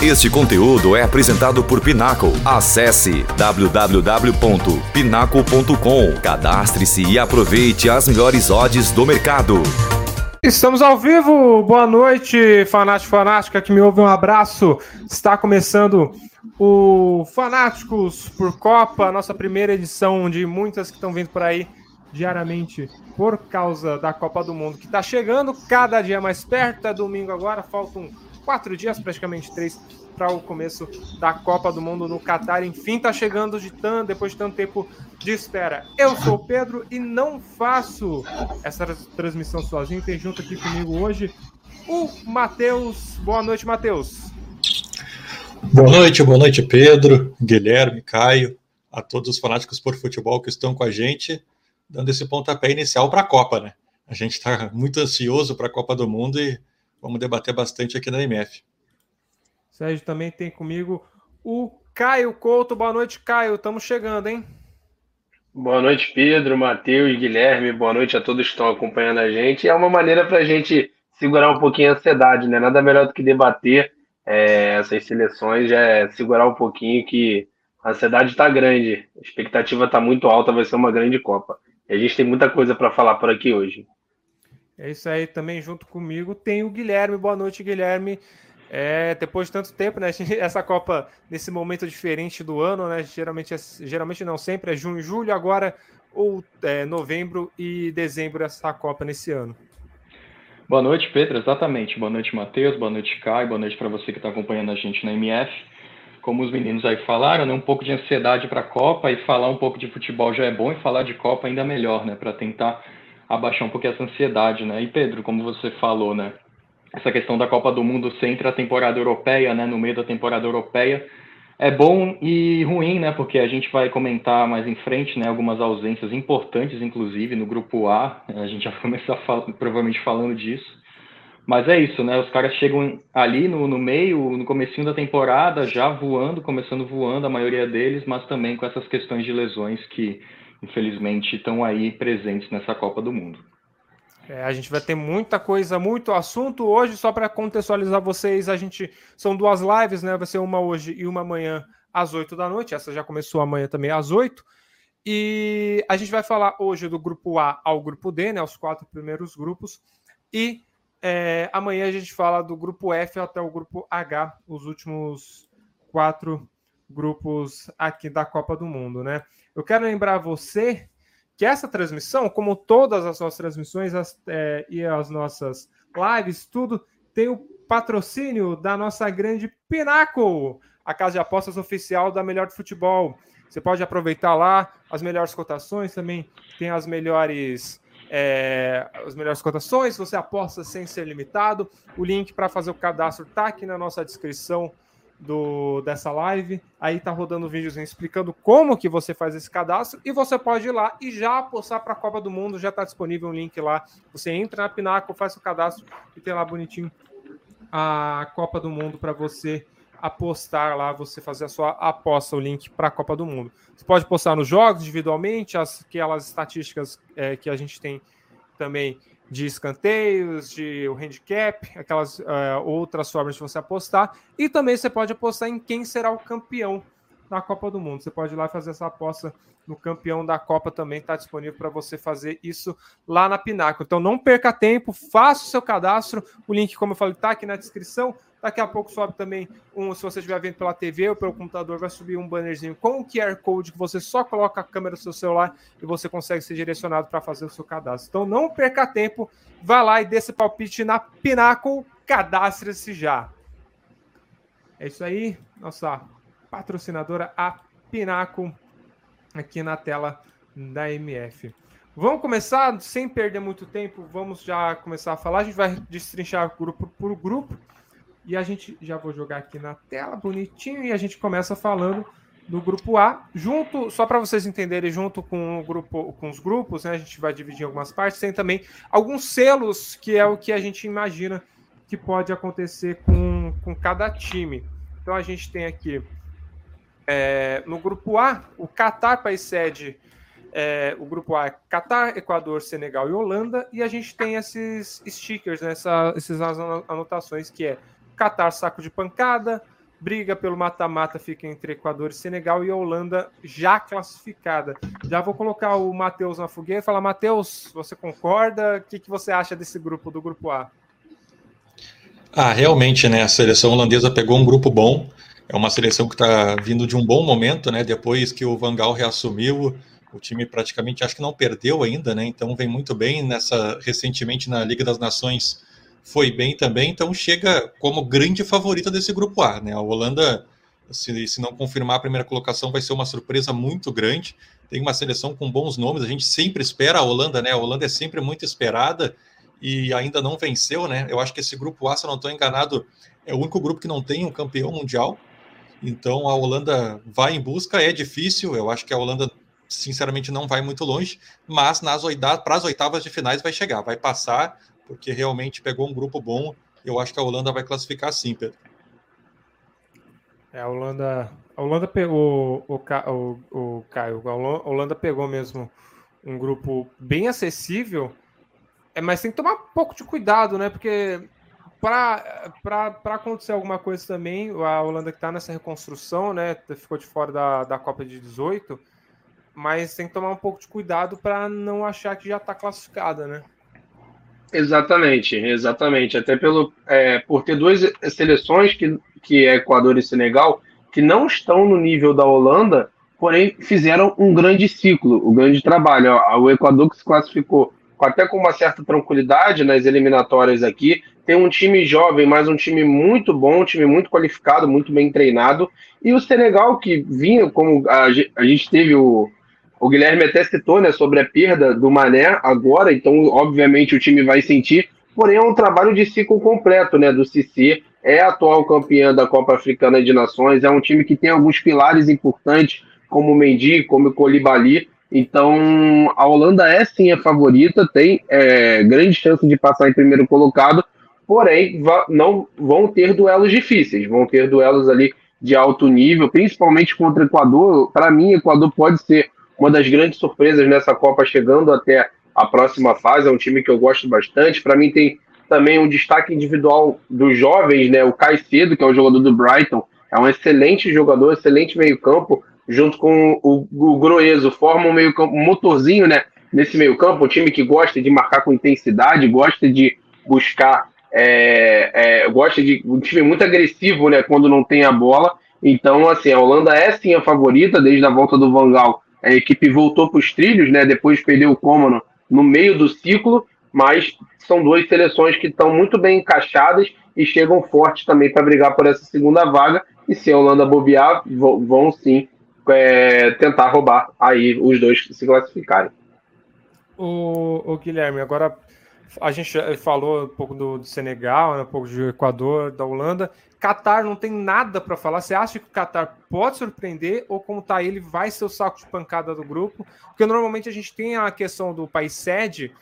Este conteúdo é apresentado por Pinaco. Acesse www.pinaco.com. Cadastre-se e aproveite as melhores odds do mercado. Estamos ao vivo. Boa noite, fanático fanática que me ouve. Um abraço. Está começando o Fanáticos por Copa, nossa primeira edição de muitas que estão vindo por aí diariamente por causa da Copa do Mundo que está chegando cada dia mais perto. É domingo agora, faltam quatro dias, praticamente três, para o começo da Copa do Mundo no Catar. Enfim, está chegando de tanto, depois de tanto tempo de espera. Eu sou o Pedro e não faço essa transmissão sozinho. Tem junto aqui comigo hoje o Matheus. Boa noite, Matheus. Boa noite, boa noite, Pedro, Guilherme, Caio, a todos os fanáticos por futebol que estão com a gente, dando esse pontapé inicial para a Copa, né? A gente está muito ansioso para a Copa do Mundo e vamos debater bastante aqui na MF. Sérgio também tem comigo o Caio Couto. Boa noite, Caio. Estamos chegando, hein? Boa noite, Pedro, Matheus, Guilherme. Boa noite a todos que estão acompanhando a gente. É uma maneira para a gente segurar um pouquinho a ansiedade, né? Nada melhor do que debater é, essas seleções, já é segurar um pouquinho que a ansiedade está grande, a expectativa está muito alta, vai ser uma grande Copa. E a gente tem muita coisa para falar por aqui hoje. É isso aí, também junto comigo tem o Guilherme. Boa noite, Guilherme. É, depois de tanto tempo, né? Essa Copa nesse momento diferente do ano, né? Geralmente, é, geralmente não sempre, é junho, julho, agora ou é, novembro e dezembro essa Copa nesse ano. Boa noite, Pedro. Exatamente. Boa noite, Matheus. Boa noite, Caio. Boa noite para você que está acompanhando a gente na MF. Como os meninos aí falaram, né, um pouco de ansiedade para a Copa e falar um pouco de futebol já é bom e falar de Copa ainda melhor, né? Para tentar abaixar um pouco essa ansiedade, né? E Pedro, como você falou, né? Essa questão da Copa do Mundo sempre a temporada europeia, né? No meio da temporada europeia é bom e ruim, né? Porque a gente vai comentar mais em frente, né? Algumas ausências importantes, inclusive no grupo A. A gente já vai começar provavelmente falando disso. Mas é isso, né? Os caras chegam ali no, no meio, no comecinho da temporada, já voando, começando voando, a maioria deles, mas também com essas questões de lesões que, infelizmente, estão aí presentes nessa Copa do Mundo. É, a gente vai ter muita coisa, muito assunto hoje. Só para contextualizar vocês, a gente são duas lives, né? Vai ser uma hoje e uma amanhã às 8 da noite. Essa já começou amanhã também às 8. E a gente vai falar hoje do grupo A ao grupo D, né? Os quatro primeiros grupos. E é, amanhã a gente fala do grupo F até o grupo H, os últimos quatro grupos aqui da Copa do Mundo, né? Eu quero lembrar você que essa transmissão, como todas as nossas transmissões as, é, e as nossas lives, tudo tem o patrocínio da nossa grande Pinaco, a casa de apostas oficial da Melhor de Futebol. Você pode aproveitar lá as melhores cotações, também tem as melhores é, as melhores cotações, você aposta sem ser limitado. O link para fazer o cadastro está aqui na nossa descrição do, dessa live. Aí tá rodando um vídeozinho explicando como que você faz esse cadastro e você pode ir lá e já apostar para a Copa do Mundo. Já está disponível um link lá. Você entra na Pinaco, faz o cadastro e tem lá bonitinho a Copa do Mundo para você apostar lá, você fazer a sua aposta, o link para a Copa do Mundo. Você pode postar nos jogos individualmente, as, aquelas estatísticas é, que a gente tem também de escanteios, de o handicap, aquelas uh, outras formas de você apostar. E também você pode apostar em quem será o campeão da Copa do Mundo. Você pode ir lá fazer essa aposta no campeão da Copa também, está disponível para você fazer isso lá na Pinaco. Então não perca tempo, faça o seu cadastro. O link, como eu falei, está aqui na descrição. Daqui a pouco sobe também um, se você estiver vendo pela TV ou pelo computador, vai subir um bannerzinho com o QR Code que você só coloca a câmera do seu celular e você consegue ser direcionado para fazer o seu cadastro. Então não perca tempo, vá lá e dê esse palpite na Pinnacle, cadastre-se já. É isso aí, nossa patrocinadora, a Pinnacle, aqui na tela da MF. Vamos começar, sem perder muito tempo, vamos já começar a falar. A gente vai destrinchar grupo por grupo. E a gente já vou jogar aqui na tela bonitinho e a gente começa falando do grupo A, junto, só para vocês entenderem, junto com o grupo, com os grupos, né, a gente vai dividir algumas partes, tem também alguns selos que é o que a gente imagina que pode acontecer com, com cada time. Então a gente tem aqui é, no grupo A, o Qatar, país sede, é, o grupo A é Qatar, Equador, Senegal e Holanda, e a gente tem esses stickers, né, essa, essas anotações que é Catar saco de pancada, briga pelo mata-mata fica entre Equador e Senegal e Holanda já classificada. Já vou colocar o Matheus na fogueira e falar, Matheus, você concorda? O que, que você acha desse grupo, do grupo A? Ah, realmente, né? A seleção holandesa pegou um grupo bom. É uma seleção que está vindo de um bom momento, né? Depois que o Van Gaal reassumiu, o time praticamente acho que não perdeu ainda, né? Então vem muito bem nessa recentemente na Liga das Nações foi bem também, então chega como grande favorita desse grupo A, né? A Holanda, se, se não confirmar a primeira colocação, vai ser uma surpresa muito grande. Tem uma seleção com bons nomes, a gente sempre espera a Holanda, né? A Holanda é sempre muito esperada e ainda não venceu, né? Eu acho que esse grupo A, se eu não estou enganado, é o único grupo que não tem um campeão mundial. Então a Holanda vai em busca, é difícil. Eu acho que a Holanda sinceramente não vai muito longe, mas nas para as oitavas de finais vai chegar, vai passar, porque realmente pegou um grupo bom. Eu acho que a Holanda vai classificar sim, Pedro. É, a Holanda, a Holanda pegou o, o, o Caio, a Holanda pegou mesmo um grupo bem acessível, é, mas tem que tomar um pouco de cuidado, né? Porque para acontecer alguma coisa também, a Holanda que está nessa reconstrução, né? Ficou de fora da, da Copa de 18 mas tem que tomar um pouco de cuidado para não achar que já está classificada, né? Exatamente, exatamente. Até pelo, é, por ter duas seleções, que, que é Equador e Senegal, que não estão no nível da Holanda, porém fizeram um grande ciclo, um grande trabalho. O Equador que se classificou até com uma certa tranquilidade nas eliminatórias aqui, tem um time jovem, mas um time muito bom, um time muito qualificado, muito bem treinado. E o Senegal, que vinha, como a, gente teve o, o Guilherme até citou né, sobre a perda do Mané agora, então obviamente o time vai sentir, porém é um trabalho de ciclo completo né, do CC, é atual campeã da Copa Africana de Nações, é um time que tem alguns pilares importantes, como o Mendy, como o Colibali, então a Holanda é sim a favorita, tem é, grande chance de passar em primeiro colocado, porém não vão ter duelos difíceis, vão ter duelos ali de alto nível, principalmente contra o Equador. Para mim, o Equador pode ser uma das grandes surpresas nessa Copa chegando até a próxima fase. É um time que eu gosto bastante. Para mim tem também um destaque individual dos jovens, né? O Caicedo, que é o jogador do Brighton, é um excelente jogador, excelente meio-campo, junto com o, o Groeso, forma um meio-campo, um motorzinho, né? Nesse meio-campo, um time que gosta de marcar com intensidade, gosta de buscar, é, é, gosta de um time muito agressivo, né? Quando não tem a bola. Então, assim, a Holanda é sim a favorita desde a volta do Van Gaal a equipe voltou para os trilhos, né? Depois perdeu o Common no meio do ciclo, mas são duas seleções que estão muito bem encaixadas e chegam fortes também para brigar por essa segunda vaga. E se a Holanda bobear, vão sim é, tentar roubar aí os dois se classificarem. O, o Guilherme, agora a gente falou um pouco do, do Senegal, né, um pouco do Equador, da Holanda. Qatar não tem nada para falar. Você acha que o Qatar pode surpreender ou como tá ele vai ser o saco de pancada do grupo? Porque normalmente a gente tem a questão do país sede,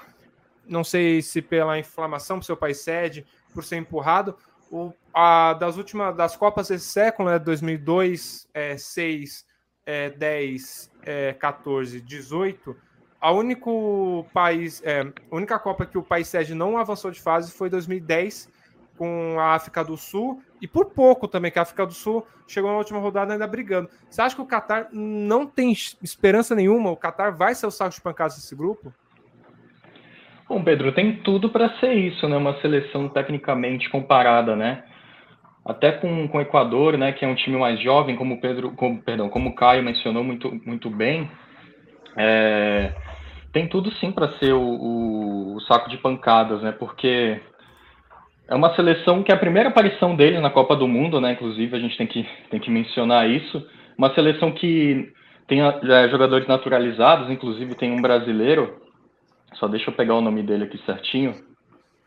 não sei se pela inflamação do seu país sede, por ser empurrado, o, a, das últimas das Copas desse século, né, 2002, é, 6, é, 10, é, 14, 18, a único país, é, única Copa que o país sede não avançou de fase foi 2010 com a África do Sul e por pouco também, que a África do Sul chegou na última rodada ainda brigando. Você acha que o Qatar não tem esperança nenhuma? O Qatar vai ser o saco de pancadas desse grupo? Bom, Pedro, tem tudo para ser isso, né? Uma seleção tecnicamente comparada, né? Até com, com o Equador, né? Que é um time mais jovem, como Pedro, como, perdão, como o Caio mencionou muito, muito bem. É, tem tudo sim para ser o, o, o saco de pancadas, né? Porque é uma seleção que é a primeira aparição dele na Copa do Mundo, né? Inclusive, a gente tem que, tem que mencionar isso. Uma seleção que tem é, jogadores naturalizados, inclusive tem um brasileiro. Só deixa eu pegar o nome dele aqui certinho.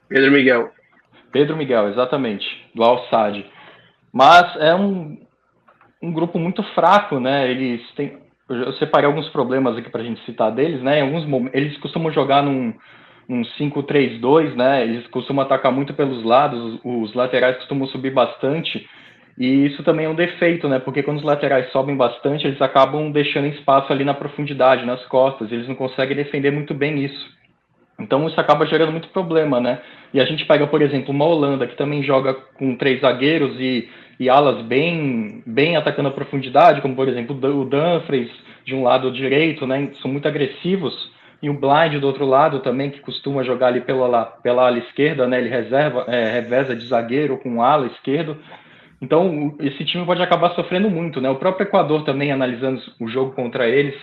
Pedro Miguel. Pedro Miguel, exatamente, do Al Sadd. Mas é um, um grupo muito fraco, né? Eles têm. Eu separei alguns problemas aqui para a gente citar deles, né? Em alguns momentos, eles costumam jogar num, um 5-3-2, né? Eles costumam atacar muito pelos lados, os laterais costumam subir bastante. E isso também é um defeito, né? Porque quando os laterais sobem bastante, eles acabam deixando espaço ali na profundidade, nas costas. Eles não conseguem defender muito bem isso. Então isso acaba gerando muito problema, né? E a gente pega, por exemplo, uma Holanda que também joga com três zagueiros e, e alas bem, bem atacando a profundidade, como por exemplo o Dumfries de um lado direito, né? São muito agressivos. E o Blind do outro lado também, que costuma jogar ali pela, pela ala esquerda, né? Ele reserva, é, reveza de zagueiro com ala esquerdo. Então, esse time pode acabar sofrendo muito, né? O próprio Equador também, analisando o jogo contra eles,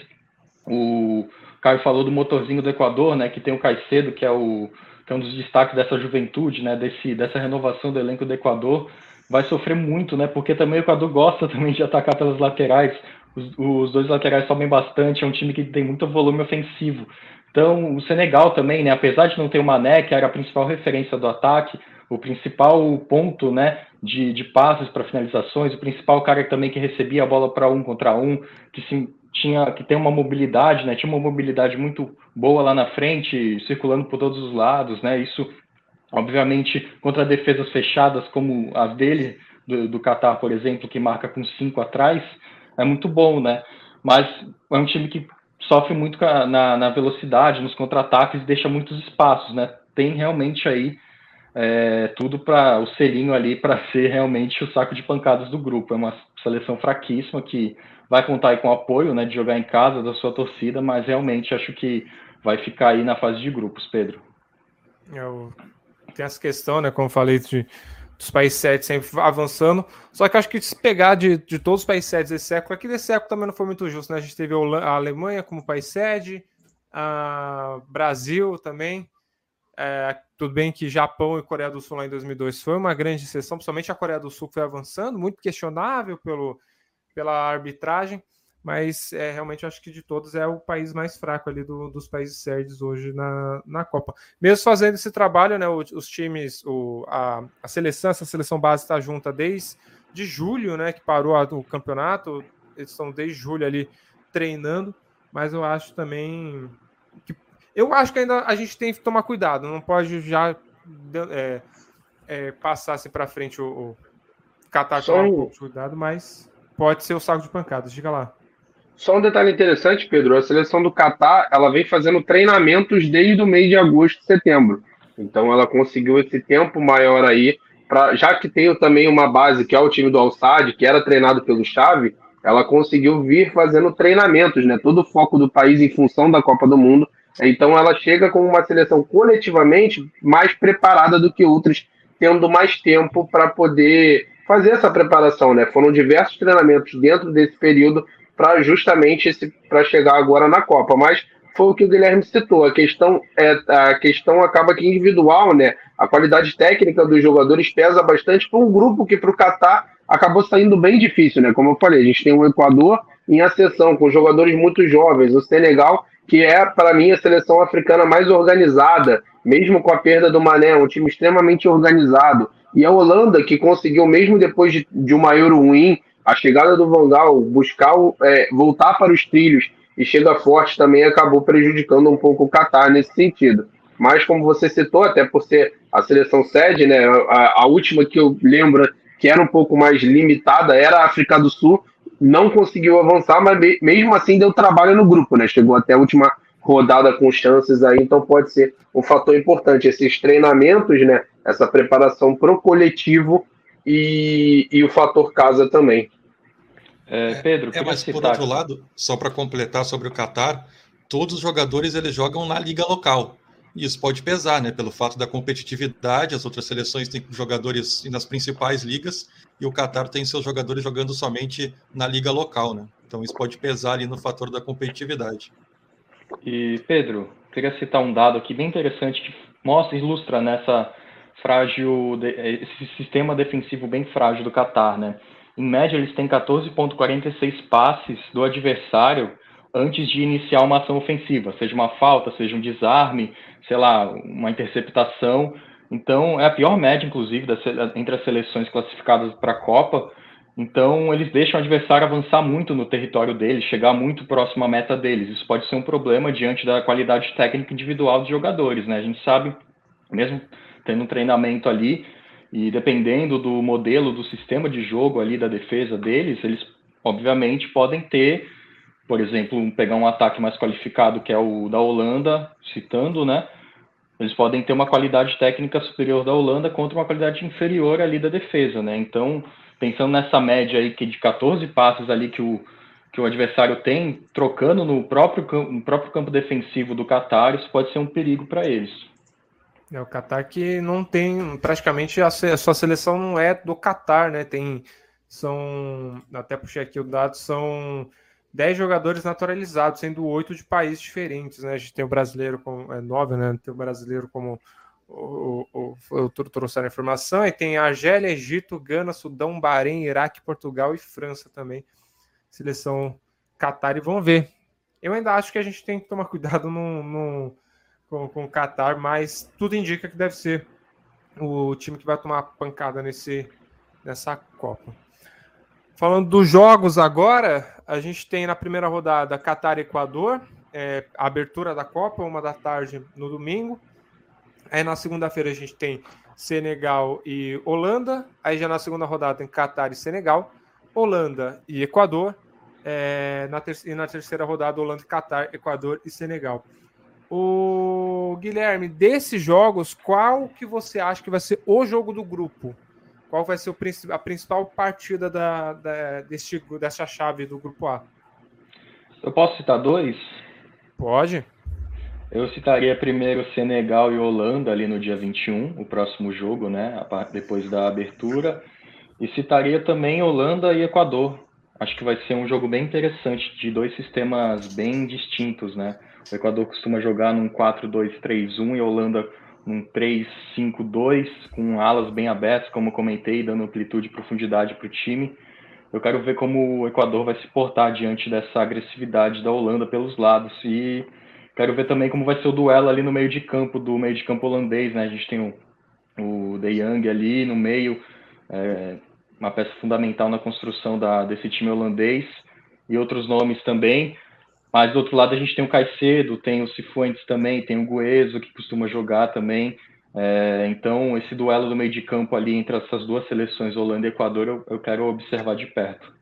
o Caio falou do motorzinho do Equador, né? Que tem o Caicedo, que é, o, que é um dos destaques dessa juventude, né? Desse, dessa renovação do elenco do Equador. Vai sofrer muito, né? Porque também o Equador gosta também de atacar pelas laterais. Os, os dois laterais sobem bastante, é um time que tem muito volume ofensivo. Então, o Senegal também, né? Apesar de não ter o Mané, que era a principal referência do ataque, o principal ponto né, de, de passes para finalizações, o principal cara também que recebia a bola para um contra um, que se, tinha que tem uma mobilidade, né, tinha uma mobilidade muito boa lá na frente, circulando por todos os lados, né, isso obviamente contra defesas fechadas como as dele, do, do Qatar, por exemplo, que marca com cinco atrás, é muito bom, né, mas é um time que sofre muito na, na velocidade, nos contra-ataques, deixa muitos espaços, né, tem realmente aí é, tudo para o selinho ali para ser realmente o saco de pancadas do grupo. É uma seleção fraquíssima que vai contar aí com o apoio né, de jogar em casa da sua torcida, mas realmente acho que vai ficar aí na fase de grupos, Pedro. Eu, é tem essa questão, né, como falei, de, dos países sete sempre avançando. Só que acho que se pegar de, de todos os países sede desse século, aqui desse século também não foi muito justo, né? A gente teve a Alemanha como país sede, a Brasil também. É, tudo bem que Japão e Coreia do Sul lá em 2002 foi uma grande exceção, principalmente a Coreia do Sul foi avançando, muito questionável pelo, pela arbitragem, mas é, realmente acho que de todos é o país mais fraco ali do, dos países sérvios hoje na, na Copa. Mesmo fazendo esse trabalho, né, os, os times, o, a, a seleção, essa seleção base está junta desde de julho, né, que parou a, o campeonato, eles estão desde julho ali treinando, mas eu acho também que eu acho que ainda a gente tem que tomar cuidado, não pode já é, é, passar assim para frente o, o Catar com um cuidado, mas pode ser o saco de pancadas. Diga lá. Só um detalhe interessante, Pedro: a seleção do Catar ela vem fazendo treinamentos desde o mês de agosto, setembro. Então ela conseguiu esse tempo maior aí, pra, já que tem também uma base que é o time do Al-Sadd, que era treinado pelo Xavi, ela conseguiu vir fazendo treinamentos, né? Todo o foco do país em função da Copa do Mundo então ela chega com uma seleção coletivamente mais preparada do que outras, tendo mais tempo para poder fazer essa preparação, né? Foram diversos treinamentos dentro desse período para justamente para chegar agora na Copa, mas foi o que o Guilherme citou, a questão é a questão acaba que individual, né? A qualidade técnica dos jogadores pesa bastante para um grupo que para o Catar acabou saindo bem difícil, né? Como eu falei, a gente tem o Equador em ascensão com jogadores muito jovens, o Senegal que é, para mim, a seleção africana mais organizada, mesmo com a perda do Mané, um time extremamente organizado. E a Holanda, que conseguiu, mesmo depois de, de uma Euro ruim, a chegada do Vangal, buscar é, voltar para os trilhos e chega forte também acabou prejudicando um pouco o Qatar nesse sentido. Mas, como você citou, até por ser a seleção sede, né, a, a última que eu lembro que era um pouco mais limitada era a África do Sul, não conseguiu avançar, mas mesmo assim deu trabalho no grupo, né? Chegou até a última rodada com chances aí, então pode ser um fator importante. Esses treinamentos, né? Essa preparação para o coletivo e, e o fator casa também. É, Pedro, é, mas por outro lado, só para completar sobre o Qatar, todos os jogadores eles jogam na liga local. E isso pode pesar, né? Pelo fato da competitividade, as outras seleções têm jogadores nas principais ligas e o Qatar tem seus jogadores jogando somente na liga local, né? Então isso pode pesar ali no fator da competitividade. E Pedro, queria citar um dado aqui bem interessante que mostra, ilustra nessa frágil, esse sistema defensivo bem frágil do Qatar, né? Em média, eles têm 14,46 passes do adversário antes de iniciar uma ação ofensiva, seja uma falta, seja um desarme, sei lá, uma interceptação. Então, é a pior média, inclusive, entre as seleções classificadas para a Copa. Então, eles deixam o adversário avançar muito no território deles, chegar muito próximo à meta deles. Isso pode ser um problema diante da qualidade técnica individual dos jogadores, né? A gente sabe, mesmo tendo um treinamento ali, e dependendo do modelo, do sistema de jogo ali da defesa deles, eles, obviamente, podem ter, por exemplo, pegar um ataque mais qualificado, que é o da Holanda, citando, né? eles podem ter uma qualidade técnica superior da Holanda contra uma qualidade inferior ali da defesa, né? Então, pensando nessa média aí que de 14 passes ali que o, que o adversário tem, trocando no próprio, no próprio campo defensivo do Qatar, isso pode ser um perigo para eles. É o Qatar que não tem, praticamente a, a sua seleção não é do Qatar, né? Tem, são, até puxei aqui o dado, são 10 jogadores naturalizados, sendo oito de países diferentes, né? A gente tem o brasileiro como, é nove, né? Tem o brasileiro como o, o, o, o trouxe a informação, e tem Argélia, Egito, Gana, Sudão, Bahrein, Iraque, Portugal e França também. Seleção Qatar, e vamos ver. Eu ainda acho que a gente tem que tomar cuidado no com, com o Qatar, mas tudo indica que deve ser o time que vai tomar pancada nesse, nessa Copa. Falando dos jogos agora, a gente tem na primeira rodada Qatar e Equador, é, a abertura da Copa, uma da tarde no domingo. Aí na segunda-feira a gente tem Senegal e Holanda. Aí já na segunda rodada tem Qatar e Senegal, Holanda e Equador. É, na e na terceira rodada, Holanda Qatar, Equador e Senegal. O Guilherme, desses jogos, qual que você acha que vai ser o jogo do grupo? Qual vai ser o, a principal partida da, da, deste, dessa chave do grupo A? Eu posso citar dois? Pode. Eu citaria primeiro Senegal e Holanda ali no dia 21, o próximo jogo, né? Depois da abertura. E citaria também Holanda e Equador. Acho que vai ser um jogo bem interessante, de dois sistemas bem distintos, né? O Equador costuma jogar num 4-2-3-1 e a Holanda num 3-5-2, com alas bem abertas, como comentei, dando amplitude e profundidade para o time. Eu quero ver como o Equador vai se portar diante dessa agressividade da Holanda pelos lados. E quero ver também como vai ser o duelo ali no meio de campo, do meio de campo holandês. Né? A gente tem o, o De Jong ali no meio, é, uma peça fundamental na construção da, desse time holandês, e outros nomes também. Mas do outro lado a gente tem o Caicedo, tem o Cifuentes também, tem o Guezo que costuma jogar também. É, então esse duelo do meio de campo ali entre essas duas seleções, Holanda e Equador, eu, eu quero observar de perto.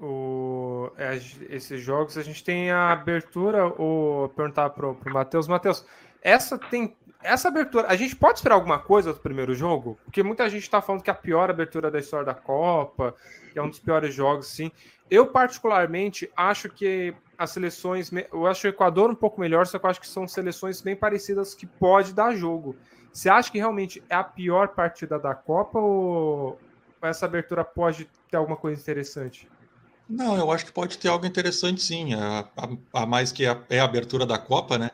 O, é, esses jogos a gente tem a abertura, ou perguntar para o Matheus. Matheus, essa tem essa abertura, a gente pode esperar alguma coisa do primeiro jogo? Porque muita gente está falando que é a pior abertura da história da Copa, que é um dos piores jogos, sim. Eu, particularmente, acho que as seleções. Eu acho o Equador um pouco melhor, só que eu acho que são seleções bem parecidas que pode dar jogo. Você acha que realmente é a pior partida da Copa ou essa abertura pode ter alguma coisa interessante? Não, eu acho que pode ter algo interessante sim. A, a, a mais que a, é a abertura da Copa, né?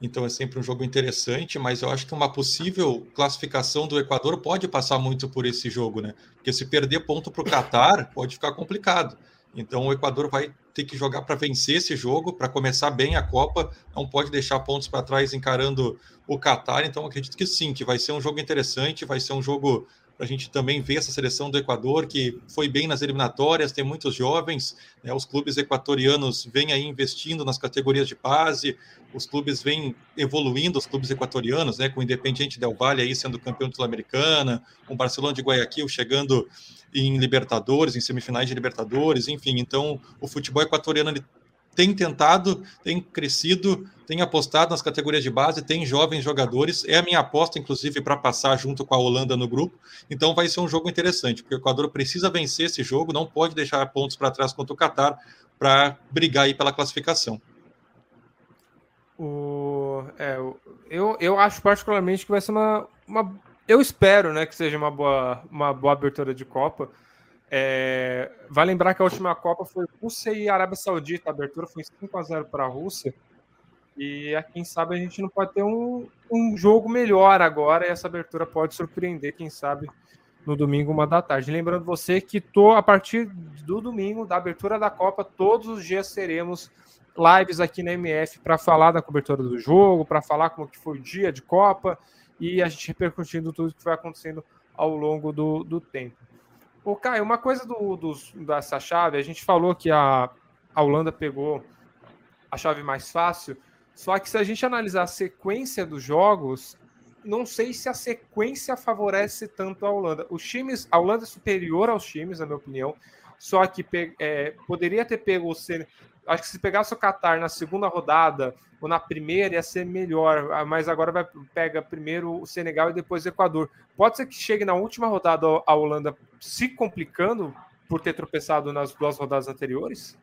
Então é sempre um jogo interessante, mas eu acho que uma possível classificação do Equador pode passar muito por esse jogo, né? Porque se perder ponto para o Catar, pode ficar complicado. Então o Equador vai ter que jogar para vencer esse jogo, para começar bem a Copa, não pode deixar pontos para trás encarando o Qatar. Então acredito que sim, que vai ser um jogo interessante, vai ser um jogo para a gente também ver essa seleção do Equador, que foi bem nas eliminatórias, tem muitos jovens, né, os clubes equatorianos vêm aí investindo nas categorias de base, os clubes vêm evoluindo, os clubes equatorianos, né, com o Independiente Del Valle aí sendo campeão sul-americana, com o Barcelona de Guayaquil chegando em Libertadores, em semifinais de Libertadores, enfim, então o futebol equatoriano ele tem tentado, tem crescido, tem apostado nas categorias de base, tem jovens jogadores. É a minha aposta, inclusive, para passar junto com a Holanda no grupo. Então vai ser um jogo interessante, porque o Equador precisa vencer esse jogo, não pode deixar pontos para trás contra o Catar para brigar aí pela classificação. O, é, eu, eu acho particularmente que vai ser uma, uma. Eu espero né, que seja uma boa, uma boa abertura de Copa é, vai lembrar que a última Copa foi Rússia e Arábia Saudita. A abertura foi 5 a 0 para a Rússia. E quem sabe a gente não pode ter um, um jogo melhor agora. E essa abertura pode surpreender, quem sabe, no domingo, uma da tarde. Lembrando você que tô, a partir do domingo, da abertura da Copa, todos os dias teremos lives aqui na MF para falar da cobertura do jogo, para falar como que foi o dia de Copa e a gente repercutindo tudo que foi acontecendo ao longo do, do tempo. Ô, Caio, uma coisa do, do, dessa chave, a gente falou que a, a Holanda pegou a chave mais fácil, só que se a gente analisar a sequência dos jogos, não sei se a sequência favorece tanto a Holanda. Os times, a Holanda é superior aos times, na minha opinião, só que é, poderia ter pego o Acho que se pegasse o Qatar na segunda rodada ou na primeira ia ser melhor, ah, mas agora vai pega primeiro o Senegal e depois o Equador. Pode ser que chegue na última rodada a Holanda se complicando por ter tropeçado nas duas rodadas anteriores?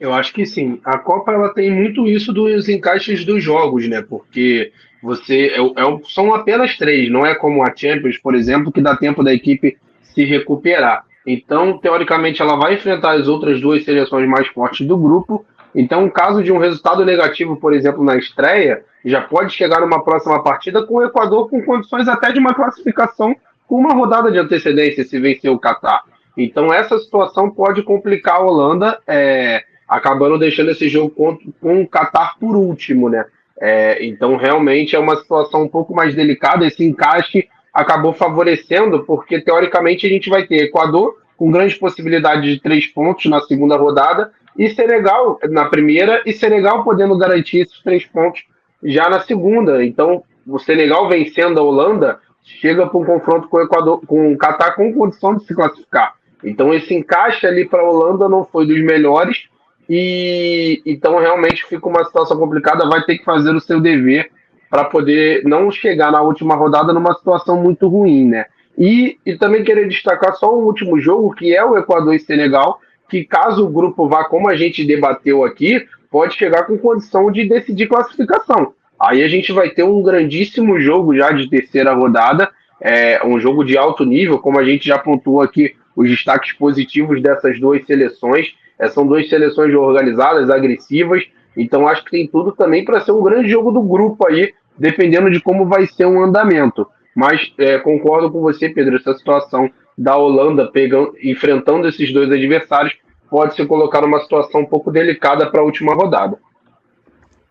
Eu acho que sim. A Copa ela tem muito isso dos encaixes dos jogos, né? Porque você é, é, são apenas três, não é como a Champions, por exemplo, que dá tempo da equipe se recuperar. Então, teoricamente, ela vai enfrentar as outras duas seleções mais fortes do grupo. Então, caso de um resultado negativo, por exemplo, na estreia, já pode chegar numa próxima partida com o Equador com condições até de uma classificação com uma rodada de antecedência se vencer o Catar. Então, essa situação pode complicar a Holanda, é, acabando deixando esse jogo com, com o Catar por último, né? É, então, realmente é uma situação um pouco mais delicada. Esse encaixe acabou favorecendo, porque teoricamente a gente vai ter Equador com grande possibilidade de três pontos na segunda rodada e Senegal na primeira e Senegal podendo garantir esses três pontos já na segunda. Então, o Senegal vencendo a Holanda chega para um confronto com o Equador, com o Catar com condição de se classificar. Então, esse encaixe ali para a Holanda não foi dos melhores e então realmente fica uma situação complicada, vai ter que fazer o seu dever para poder não chegar na última rodada numa situação muito ruim, né? E, e também querer destacar só o último jogo, que é o Equador e Senegal, que caso o grupo vá, como a gente debateu aqui, pode chegar com condição de decidir classificação. Aí a gente vai ter um grandíssimo jogo já de terceira rodada, é, um jogo de alto nível, como a gente já pontuou aqui, os destaques positivos dessas duas seleções. É, são duas seleções organizadas, agressivas, então acho que tem tudo também para ser um grande jogo do grupo aí, dependendo de como vai ser um andamento. Mas é, concordo com você, Pedro, essa situação da Holanda pegando, enfrentando esses dois adversários pode se colocar numa situação um pouco delicada para a última rodada.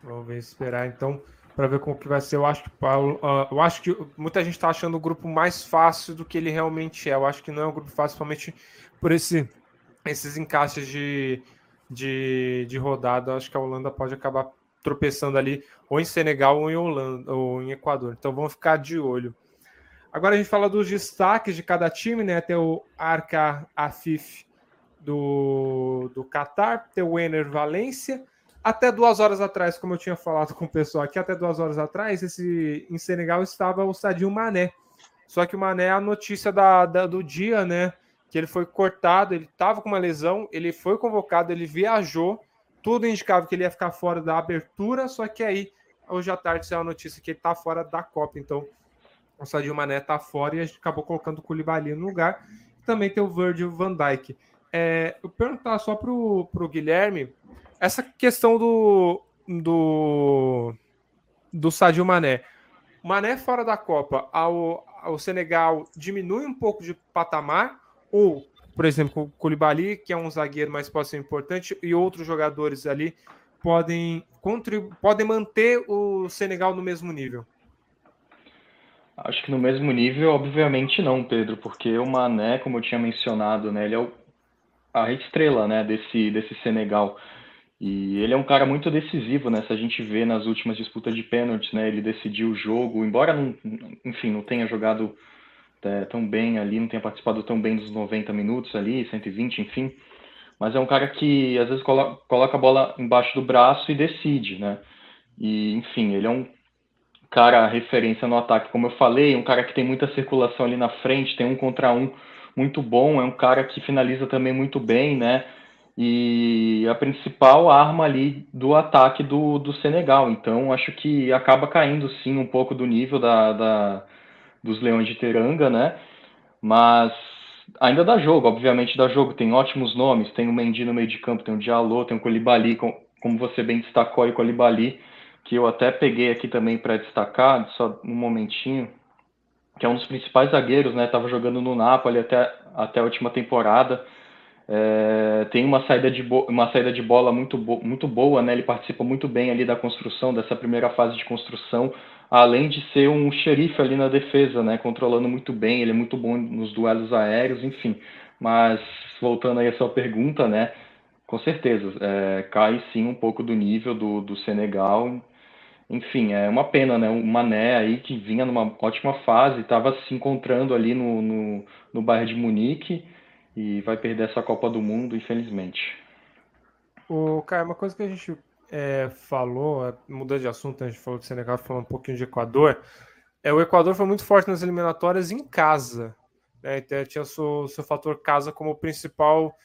Vamos esperar então para ver como que vai ser. Eu acho que Paulo, uh, eu acho que muita gente está achando o grupo mais fácil do que ele realmente é. Eu acho que não é um grupo fácil, principalmente por esse esses encaixes de, de, de rodada, acho que a Holanda pode acabar tropeçando ali ou em Senegal ou em Holanda ou em Equador. Então vamos ficar de olho. Agora a gente fala dos destaques de cada time, né? Tem o Arca Afif do, do Qatar, tem o Ener Valência. Até duas horas atrás, como eu tinha falado com o pessoal aqui, até duas horas atrás, esse, em Senegal estava o Sadio Mané. Só que o Mané é a notícia da, da do dia, né? Que ele foi cortado, ele estava com uma lesão, ele foi convocado, ele viajou, tudo indicava que ele ia ficar fora da abertura, só que aí, hoje à tarde, saiu a notícia que ele está fora da Copa, então o Sadio Mané está fora e a gente acabou colocando o Koulibaly no lugar. Também tem o Virgil van Dijk. É, eu perguntar só para o Guilherme, essa questão do, do, do Sadio Mané. Mané fora da Copa, ao, ao Senegal diminui um pouco de patamar ou, por exemplo, o Koulibaly, que é um zagueiro, mas pode ser importante, e outros jogadores ali podem, podem manter o Senegal no mesmo nível? Acho que no mesmo nível, obviamente não, Pedro, porque o Mané, como eu tinha mencionado, né, ele é o, a estrela né, desse, desse Senegal. E ele é um cara muito decisivo, né? Se a gente vê nas últimas disputas de pênaltis, né? Ele decidiu o jogo, embora não, enfim, não tenha jogado é, tão bem ali, não tenha participado tão bem dos 90 minutos ali, 120, enfim. Mas é um cara que às vezes coloca, coloca a bola embaixo do braço e decide, né? E, enfim, ele é um cara referência no ataque, como eu falei, um cara que tem muita circulação ali na frente, tem um contra um muito bom, é um cara que finaliza também muito bem, né? E a principal arma ali do ataque do, do Senegal. Então, acho que acaba caindo sim um pouco do nível da, da dos Leões de Teranga, né? Mas ainda dá jogo, obviamente dá jogo. Tem ótimos nomes, tem o Mendy no meio de campo, tem o Diallo, tem o Colibali, como você bem destacou, o Colibali, que eu até peguei aqui também para destacar, só um momentinho, que é um dos principais zagueiros, né? Tava jogando no Napoli até, até a última temporada. É, tem uma saída de, uma saída de bola muito, bo muito boa, né? Ele participa muito bem ali da construção, dessa primeira fase de construção além de ser um xerife ali na defesa, né, controlando muito bem, ele é muito bom nos duelos aéreos, enfim. Mas voltando aí à sua pergunta, né, com certeza, é, cai sim um pouco do nível do, do Senegal. Enfim, é uma pena, né? O Mané aí que vinha numa ótima fase, estava se encontrando ali no, no, no Bayern de Munique e vai perder essa Copa do Mundo, infelizmente. O cara, uma coisa que a gente é, falou, mudando de assunto, a gente falou do Senegal, falou um pouquinho de Equador. É, o Equador foi muito forte nas eliminatórias em casa. Né? Então, tinha o seu, seu fator casa como principal.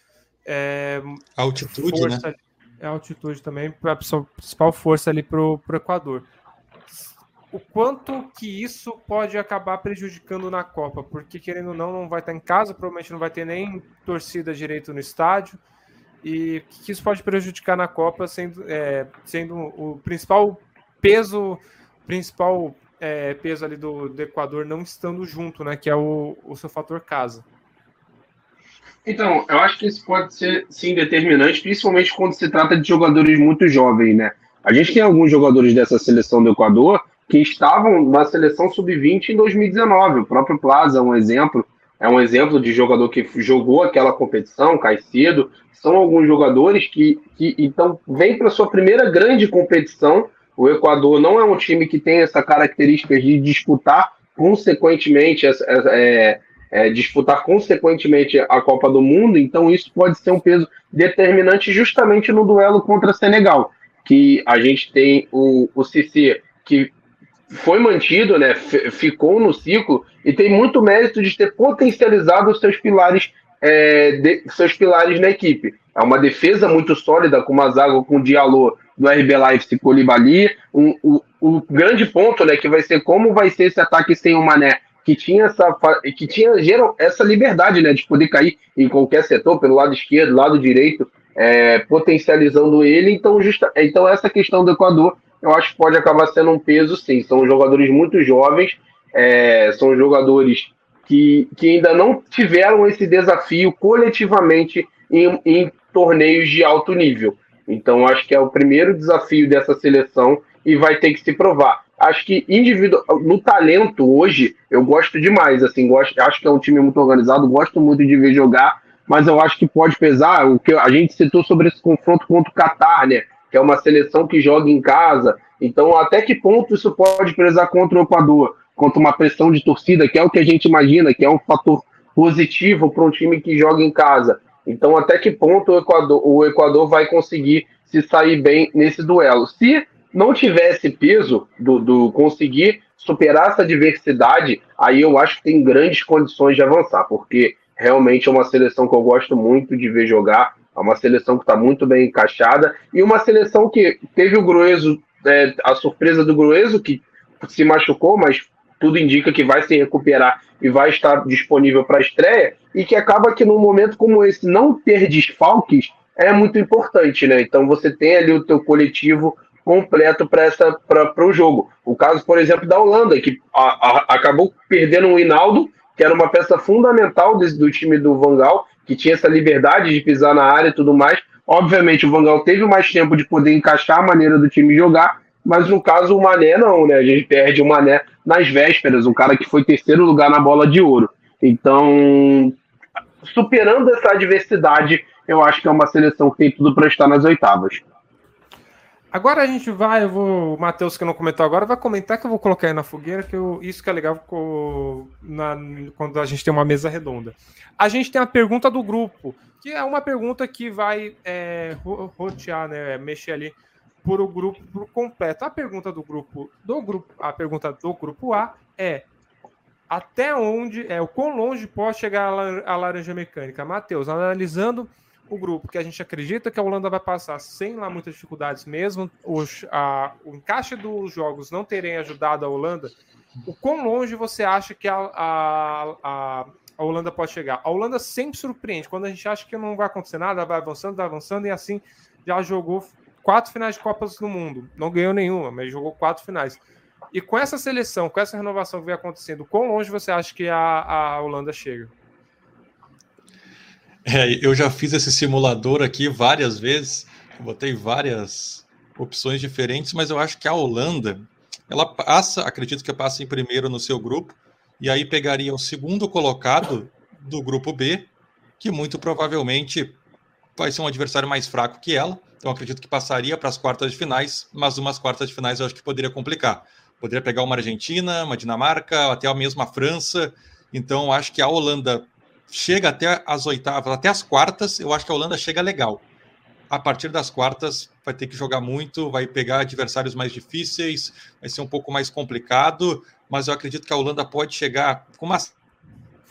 É, altitude, né? força, né? É altitude também, a principal força ali para o Equador. O quanto que isso pode acabar prejudicando na Copa? Porque, querendo ou não, não vai estar em casa, provavelmente não vai ter nem torcida direito no estádio. E que isso pode prejudicar na Copa, sendo, é, sendo o principal peso, principal é, peso ali do, do, Equador não estando junto, né? Que é o, o seu fator casa. Então, eu acho que isso pode ser sim determinante, principalmente quando se trata de jogadores muito jovens, né? A gente tem alguns jogadores dessa seleção do Equador que estavam na seleção sub-20 em 2019. O próprio Plaza é um exemplo, é um exemplo de jogador que jogou aquela competição, Caicedo. São alguns jogadores que, que então vem para sua primeira grande competição o Equador não é um time que tem essa característica de disputar consequentemente é, é, disputar consequentemente a Copa do Mundo, então isso pode ser um peso determinante justamente no duelo contra Senegal, que a gente tem o, o Cissé, que foi mantido, né, ficou no ciclo e tem muito mérito de ter potencializado os seus pilares, é, de, seus pilares na equipe. É uma defesa muito sólida, com uma zaga com o Diallo do RB Leipzig Colibali. Um, o, grande ponto, né, que vai ser como vai ser esse ataque sem o Mané, que tinha essa que tinha geral, essa liberdade, né, de poder cair em qualquer setor, pelo lado esquerdo, lado direito, é, potencializando ele. Então, justa, então essa questão do Equador, eu acho que pode acabar sendo um peso, sim. São jogadores muito jovens, é, são jogadores que, que ainda não tiveram esse desafio coletivamente em, em torneios de alto nível. Então, acho que é o primeiro desafio dessa seleção e vai ter que se provar. Acho que individual, no talento hoje, eu gosto demais. Assim, gosto, acho que é um time muito organizado, gosto muito de ver jogar, mas eu acho que pode pesar o que a gente citou sobre esse confronto contra o Qatar, né? Que é uma seleção que joga em casa. Então, até que ponto isso pode pesar contra o Equador? Contra uma pressão de torcida, que é o que a gente imagina, que é um fator positivo para um time que joga em casa. Então, até que ponto o Equador, o Equador vai conseguir se sair bem nesse duelo? Se não tivesse peso do, do conseguir superar essa diversidade, aí eu acho que tem grandes condições de avançar, porque realmente é uma seleção que eu gosto muito de ver jogar, é uma seleção que está muito bem encaixada, e uma seleção que teve o Grueso, é, a surpresa do Grueso, que se machucou, mas tudo indica que vai se recuperar e vai estar disponível para a estreia, e que acaba que num momento como esse não ter desfalques é muito importante, né? Então você tem ali o teu coletivo completo para o jogo. O caso, por exemplo, da Holanda, que a, a, acabou perdendo o Hinaldo, que era uma peça fundamental desse, do time do Vangal, que tinha essa liberdade de pisar na área e tudo mais. Obviamente, o Vangal teve mais tempo de poder encaixar a maneira do time jogar, mas no caso o Mané não, né? A gente perde o Mané nas vésperas, um cara que foi terceiro lugar na bola de ouro. Então, superando essa adversidade, eu acho que é uma seleção que tem tudo para estar nas oitavas. Agora a gente vai, eu vou, o Matheus que não comentou agora, vai comentar que eu vou colocar aí na fogueira, que eu, isso que é legal na, quando a gente tem uma mesa redonda. A gente tem a pergunta do grupo, que é uma pergunta que vai é, rotear, né, mexer ali por o grupo por completo. A pergunta do grupo do grupo, a pergunta do grupo A é até onde é o quão longe pode chegar a, laranja mecânica? Matheus, analisando o grupo que a gente acredita que a Holanda vai passar sem lá muitas dificuldades mesmo, os, a, o encaixe dos jogos não terem ajudado a Holanda, o quão longe você acha que a, a, a, a Holanda pode chegar? A Holanda sempre surpreende, quando a gente acha que não vai acontecer nada, vai avançando, vai avançando, e assim já jogou quatro finais de Copas do Mundo. Não ganhou nenhuma, mas jogou quatro finais. E com essa seleção, com essa renovação que vem acontecendo, quão longe você acha que a, a Holanda chega? É, eu já fiz esse simulador aqui várias vezes, botei várias opções diferentes, mas eu acho que a Holanda, ela passa, acredito que passa em primeiro no seu grupo, e aí pegaria o segundo colocado do grupo B, que muito provavelmente vai ser um adversário mais fraco que ela, então acredito que passaria para as quartas de finais, mas umas quartas de finais eu acho que poderia complicar. Poderia pegar uma Argentina, uma Dinamarca, até a mesma França. Então acho que a Holanda chega até as oitavas, até as quartas, eu acho que a Holanda chega legal. a partir das quartas vai ter que jogar muito, vai pegar adversários mais difíceis, vai ser um pouco mais complicado, mas eu acredito que a Holanda pode chegar com uma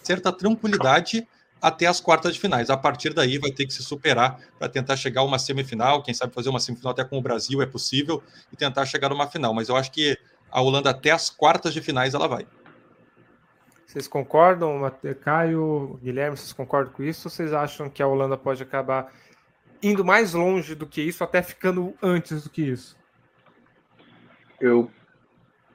certa tranquilidade até as quartas de finais. A partir daí vai ter que se superar para tentar chegar a uma semifinal, quem sabe fazer uma semifinal até com o Brasil é possível e tentar chegar numa final, mas eu acho que a Holanda até as quartas de finais ela vai. Vocês concordam, Caio, Guilherme, vocês concordam com isso? Ou vocês acham que a Holanda pode acabar indo mais longe do que isso, até ficando antes do que isso? Eu,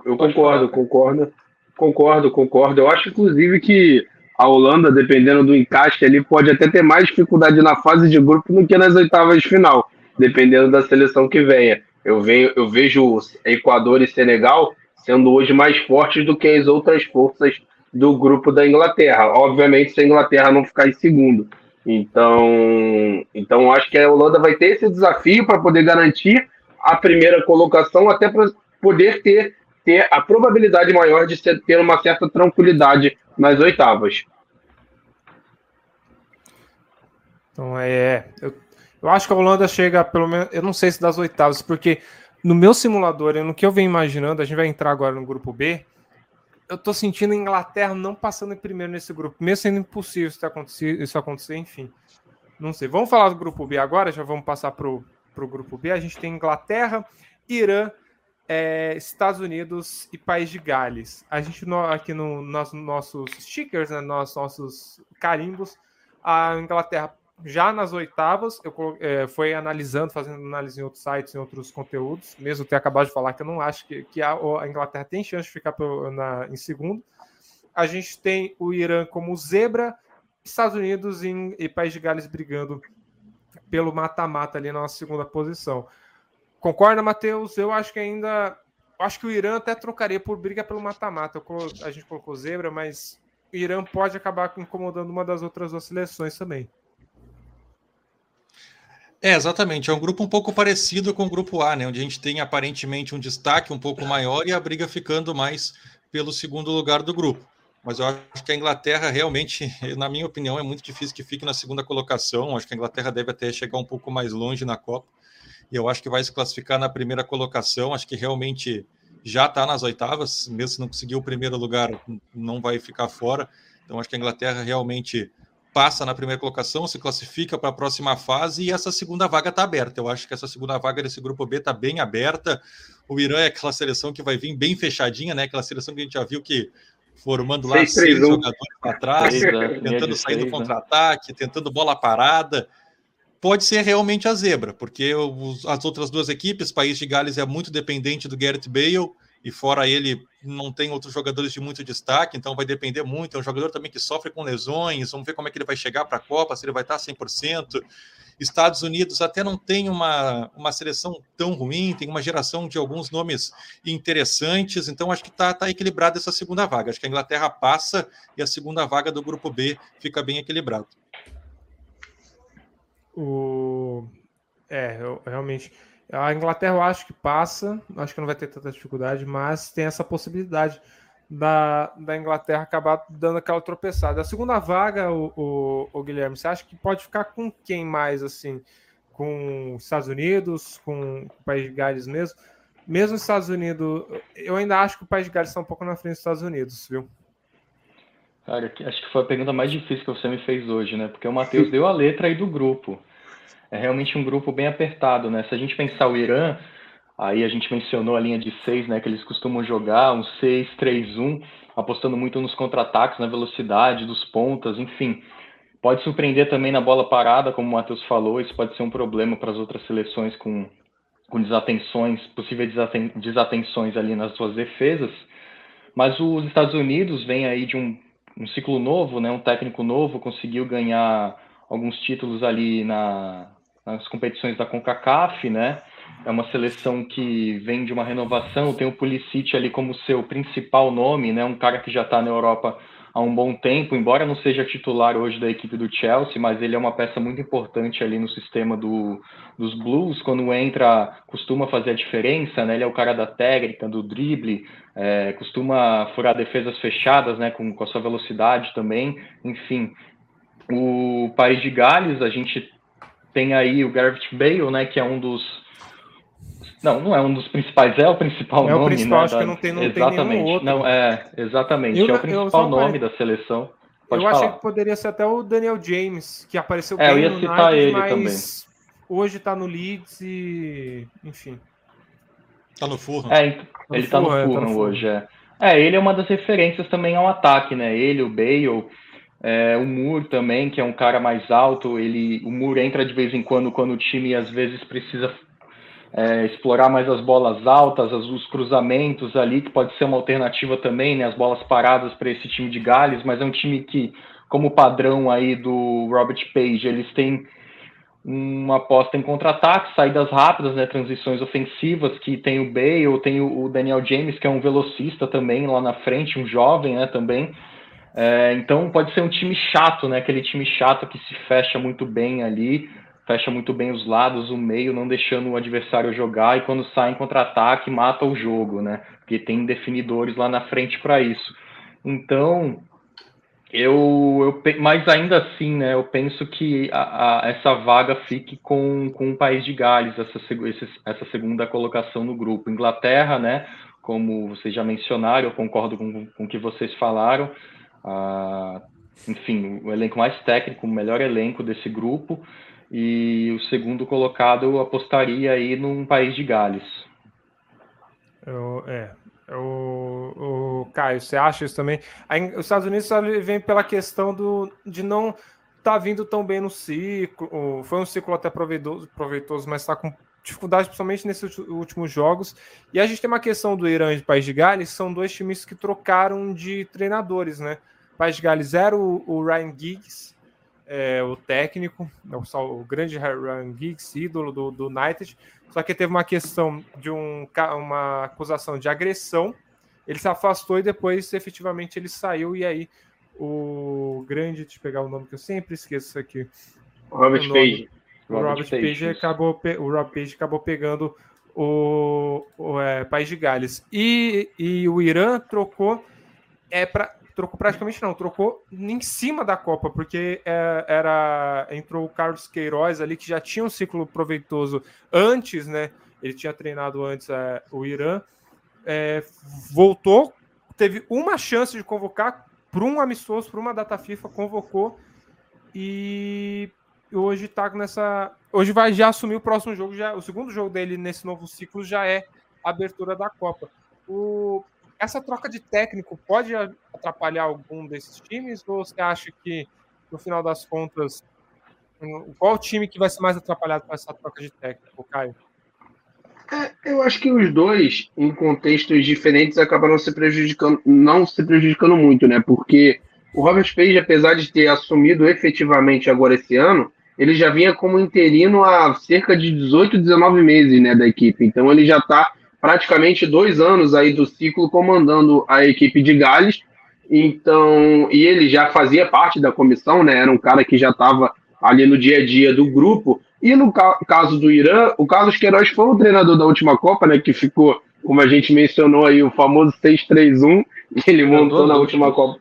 eu concordo, concordo, concordo, concordo. Eu acho, inclusive, que a Holanda, dependendo do encaixe ali, pode até ter mais dificuldade na fase de grupo do que nas oitavas de final, dependendo da seleção que venha. Eu, venho, eu vejo Equador e Senegal sendo hoje mais fortes do que as outras forças do grupo da Inglaterra. Obviamente, se a Inglaterra não ficar em segundo. Então, então acho que a Holanda vai ter esse desafio para poder garantir a primeira colocação, até para poder ter, ter a probabilidade maior de ser, ter uma certa tranquilidade nas oitavas. Então é, eu, eu acho que a Holanda chega pelo menos, eu não sei se das oitavas, porque no meu simulador, no que eu venho imaginando, a gente vai entrar agora no grupo B, eu tô sentindo a Inglaterra não passando em primeiro nesse grupo, mesmo sendo impossível isso acontecer, isso acontecer, enfim. Não sei. Vamos falar do grupo B agora, já vamos passar pro, pro grupo B. A gente tem Inglaterra, Irã, é, Estados Unidos e País de Gales. A gente no, aqui no nos nossos stickers, né, nos nossos carimbos, a Inglaterra já nas oitavas, eu é, foi analisando, fazendo análise em outros sites, em outros conteúdos, mesmo ter acabado de falar que eu não acho que, que a, a Inglaterra tem chance de ficar na, em segundo. A gente tem o Irã como zebra, Estados Unidos em, e País de Gales brigando pelo mata-mata ali na segunda posição. Concorda, Matheus? Eu acho que ainda. Acho que o Irã até trocaria por briga pelo mata-mata. A gente colocou zebra, mas o Irã pode acabar incomodando uma das outras duas seleções também. É, exatamente. É um grupo um pouco parecido com o grupo A, né? Onde a gente tem aparentemente um destaque um pouco maior e a briga ficando mais pelo segundo lugar do grupo. Mas eu acho que a Inglaterra realmente, na minha opinião, é muito difícil que fique na segunda colocação. Acho que a Inglaterra deve até chegar um pouco mais longe na Copa. E eu acho que vai se classificar na primeira colocação. Acho que realmente já está nas oitavas, mesmo se não conseguir o primeiro lugar, não vai ficar fora. Então acho que a Inglaterra realmente passa na primeira colocação, se classifica para a próxima fase e essa segunda vaga está aberta. Eu acho que essa segunda vaga desse grupo B está bem aberta. O Irã é aquela seleção que vai vir bem fechadinha, né? Aquela seleção que a gente já viu que formando lá 6, seis jogadores para trás, tentando sair do né? contra-ataque, tentando bola parada. Pode ser realmente a zebra, porque os, as outras duas equipes, País de Gales é muito dependente do Gareth Bale e fora ele não tem outros jogadores de muito destaque, então vai depender muito. É um jogador também que sofre com lesões, vamos ver como é que ele vai chegar para a Copa, se ele vai estar 100%. Estados Unidos até não tem uma, uma seleção tão ruim, tem uma geração de alguns nomes interessantes, então acho que está tá equilibrada essa segunda vaga. Acho que a Inglaterra passa e a segunda vaga do grupo B fica bem equilibrado. O... É, eu, realmente. A Inglaterra eu acho que passa, acho que não vai ter tanta dificuldade, mas tem essa possibilidade da, da Inglaterra acabar dando aquela tropeçada. A segunda vaga, o, o, o, Guilherme, você acha que pode ficar com quem mais assim? Com os Estados Unidos, com o País de Gales mesmo? Mesmo os Estados Unidos, eu ainda acho que o País de Gales está um pouco na frente dos Estados Unidos, viu? Cara, acho que foi a pergunta mais difícil que você me fez hoje, né? Porque o Matheus deu a letra aí do grupo é realmente um grupo bem apertado, né? Se a gente pensar o Irã, aí a gente mencionou a linha de seis, né? Que eles costumam jogar um 6-3-1, apostando muito nos contra-ataques, na velocidade dos pontas, enfim. Pode surpreender também na bola parada, como o Matheus falou, isso pode ser um problema para as outras seleções com, com desatenções, possíveis desaten desatenções ali nas suas defesas. Mas os Estados Unidos vêm aí de um, um ciclo novo, né? Um técnico novo, conseguiu ganhar alguns títulos ali na, nas competições da CONCACAF, né? É uma seleção que vem de uma renovação, tem o Pulisic ali como seu principal nome, né? Um cara que já está na Europa há um bom tempo, embora não seja titular hoje da equipe do Chelsea, mas ele é uma peça muito importante ali no sistema do, dos Blues. Quando entra, costuma fazer a diferença, né? Ele é o cara da técnica, do drible, é, costuma furar defesas fechadas, né? Com, com a sua velocidade também. Enfim, o País de Gales, a gente tem aí o Gareth Bale, né, que é um dos não, não é um dos principais, é o principal é nome. É o principal, né, acho da... que não tem, não exatamente. tem nenhum outro. Não, é, exatamente. Eu, é o principal nome da seleção. Pode eu falar. achei que poderia ser até o Daniel James, que apareceu é, bem eu ia citar United, ele também. hoje tá no Leeds e. enfim. Tá no Fulham. É, ele tá no Fulham, tá no Fulham hoje, é. É, ele é uma das referências também ao ataque, né? Ele, o Bale, é, o Moore também, que é um cara mais alto, ele, o Moore entra de vez em quando quando o time às vezes precisa é, explorar mais as bolas altas, as, os cruzamentos ali, que pode ser uma alternativa também, né, as bolas paradas para esse time de Gales, mas é um time que, como padrão aí do Robert Page, eles têm uma aposta em contra-ataque, saídas rápidas, né, transições ofensivas, que tem o Bale, tem o, Daniel James, que é um velocista também lá na frente, um jovem, né, também. É, então pode ser um time chato, né, aquele time chato que se fecha muito bem ali, fecha muito bem os lados, o meio, não deixando o adversário jogar e quando sai em contra-ataque mata o jogo, né? Porque tem definidores lá na frente para isso. Então, eu, eu, mas ainda assim, né? Eu penso que a, a, essa vaga fique com, com o país de Gales, essa, essa segunda colocação no grupo. Inglaterra, né? Como vocês já mencionaram, eu concordo com, com o que vocês falaram. Ah, enfim, o elenco mais técnico, o melhor elenco desse grupo e o segundo colocado eu apostaria aí num país de Gales. Eu, é, o, o Caio, você acha isso também? Aí, os Estados Unidos vem pela questão do, de não estar tá vindo tão bem no ciclo. Foi um ciclo até proveitoso, proveitoso mas está com dificuldade, principalmente nesses últimos jogos. E a gente tem uma questão do Irã e do País de Gales, são dois times que trocaram de treinadores, né? O País de Gales era o, o Ryan Giggs, é, o técnico, o, o grande Ryan Giggs, ídolo do, do United, só que teve uma questão de um, uma acusação de agressão, ele se afastou e depois efetivamente ele saiu, e aí o grande, deixa eu pegar o nome que eu sempre esqueço aqui. Robert Page. O Robert, Robert Page, Page acabou, o Robert Page acabou pegando o, o é, País de Gales. E, e o Irã trocou é para trocou praticamente não, trocou em cima da Copa, porque é, era entrou o Carlos Queiroz ali que já tinha um ciclo proveitoso antes, né? Ele tinha treinado antes é, o Irã, é, voltou, teve uma chance de convocar para um amistoso, para uma data FIFA, convocou e hoje está nessa, hoje vai já assumir o próximo jogo, já o segundo jogo dele nesse novo ciclo já é a abertura da Copa. O essa troca de técnico pode atrapalhar algum desses times? Ou você acha que, no final das contas, qual o time que vai ser mais atrapalhado com essa troca de técnico, Caio? É, eu acho que os dois, em contextos diferentes, acabaram se prejudicando, não se prejudicando muito, né? Porque o Robert Page, apesar de ter assumido efetivamente agora esse ano, ele já vinha como interino há cerca de 18, 19 meses, né, da equipe. Então ele já está praticamente dois anos aí do ciclo comandando a equipe de Gales. Então, e ele já fazia parte da comissão, né? Era um cara que já estava ali no dia a dia do grupo. E no ca caso do Irã, o Carlos Queiroz foi o treinador da última Copa, né? Que ficou, como a gente mencionou aí, o famoso 6-3-1, que ele montou na última Copa.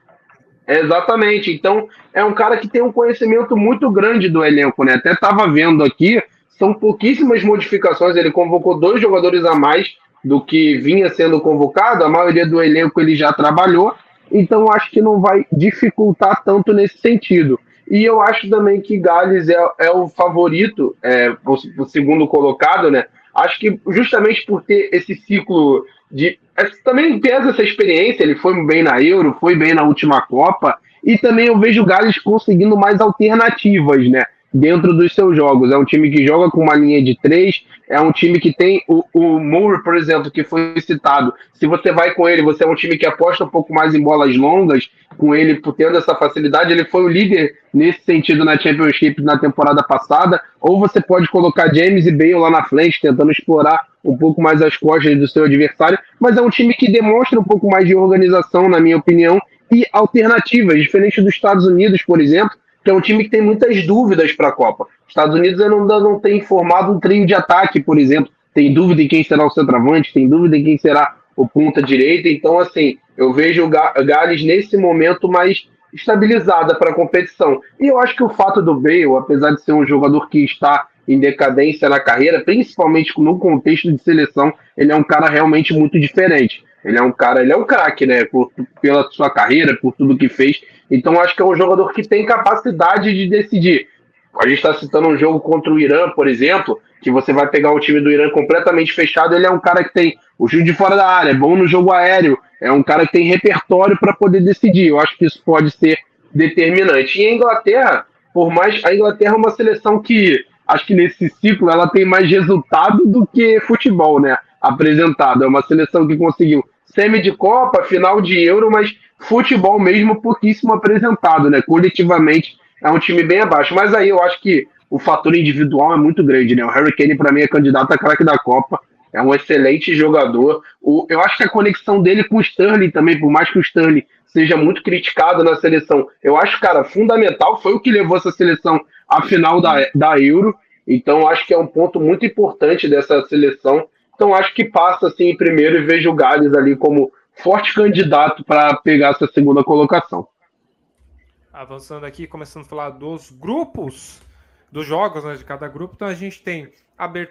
Exatamente. Então, é um cara que tem um conhecimento muito grande do elenco, né? Até estava vendo aqui, são pouquíssimas modificações. Ele convocou dois jogadores a mais do que vinha sendo convocado, a maioria do elenco ele já trabalhou, então acho que não vai dificultar tanto nesse sentido. E eu acho também que Gales é, é o favorito, é, o, o, segundo colocado, né? Acho que justamente por ter esse ciclo de. É, também pesa essa experiência, ele foi bem na Euro, foi bem na última Copa, e também eu vejo o Gales conseguindo mais alternativas, né? Dentro dos seus jogos. É um time que joga com uma linha de três, é um time que tem o, o Moore, por exemplo, que foi citado. Se você vai com ele, você é um time que aposta um pouco mais em bolas longas, com ele tendo essa facilidade. Ele foi o líder nesse sentido na Championship na temporada passada. Ou você pode colocar James e Bale lá na frente, tentando explorar um pouco mais as costas do seu adversário. Mas é um time que demonstra um pouco mais de organização, na minha opinião, e alternativas, diferente dos Estados Unidos, por exemplo que é um time que tem muitas dúvidas para a Copa. Os Estados Unidos ainda não tem formado um trio de ataque, por exemplo. Tem dúvida em quem será o centroavante, tem dúvida em quem será o ponta direita. Então, assim, eu vejo o Gales nesse momento mais estabilizada para a competição. E eu acho que o fato do Bale, apesar de ser um jogador que está em decadência na carreira, principalmente no contexto de seleção, ele é um cara realmente muito diferente. Ele é um cara, ele é um craque, né? Por, pela sua carreira, por tudo que fez. Então acho que é um jogador que tem capacidade de decidir. A gente está citando um jogo contra o Irã, por exemplo, que você vai pegar um time do Irã completamente fechado. Ele é um cara que tem o chute de fora da área, é bom no jogo aéreo, é um cara que tem repertório para poder decidir. Eu acho que isso pode ser determinante. E a Inglaterra, por mais. A Inglaterra é uma seleção que acho que nesse ciclo ela tem mais resultado do que futebol, né? Apresentado. É uma seleção que conseguiu semi de Copa, final de Euro, mas futebol mesmo pouquíssimo apresentado, né? Coletivamente é um time bem abaixo. Mas aí eu acho que o fator individual é muito grande, né? O Harry Kane, para mim, é candidato a craque da Copa. É um excelente jogador. O, eu acho que a conexão dele com o Sterling também, por mais que o Sterling seja muito criticado na seleção, eu acho, cara, fundamental. Foi o que levou essa seleção à final da, da Euro. Então, acho que é um ponto muito importante dessa seleção. Então, acho que passa assim em primeiro e vejo o Gales ali como forte candidato para pegar essa segunda colocação. Avançando aqui, começando a falar dos grupos, dos jogos né, de cada grupo. Então, a gente tem,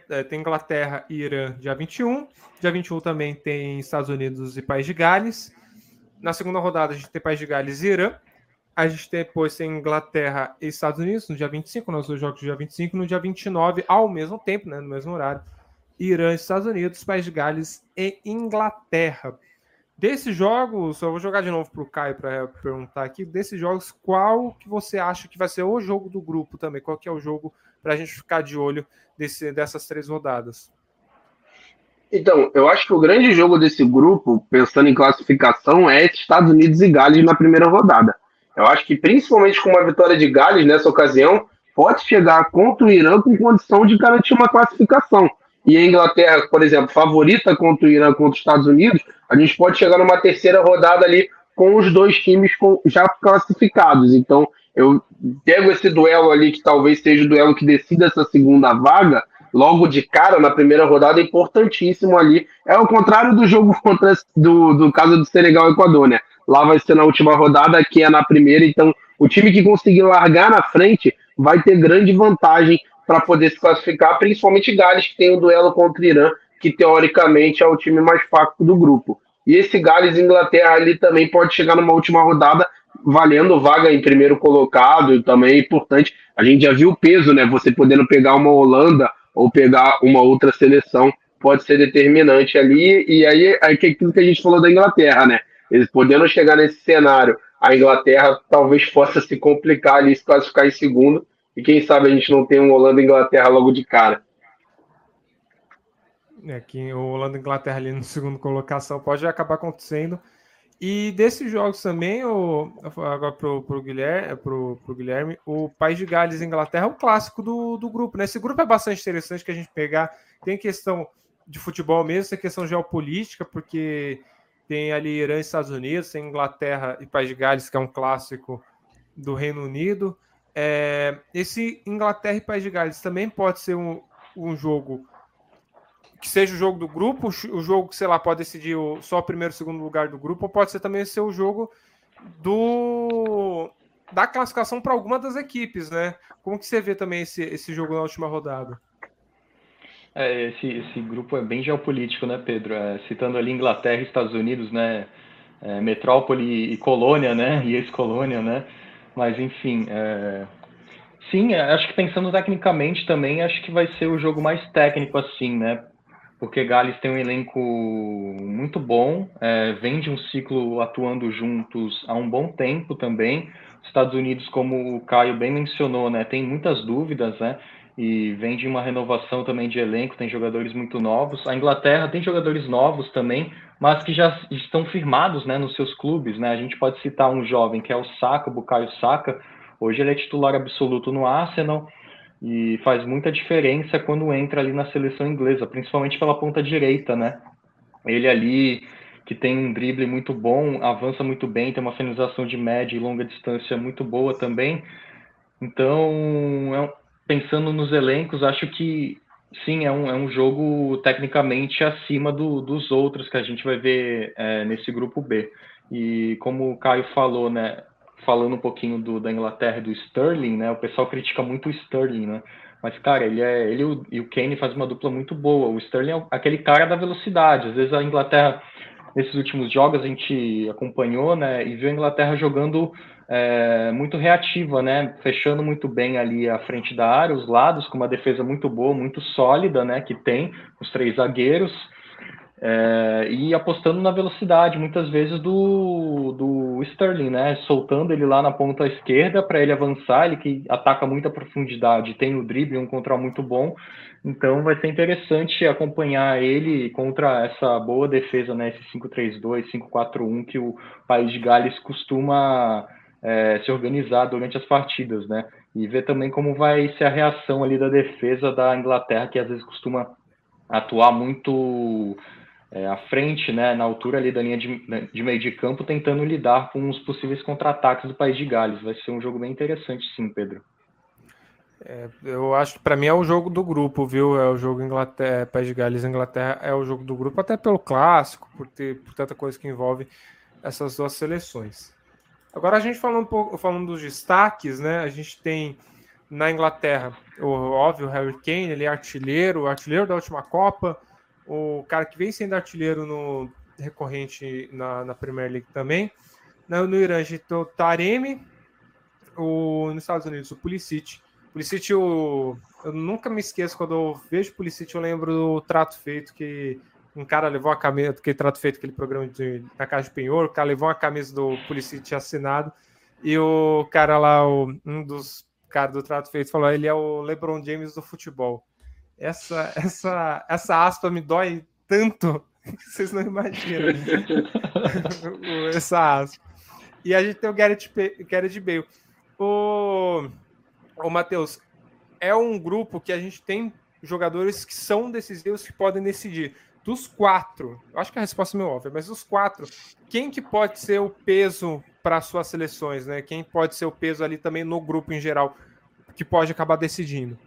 é, tem Inglaterra e Irã dia 21. Dia 21 também tem Estados Unidos e País de Gales. Na segunda rodada, a gente tem País de Gales e Irã. A gente depois tem Inglaterra e Estados Unidos no dia 25, nós dois jogos dia 25, no dia 29, ao mesmo tempo, né, no mesmo horário. Irã, Estados Unidos, País de Gales e Inglaterra. Desses jogos, eu vou jogar de novo para o Caio para perguntar aqui. Desses jogos, qual que você acha que vai ser o jogo do grupo também? Qual que é o jogo para a gente ficar de olho desse, dessas três rodadas? Então, eu acho que o grande jogo desse grupo, pensando em classificação, é Estados Unidos e Gales na primeira rodada. Eu acho que, principalmente com uma vitória de Gales nessa ocasião, pode chegar contra o Irã com condição de garantir uma classificação e a Inglaterra, por exemplo, favorita contra o Irã, contra os Estados Unidos, a gente pode chegar numa terceira rodada ali com os dois times já classificados. Então, eu pego esse duelo ali, que talvez seja o duelo que decida essa segunda vaga, logo de cara, na primeira rodada, é importantíssimo ali. É o contrário do jogo contra do, do caso do Senegal e Equador, né? Lá vai ser na última rodada, aqui é na primeira, então o time que conseguir largar na frente vai ter grande vantagem para poder se classificar, principalmente Gales, que tem um duelo contra o Irã, que teoricamente é o time mais fraco do grupo. E esse Gales Inglaterra ali também pode chegar numa última rodada valendo vaga em primeiro colocado, também é importante. A gente já viu o peso, né? Você podendo pegar uma Holanda ou pegar uma outra seleção pode ser determinante ali. E aí é aquilo que a gente falou da Inglaterra, né? Eles podendo chegar nesse cenário, a Inglaterra talvez possa se complicar ali, se classificar em segundo, e quem sabe a gente não tem um Holanda e Inglaterra logo de cara. É, que o Holanda e Inglaterra ali no segundo colocação pode acabar acontecendo. E desses jogos também, o, agora pro, pro, Guilherme, pro, pro Guilherme, o País de Gales e Inglaterra é o clássico do, do grupo, né? Esse grupo é bastante interessante que a gente pegar. Tem questão de futebol mesmo, tem questão geopolítica, porque tem ali Irã e Estados Unidos, tem Inglaterra e País de Gales, que é um clássico do Reino Unido. É, esse Inglaterra e País de Gales também pode ser um, um jogo que seja o jogo do grupo, o jogo que, sei lá, pode decidir o, só o primeiro e segundo lugar do grupo, ou pode ser também ser o jogo do da classificação para alguma das equipes, né? Como que você vê também esse, esse jogo na última rodada? É, esse, esse grupo é bem geopolítico, né, Pedro? É, citando ali Inglaterra e Estados Unidos, né? É, metrópole e colônia, né? E ex-colônia, né? Mas, enfim, é... sim, é, acho que pensando tecnicamente também, acho que vai ser o jogo mais técnico assim, né? Porque Gales tem um elenco muito bom, é, vem de um ciclo atuando juntos há um bom tempo também. Os Estados Unidos, como o Caio bem mencionou, né, tem muitas dúvidas, né? E vem de uma renovação também de elenco, tem jogadores muito novos. A Inglaterra tem jogadores novos também, mas que já estão firmados né, nos seus clubes. Né? A gente pode citar um jovem que é o Saka, o Bukayo Saka. Hoje ele é titular absoluto no Arsenal e faz muita diferença quando entra ali na seleção inglesa, principalmente pela ponta direita, né? Ele ali que tem um drible muito bom, avança muito bem, tem uma finalização de média e longa distância muito boa também. Então, é pensando nos elencos, acho que Sim, é um, é um jogo tecnicamente acima do, dos outros que a gente vai ver é, nesse grupo B. E como o Caio falou, né, falando um pouquinho do, da Inglaterra e do Sterling, né? O pessoal critica muito o Sterling, né? Mas, cara, ele é. Ele e o Kane faz uma dupla muito boa. O Sterling é aquele cara da velocidade. Às vezes a Inglaterra, nesses últimos jogos, a gente acompanhou, né? E viu a Inglaterra jogando é, muito reativa, né? Fechando muito bem ali a frente da área, os lados, com uma defesa muito boa, muito sólida, né? Que tem os três zagueiros. É, e apostando na velocidade, muitas vezes, do, do Sterling, né? Soltando ele lá na ponta esquerda para ele avançar, ele que ataca muita profundidade, tem o drible, um controle muito bom. Então vai ser interessante acompanhar ele contra essa boa defesa, né? Esse 5-3-2, 5-4-1 que o país de Gales costuma é, se organizar durante as partidas, né? E ver também como vai ser a reação ali da defesa da Inglaterra, que às vezes costuma atuar muito é, à frente, né, na altura ali da linha de, de, meio de campo, tentando lidar com os possíveis contra-ataques do país de Gales. Vai ser um jogo bem interessante, sim, Pedro. É, eu acho que para mim é o jogo do grupo, viu? É o jogo Inglaterra, País de Gales Inglaterra é o jogo do grupo, até pelo clássico, por ter por tanta coisa que envolve essas duas seleções. Agora a gente falando um pouco, falando dos destaques, né? A gente tem na Inglaterra, o óbvio, Harry Kane, ele é artilheiro, artilheiro da última Copa, o cara que vem sendo artilheiro no recorrente na, na Premier League também. No, no Irã a gente tem o Taremi, o, nos Estados Unidos o Pulisic. Pulisic, o, eu nunca me esqueço quando eu vejo Pulisic, eu lembro do trato feito que um cara levou a camisa, que trato feito aquele programa de, na Casa de Penhor, o cara levou uma camisa do Pulisic assinado, e o cara lá, o, um dos caras do trato feito, falou: ele é o LeBron James do futebol. Essa, essa, essa aspa me dói tanto que vocês não imaginam. essa aspa. E a gente tem o Garrett, Garrett Bale. O, o Matheus, é um grupo que a gente tem jogadores que são decisivos que podem decidir dos quatro, eu acho que a resposta é meio óbvia, mas dos quatro, quem que pode ser o peso para suas seleções, né? Quem pode ser o peso ali também no grupo em geral, que pode acabar decidindo?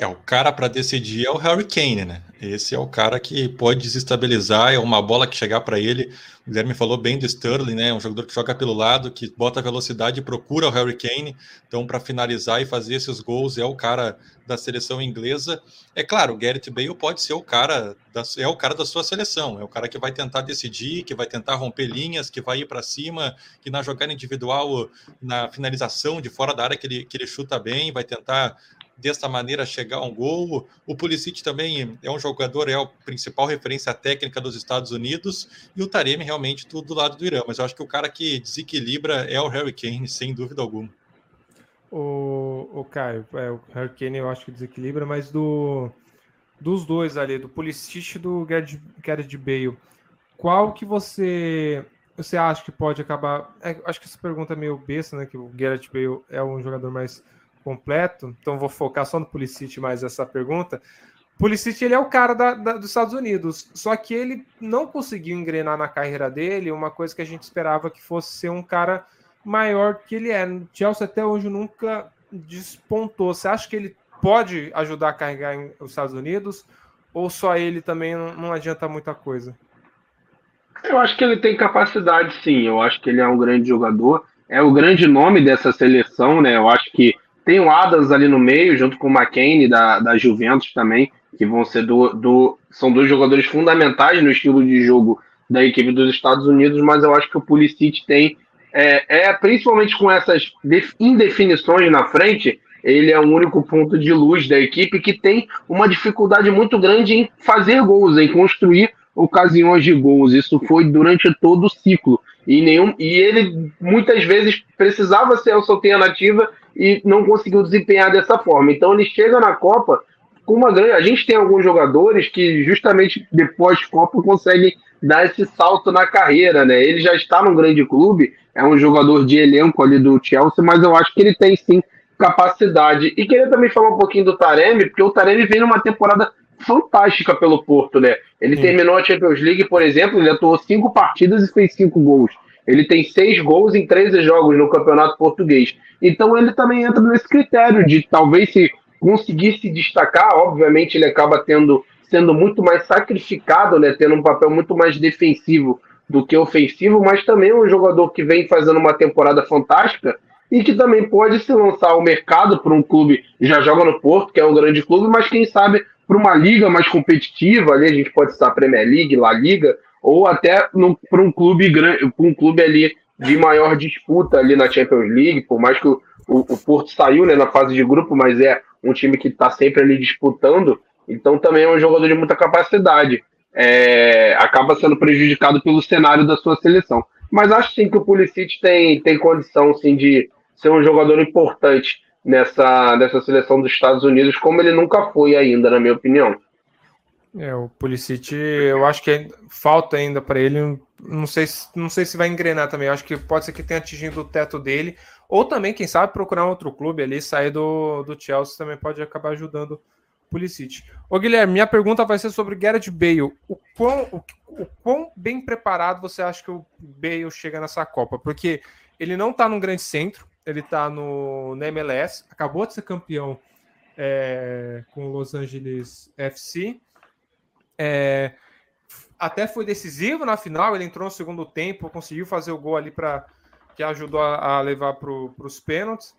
É, o cara para decidir é o Harry Kane, né? Esse é o cara que pode desestabilizar, é uma bola que chegar para ele. O Guilherme falou bem do Sterling, né? Um jogador que joga pelo lado, que bota velocidade e procura o Harry Kane. Então, para finalizar e fazer esses gols, é o cara da seleção inglesa. É claro, o Gareth Bale pode ser o cara, da, é o cara da sua seleção, é o cara que vai tentar decidir, que vai tentar romper linhas, que vai ir para cima, que na jogada individual, na finalização de fora da área que ele, que ele chuta bem, vai tentar dessa maneira chegar a um gol. O Pulisic também é um jogador, é a principal referência técnica dos Estados Unidos, e o Taremi realmente do, do lado do Irã. Mas eu acho que o cara que desequilibra é o Harry Kane, sem dúvida alguma. O, o Caio, é, o Harry Kane eu acho que desequilibra, mas do dos dois ali, do Pulisic e do Gareth Bale, qual que você você acha que pode acabar? É, acho que essa pergunta é meio besta, né? Que o Gareth Bale é um jogador mais completo, então vou focar só no Pulisic mais essa pergunta. Pulisic ele é o cara da, da, dos Estados Unidos, só que ele não conseguiu engrenar na carreira dele uma coisa que a gente esperava que fosse ser um cara maior que ele é. O Chelsea até hoje nunca despontou. Você acha que ele pode ajudar a carregar os Estados Unidos ou só ele também não, não adianta muita coisa? Eu acho que ele tem capacidade, sim. Eu acho que ele é um grande jogador. É o grande nome dessa seleção, né? Eu acho que tem o Adams ali no meio, junto com o McCain da, da Juventus também, que vão ser do, do, são dois jogadores fundamentais no estilo de jogo da equipe dos Estados Unidos, mas eu acho que o Pulisic tem, é, é principalmente com essas indefinições na frente, ele é o único ponto de luz da equipe que tem uma dificuldade muito grande em fazer gols, em construir ocasiões de gols. Isso foi durante todo o ciclo. E, nenhum, e ele muitas vezes precisava ser essa alternativa e não conseguiu desempenhar dessa forma. Então ele chega na Copa com uma grande. A gente tem alguns jogadores que justamente depois Copa conseguem dar esse salto na carreira, né? Ele já está num grande clube, é um jogador de elenco ali do Chelsea, mas eu acho que ele tem sim capacidade. E queria também falar um pouquinho do Taremi, porque o Taremi vem numa temporada fantástica pelo Porto, né? Ele sim. terminou a Champions League, por exemplo, ele atuou cinco partidas e fez cinco gols. Ele tem seis gols em 13 jogos no Campeonato Português. Então ele também entra nesse critério de talvez se conseguir se destacar, obviamente ele acaba tendo sendo muito mais sacrificado, né, tendo um papel muito mais defensivo do que ofensivo, mas também é um jogador que vem fazendo uma temporada fantástica e que também pode se lançar ao mercado para um clube, já joga no Porto, que é um grande clube, mas quem sabe para uma liga mais competitiva, ali a gente pode estar Premier League, La Liga, ou até para um clube grande, um clube ali de maior disputa ali na Champions League, por mais que o, o, o Porto saiu né, na fase de grupo, mas é um time que está sempre ali disputando, então também é um jogador de muita capacidade. É, acaba sendo prejudicado pelo cenário da sua seleção. Mas acho sim que o Pulisic tem, tem condição sim, de ser um jogador importante nessa, nessa seleção dos Estados Unidos, como ele nunca foi ainda, na minha opinião. É, o Pulisic, eu acho que falta ainda para ele. Não sei, não sei se vai engrenar também. Eu acho que pode ser que tenha atingido o teto dele. Ou também, quem sabe, procurar um outro clube ali, sair do, do Chelsea também pode acabar ajudando o Pulisic. Ô Guilherme, minha pergunta vai ser sobre Gareth Bale. O quão, o, o quão bem preparado você acha que o Bale chega nessa Copa? Porque ele não está num grande centro, ele está no, no MLS, acabou de ser campeão é, com o Los Angeles FC é, até foi decisivo na final, ele entrou no segundo tempo, conseguiu fazer o gol ali para que ajudou a, a levar para os pênaltis.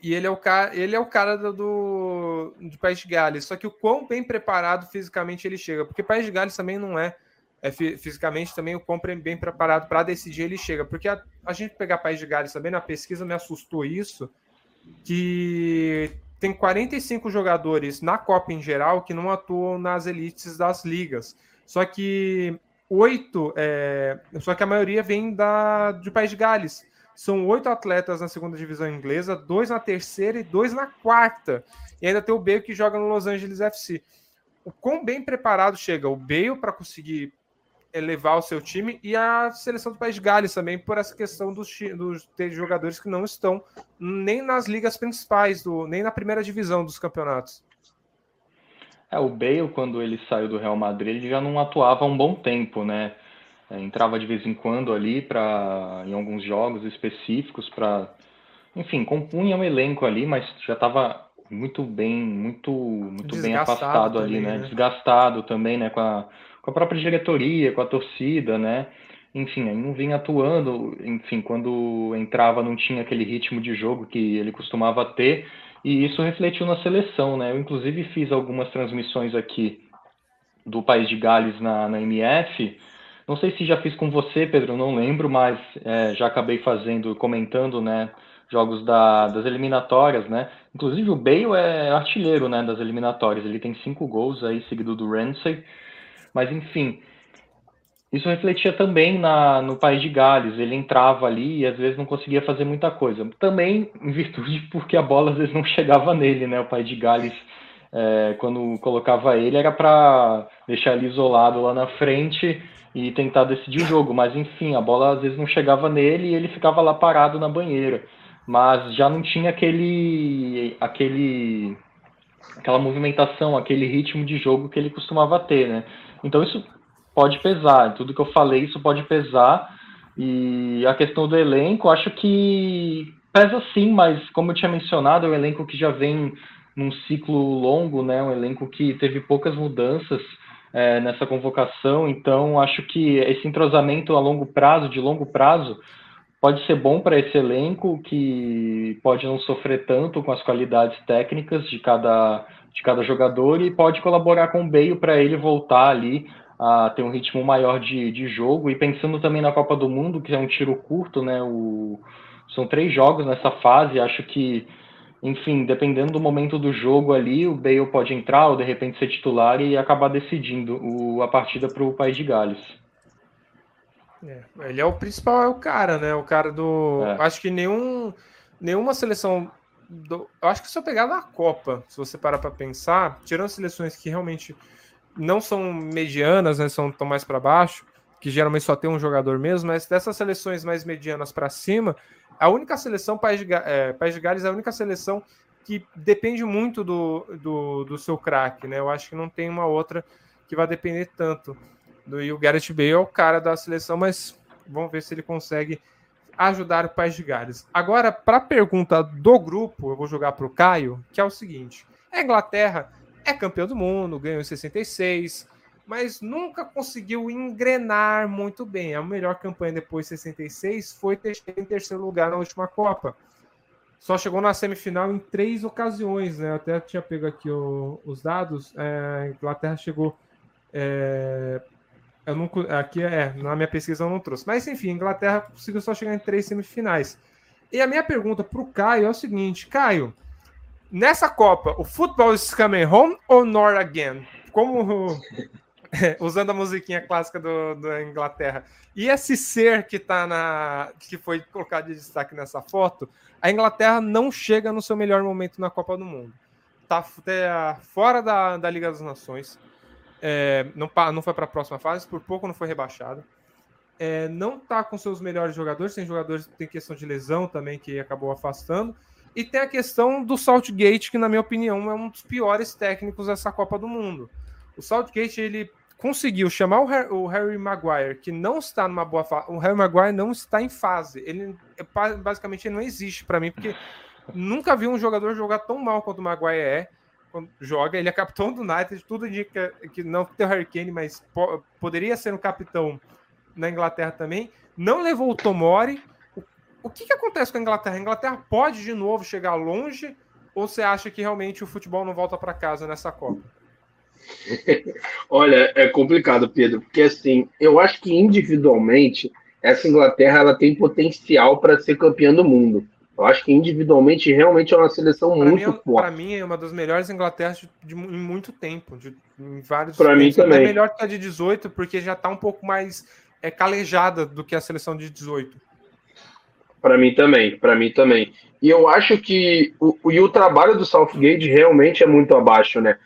E ele é o cara, ele é o cara do, do, do País de Gales. Só que o quão bem preparado fisicamente ele chega, porque País de Gales também não é, é fisicamente também o quão bem preparado para decidir ele chega. Porque a, a gente pegar País de Gales também na pesquisa me assustou isso, que tem 45 jogadores na Copa em geral que não atuam nas elites das ligas. Só que oito, é, só que a maioria vem da, do País de Gales. São oito atletas na segunda divisão inglesa, dois na terceira e dois na quarta. E ainda tem o Bale que joga no Los Angeles FC. O quão bem preparado chega o Bale para conseguir elevar o seu time e a seleção do País de Gales também por essa questão dos, dos jogadores que não estão nem nas ligas principais, do, nem na primeira divisão dos campeonatos. É, o Bale, quando ele saiu do Real Madrid, ele já não atuava há um bom tempo, né? É, entrava de vez em quando ali para em alguns jogos específicos para enfim, compunha um elenco ali, mas já estava muito bem, muito muito bem afastado também, ali, né? né? Desgastado também, né, com a com a própria diretoria, com a torcida, né? Enfim, aí não vinha atuando, enfim, quando entrava não tinha aquele ritmo de jogo que ele costumava ter, e isso refletiu na seleção, né? Eu, inclusive, fiz algumas transmissões aqui do País de Gales na, na MF, não sei se já fiz com você, Pedro, não lembro, mas é, já acabei fazendo, comentando, né, jogos da, das eliminatórias, né? Inclusive o Bale é artilheiro, né, das eliminatórias. Ele tem cinco gols aí, seguido do Ramsey. Mas, enfim, isso refletia também na, no país de Gales. Ele entrava ali e às vezes não conseguia fazer muita coisa. Também em virtude porque a bola às vezes não chegava nele, né? O país de Gales, é, quando colocava ele, era para deixar ele isolado lá na frente e tentar decidir o jogo. Mas enfim, a bola às vezes não chegava nele e ele ficava lá parado na banheira. Mas já não tinha aquele, aquele, aquela movimentação, aquele ritmo de jogo que ele costumava ter, né? Então isso pode pesar, tudo que eu falei, isso pode pesar. E a questão do elenco, acho que pesa sim, mas como eu tinha mencionado, é um elenco que já vem num ciclo longo, né? Um elenco que teve poucas mudanças é, nessa convocação, então acho que esse entrosamento a longo prazo, de longo prazo, pode ser bom para esse elenco que pode não sofrer tanto com as qualidades técnicas de cada de cada jogador e pode colaborar com o Bale para ele voltar ali a ter um ritmo maior de, de jogo. E pensando também na Copa do Mundo, que é um tiro curto, né? O, são três jogos nessa fase, acho que, enfim, dependendo do momento do jogo ali, o Bale pode entrar ou de repente ser titular e acabar decidindo o, a partida para o País de Gales. É, ele é o principal, é o cara, né? O cara do. É. Acho que nenhum, nenhuma seleção do, eu acho que se eu pegar na Copa, se você parar para pensar, tirando seleções que realmente não são medianas, né, são tão mais para baixo, que geralmente só tem um jogador mesmo, mas dessas seleções mais medianas para cima, a única seleção, País de, é, País de Gales é a única seleção que depende muito do, do, do seu craque, né? Eu acho que não tem uma outra que vai depender tanto. E o Gareth Bale é o cara da seleção, mas vamos ver se ele consegue ajudar o País de Gales. Agora, para a pergunta do grupo, eu vou jogar para o Caio, que é o seguinte: a Inglaterra é campeão do mundo, ganhou em 66, mas nunca conseguiu engrenar muito bem. A melhor campanha depois de 66 foi em terceiro lugar na última Copa. Só chegou na semifinal em três ocasiões, né? Eu até tinha pego aqui o, os dados. É, a Inglaterra chegou. É, eu não, aqui é, na minha pesquisa eu não trouxe. Mas enfim, a Inglaterra conseguiu só chegar em três semifinais. E a minha pergunta para o Caio é o seguinte: Caio, nessa Copa, o futebol is coming home ou not again? Como usando a musiquinha clássica do, da Inglaterra. E esse ser que tá na. que foi colocado de destaque nessa foto, a Inglaterra não chega no seu melhor momento na Copa do Mundo. Tá é, fora da, da Liga das Nações. É, não, não foi para a próxima fase, por pouco não foi rebaixado. É, não tá com seus melhores jogadores, tem jogadores que tem questão de lesão também que acabou afastando. E tem a questão do Saltgate, que, na minha opinião, é um dos piores técnicos dessa Copa do Mundo. O Saltgate ele conseguiu chamar o Harry, o Harry Maguire, que não está numa boa fase. O Harry Maguire não está em fase. Ele é basicamente ele não existe para mim, porque nunca vi um jogador jogar tão mal quanto o Maguire é. Quando joga, ele é capitão do United, tudo indica que não tem o Harry Kane, mas po poderia ser um capitão na Inglaterra também. Não levou o Tomori. O, o que, que acontece com a Inglaterra? A Inglaterra pode de novo chegar longe? Ou você acha que realmente o futebol não volta para casa nessa Copa? Olha, é complicado, Pedro, porque assim, eu acho que individualmente essa Inglaterra ela tem potencial para ser campeã do mundo. Eu acho que individualmente realmente é uma seleção pra muito mim, forte. Para mim é uma das melhores Inglaterras de, de, em muito tempo, de, em vários. Para mim também. É melhor que a de 18 porque já está um pouco mais é, calejada do que a seleção de 18. Para mim também, para mim também. E eu acho que o, e o trabalho do Southgate realmente é muito abaixo, né?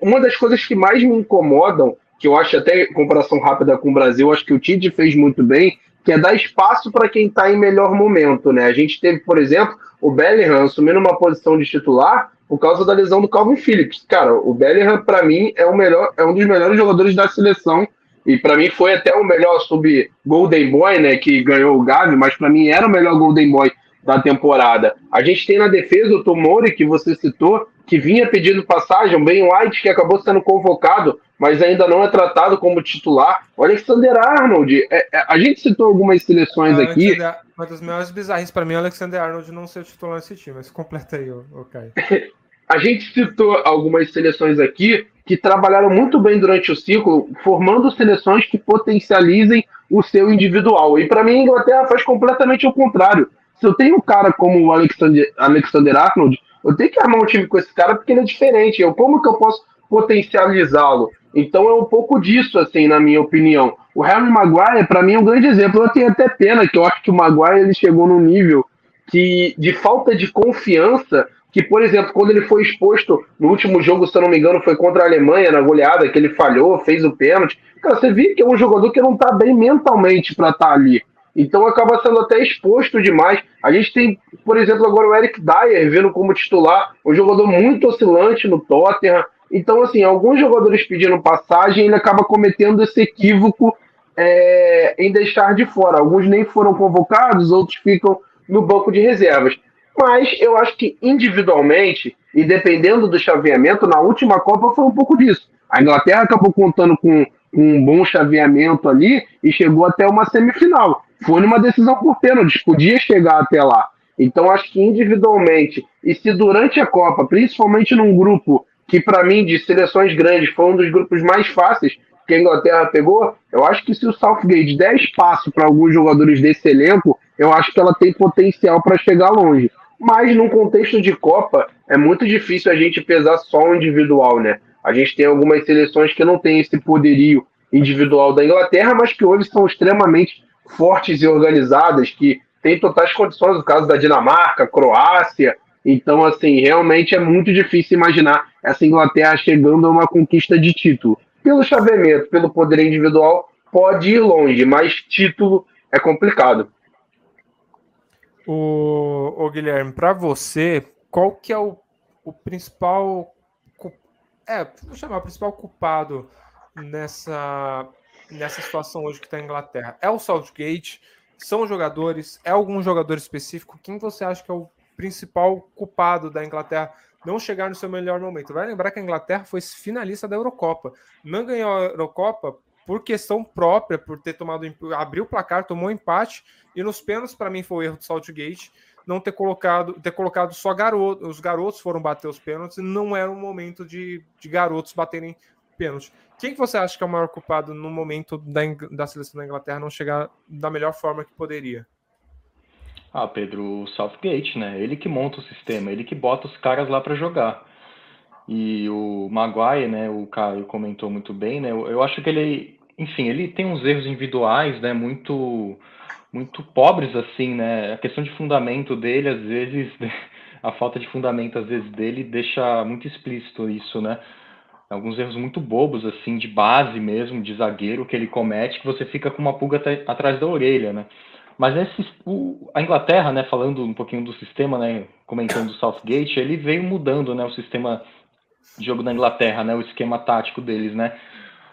Uma das coisas que mais me incomodam, que eu acho até comparação rápida com o Brasil, acho que o Tite fez muito bem, que é dar espaço para quem está em melhor momento, né? A gente teve, por exemplo, o Bellingham assumindo uma posição de titular por causa da lesão do Calvin Phillips. Cara, o Bellingham para mim é o melhor, é um dos melhores jogadores da seleção e para mim foi até o melhor sub Golden Boy, né, que ganhou o Gavi, mas para mim era o melhor Golden Boy da temporada. A gente tem na defesa o Tomori, que você citou, que vinha pedindo passagem, o Ben White, que acabou sendo convocado, mas ainda não é tratado como titular. O Alexander Arnold, é, é, a gente citou algumas seleções aqui. Uma das maiores bizarras para mim é o Alexander Arnold não ser titular nesse time, mas completa aí, o Caio. a gente citou algumas seleções aqui que trabalharam muito bem durante o ciclo, formando seleções que potencializem o seu individual. E para mim, a Inglaterra faz completamente o contrário. Se eu tenho um cara como o Alexander, Alexander Arnold, eu tenho que armar um time com esse cara porque ele é diferente. Eu, como que eu posso potencializá-lo? Então é um pouco disso, assim, na minha opinião. O Harry Maguire, para mim, é um grande exemplo. Eu tenho até pena que eu acho que o Maguire ele chegou num nível que, de falta de confiança que, por exemplo, quando ele foi exposto no último jogo, se eu não me engano, foi contra a Alemanha, na goleada, que ele falhou, fez o pênalti. Cara, você viu que é um jogador que não tá bem mentalmente para estar tá ali. Então acaba sendo até exposto demais. A gente tem, por exemplo, agora o Eric Dyer vindo como titular, um jogador muito oscilante no Tottenham. Então, assim, alguns jogadores pedindo passagem, ele acaba cometendo esse equívoco é, em deixar de fora. Alguns nem foram convocados, outros ficam no banco de reservas. Mas eu acho que individualmente, e dependendo do chaveamento, na última Copa foi um pouco disso. A Inglaterra acabou contando com, com um bom chaveamento ali e chegou até uma semifinal foi numa decisão por pênalti, podia chegar até lá. Então acho que individualmente, e se durante a Copa, principalmente num grupo que para mim de seleções grandes foi um dos grupos mais fáceis que a Inglaterra pegou, eu acho que se o Southgate der espaço para alguns jogadores desse elenco, eu acho que ela tem potencial para chegar longe. Mas num contexto de Copa, é muito difícil a gente pesar só o individual, né? A gente tem algumas seleções que não têm esse poderio individual da Inglaterra, mas que hoje são extremamente fortes e organizadas que têm totais condições, no caso da Dinamarca, Croácia. Então, assim, realmente é muito difícil imaginar essa Inglaterra chegando a uma conquista de título. Pelo chaveamento, pelo poder individual, pode ir longe, mas título é complicado. O, o Guilherme, para você, qual que é o, o principal é, vou chamar o principal culpado nessa nessa situação hoje que está a Inglaterra? É o Southgate? São jogadores? É algum jogador específico? Quem você acha que é o principal culpado da Inglaterra não chegar no seu melhor momento. Vai lembrar que a Inglaterra foi finalista da Eurocopa. Não ganhou a Eurocopa por questão própria, por ter tomado abriu o placar, tomou um empate e nos pênaltis para mim foi o erro do Saltgate não ter colocado ter colocado só garotos, os garotos foram bater os pênaltis não era um momento de, de garotos baterem pênalti. Quem que você acha que é o maior culpado no momento da, da seleção da Inglaterra não chegar da melhor forma que poderia? Ah, Pedro, Southgate, né? Ele que monta o sistema, ele que bota os caras lá para jogar. E o Maguire, né? O Caio comentou muito bem, né? Eu, eu acho que ele, enfim, ele tem uns erros individuais, né? Muito, muito pobres assim, né? A questão de fundamento dele, às vezes, a falta de fundamento às vezes dele deixa muito explícito isso, né? Alguns erros muito bobos, assim, de base mesmo, de zagueiro que ele comete, que você fica com uma pulga atrás da orelha, né? Mas esse, o, a Inglaterra, né, falando um pouquinho do sistema, né, comentando do Southgate, ele veio mudando, né, o sistema de jogo da Inglaterra, né, o esquema tático deles, né.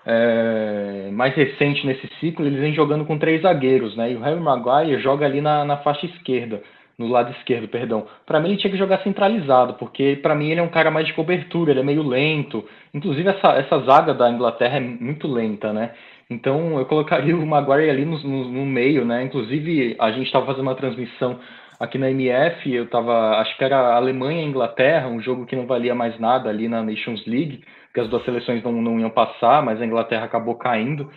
É, mais recente nesse ciclo, eles vêm jogando com três zagueiros, né, e o Harry Maguire joga ali na, na faixa esquerda no lado esquerdo, perdão. Para mim ele tinha que jogar centralizado, porque para mim ele é um cara mais de cobertura, ele é meio lento. Inclusive essa, essa zaga da Inglaterra é muito lenta, né? Então eu colocaria o Maguire ali no, no, no meio, né? Inclusive a gente estava fazendo uma transmissão aqui na MF, eu estava, acho que era Alemanha e Inglaterra, um jogo que não valia mais nada ali na Nations League, que as duas seleções não, não iam passar, mas a Inglaterra acabou caindo.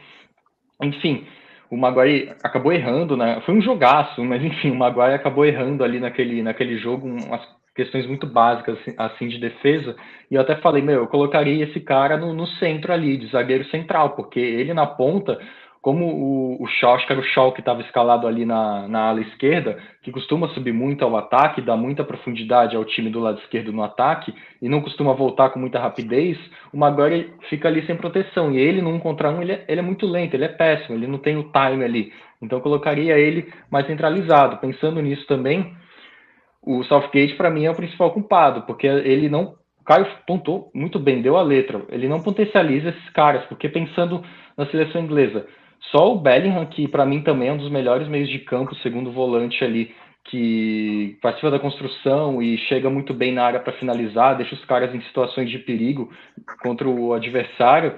Enfim, o Maguire acabou errando, né? Foi um jogaço, mas enfim, o Maguire acabou errando ali naquele, naquele jogo umas questões muito básicas assim, assim de defesa. E eu até falei, meu, eu colocaria esse cara no, no centro ali, de zagueiro central, porque ele na ponta como o, o Shaw, acho que era o Shaw que estava escalado ali na, na ala esquerda, que costuma subir muito ao ataque, dá muita profundidade ao time do lado esquerdo no ataque, e não costuma voltar com muita rapidez, o Maguire fica ali sem proteção. E ele, num contra um, ele é, ele é muito lento, ele é péssimo, ele não tem o time ali. Então colocaria ele mais centralizado. Pensando nisso também, o Southgate, para mim, é o principal culpado, porque ele não. O Caio pontou muito bem, deu a letra. Ele não potencializa esses caras, porque pensando na seleção inglesa, só o Bellingham, que para mim também é um dos melhores meios de campo, segundo volante ali, que participa da construção e chega muito bem na área para finalizar, deixa os caras em situações de perigo contra o adversário.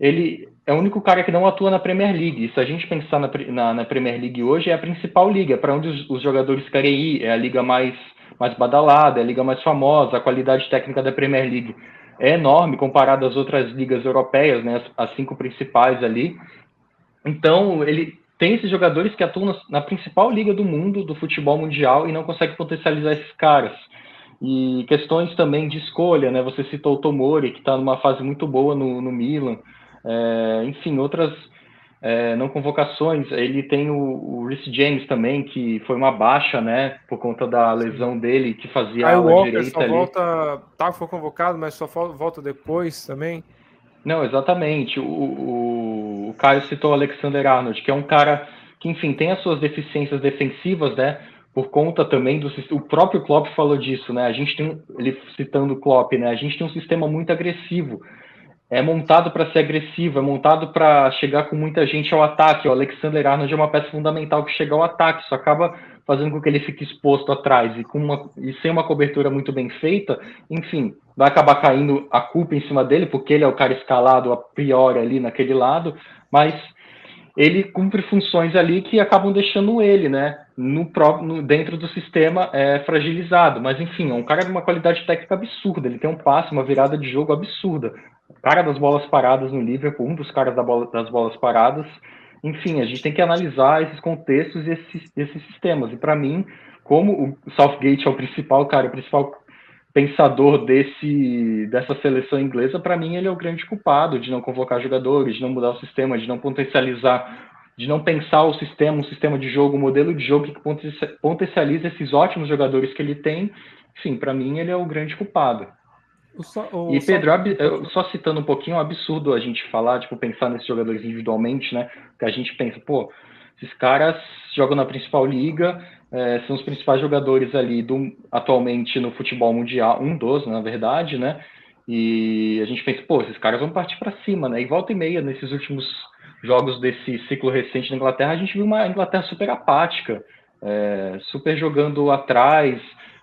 Ele é o único cara que não atua na Premier League. E se a gente pensar na, na, na Premier League hoje, é a principal liga, para onde os, os, jogadores querem ir, é a liga mais, mais badalada, é a liga mais famosa, a qualidade técnica da Premier League é enorme comparado às outras ligas europeias, né, as, as cinco principais ali. Então, ele tem esses jogadores que atuam na, principal liga do mundo, do futebol mundial, e não consegue potencializar esses caras. E questões também de escolha, né? Você citou o Tomori, que está numa fase muito boa no, no Milan. É, enfim, outras é, não convocações. Ele tem o, o Rhys James também, que foi uma baixa, né? Por conta da lesão dele, que fazia a ala direita só ali. volta, tá, foi convocado, mas só volta depois também. Não, exatamente. O, o, o Caio citou o Alexander Arnold, que é um cara que, enfim, tem as suas deficiências defensivas, né? Por conta também do o próprio Klopp falou disso, né? A gente tem ele citando o Klopp, né? A gente tem um sistema muito agressivo. É montado para ser agressivo, é montado para chegar com muita gente ao ataque. O Alexander Arnold é uma peça fundamental que chega ao ataque, isso acaba fazendo com que ele fique exposto atrás e, com uma, e sem uma cobertura muito bem feita, enfim, vai acabar caindo a culpa em cima dele, porque ele é o cara escalado a priori ali naquele lado, mas ele cumpre funções ali que acabam deixando ele, né, no próprio, no, dentro do sistema é, fragilizado. Mas enfim, é um cara de uma qualidade técnica absurda. Ele tem um passe, uma virada de jogo absurda. Cara das bolas paradas no Liverpool, um dos caras da bola, das bolas paradas. Enfim, a gente tem que analisar esses contextos e esses, esses sistemas. E para mim, como o Southgate é o principal cara, o principal pensador desse, dessa seleção inglesa, para mim ele é o grande culpado de não convocar jogadores, de não mudar o sistema, de não potencializar, de não pensar o sistema, um sistema de jogo, um modelo de jogo que potencializa esses ótimos jogadores que ele tem. Enfim, para mim ele é o grande culpado. O o e Pedro, só... só citando um pouquinho, é um absurdo a gente falar, tipo, pensar nesses jogadores individualmente, né? Que a gente pensa, pô, esses caras jogam na principal liga, é, são os principais jogadores ali do, atualmente no futebol mundial, um dos, na verdade, né? E a gente pensa, pô, esses caras vão partir para cima, né? E volta e meia, nesses últimos jogos desse ciclo recente na Inglaterra, a gente viu uma Inglaterra super apática, é, super jogando atrás,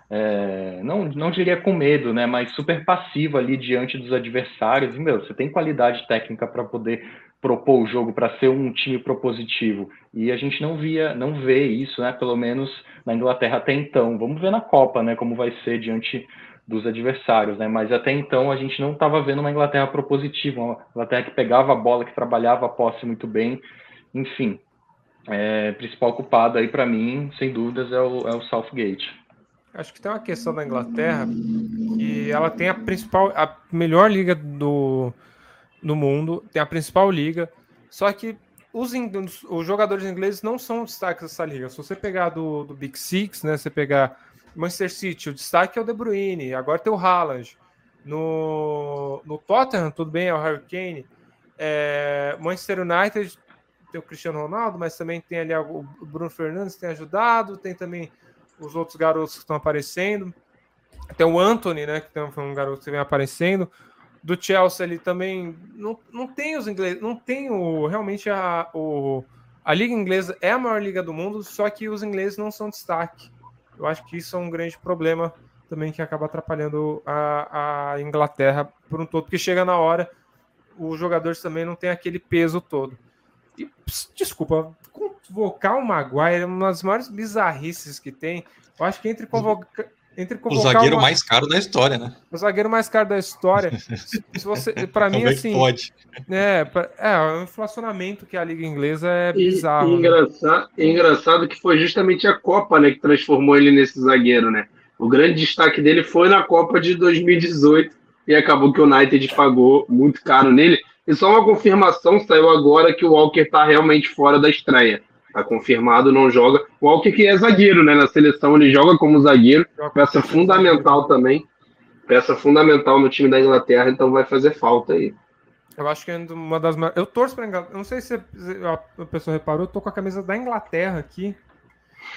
é, não, não diria com medo, né, mas super passiva ali diante dos adversários. E, meu, você tem qualidade técnica para poder propor o jogo, para ser um time propositivo. E a gente não via, não vê isso, né, pelo menos na Inglaterra até então. Vamos ver na Copa, né, como vai ser diante dos adversários, né? Mas até então a gente não estava vendo uma Inglaterra propositiva, uma Inglaterra que pegava a bola, que trabalhava a posse muito bem. Enfim, é, principal culpado aí para mim, sem dúvidas, é o, é o Southgate. Acho que tem uma questão da Inglaterra que ela tem a principal, a melhor liga do, do mundo, tem a principal liga, só que os, os jogadores ingleses não são destaques dessa liga. Se você pegar do, do Big Six, né, você pegar Manchester City, o destaque é o De Bruyne, agora tem o Haaland. No, no Tottenham, tudo bem, é o Harry Kane. É, Manchester United tem o Cristiano Ronaldo, mas também tem ali o Bruno Fernandes tem ajudado, tem também os outros garotos que estão aparecendo. Tem o Anthony, né, que tem um garoto que vem aparecendo. Do Chelsea ele também não, não tem os ingleses, não tem o realmente a, o, a liga inglesa é a maior liga do mundo, só que os ingleses não são destaque. Eu acho que isso é um grande problema também que acaba atrapalhando a, a Inglaterra por um todo, porque chega na hora, os jogadores também não têm aquele peso todo. E, desculpa, convocar o Maguire é uma das maiores bizarrices que tem. Eu acho que entre convocar. Entre o zagueiro uma... mais caro da história, né? O zagueiro mais caro da história. se você, para mim, assim. Pode. É, pra, é, o inflacionamento que a Liga Inglesa é bizarro. E, e engraçado, né? engraçado que foi justamente a Copa, né, que transformou ele nesse zagueiro, né? O grande destaque dele foi na Copa de 2018 e acabou que o United pagou muito caro nele. E só uma confirmação saiu agora que o Walker está realmente fora da estreia. Está confirmado, não joga. O Walker que é zagueiro, né? Na seleção ele joga como zagueiro, peça fundamental também. Peça fundamental no time da Inglaterra, então vai fazer falta aí. Eu acho que é uma das Eu torço para Inglaterra. Eu não sei se a pessoa reparou, eu tô com a camisa da Inglaterra aqui.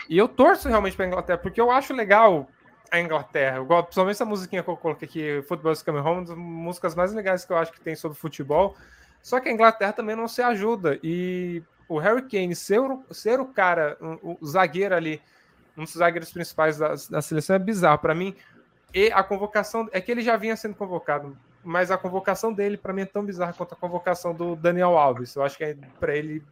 E eu torço realmente para Inglaterra, porque eu acho legal a Inglaterra. Eu gosto, principalmente essa musiquinha que eu coloquei aqui, Football is Coming Home, uma das músicas mais legais que eu acho que tem sobre futebol. Só que a Inglaterra também não se ajuda. E o Harry Kane ser, o, ser o cara, o, o zagueiro ali, um dos zagueiros principais da, da seleção é bizarro. Para mim, e a convocação é que ele já vinha sendo convocado, mas a convocação dele para mim é tão bizarra quanto a convocação do Daniel Alves. Eu acho que é para ele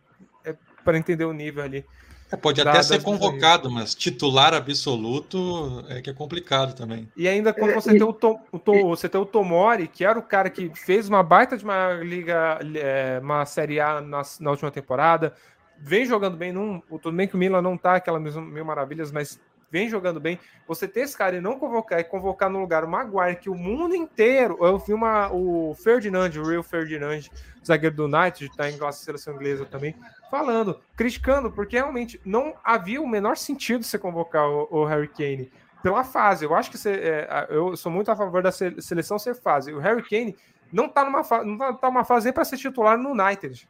é para entender o nível ali. É, pode até ser convocado, mas titular absoluto é que é complicado também. E ainda quando você, tem, o Tom, o Tom, você tem o Tomori, que era o cara que fez uma baita de uma liga, é, uma Série A na, na última temporada, vem jogando bem, num, tudo bem que o Milan não tá aquela mesma mil maravilhas, mas vem jogando bem. Você ter esse cara e não convocar, e convocar no lugar o Maguire, que o mundo inteiro. Eu vi uma, o Ferdinand, o Real Ferdinand, zagueiro do United, tá em seleção inglesa também, falando, criticando, porque realmente não havia o menor sentido você convocar o, o Harry Kane pela fase. Eu acho que você, é, eu sou muito a favor da seleção ser fase. O Harry Kane não tá numa, fa não tá numa fase para ser titular no United.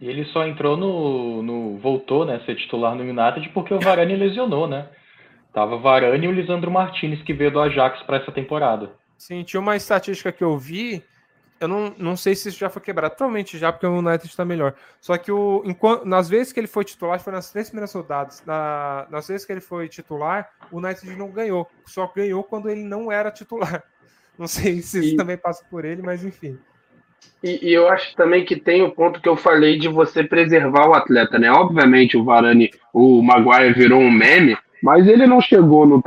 E ele só entrou no, no. voltou, né, ser titular no United porque o Varane lesionou, né? Tava Varane e o Lisandro Martinez que veio do Ajax para essa temporada. Sim, tinha uma estatística que eu vi. Eu não, não sei se isso já foi quebrado. Provavelmente já, porque o United está melhor. Só que o, enquanto, nas vezes que ele foi titular, foi nas três primeiras rodadas. Na, nas vezes que ele foi titular, o United não ganhou. Só ganhou quando ele não era titular. Não sei se isso e... também passa por ele, mas enfim. E, e, eu acho também que tem o ponto que eu falei de você preservar o atleta, né? Obviamente o Varane, o Maguire virou um meme, mas ele não chegou no.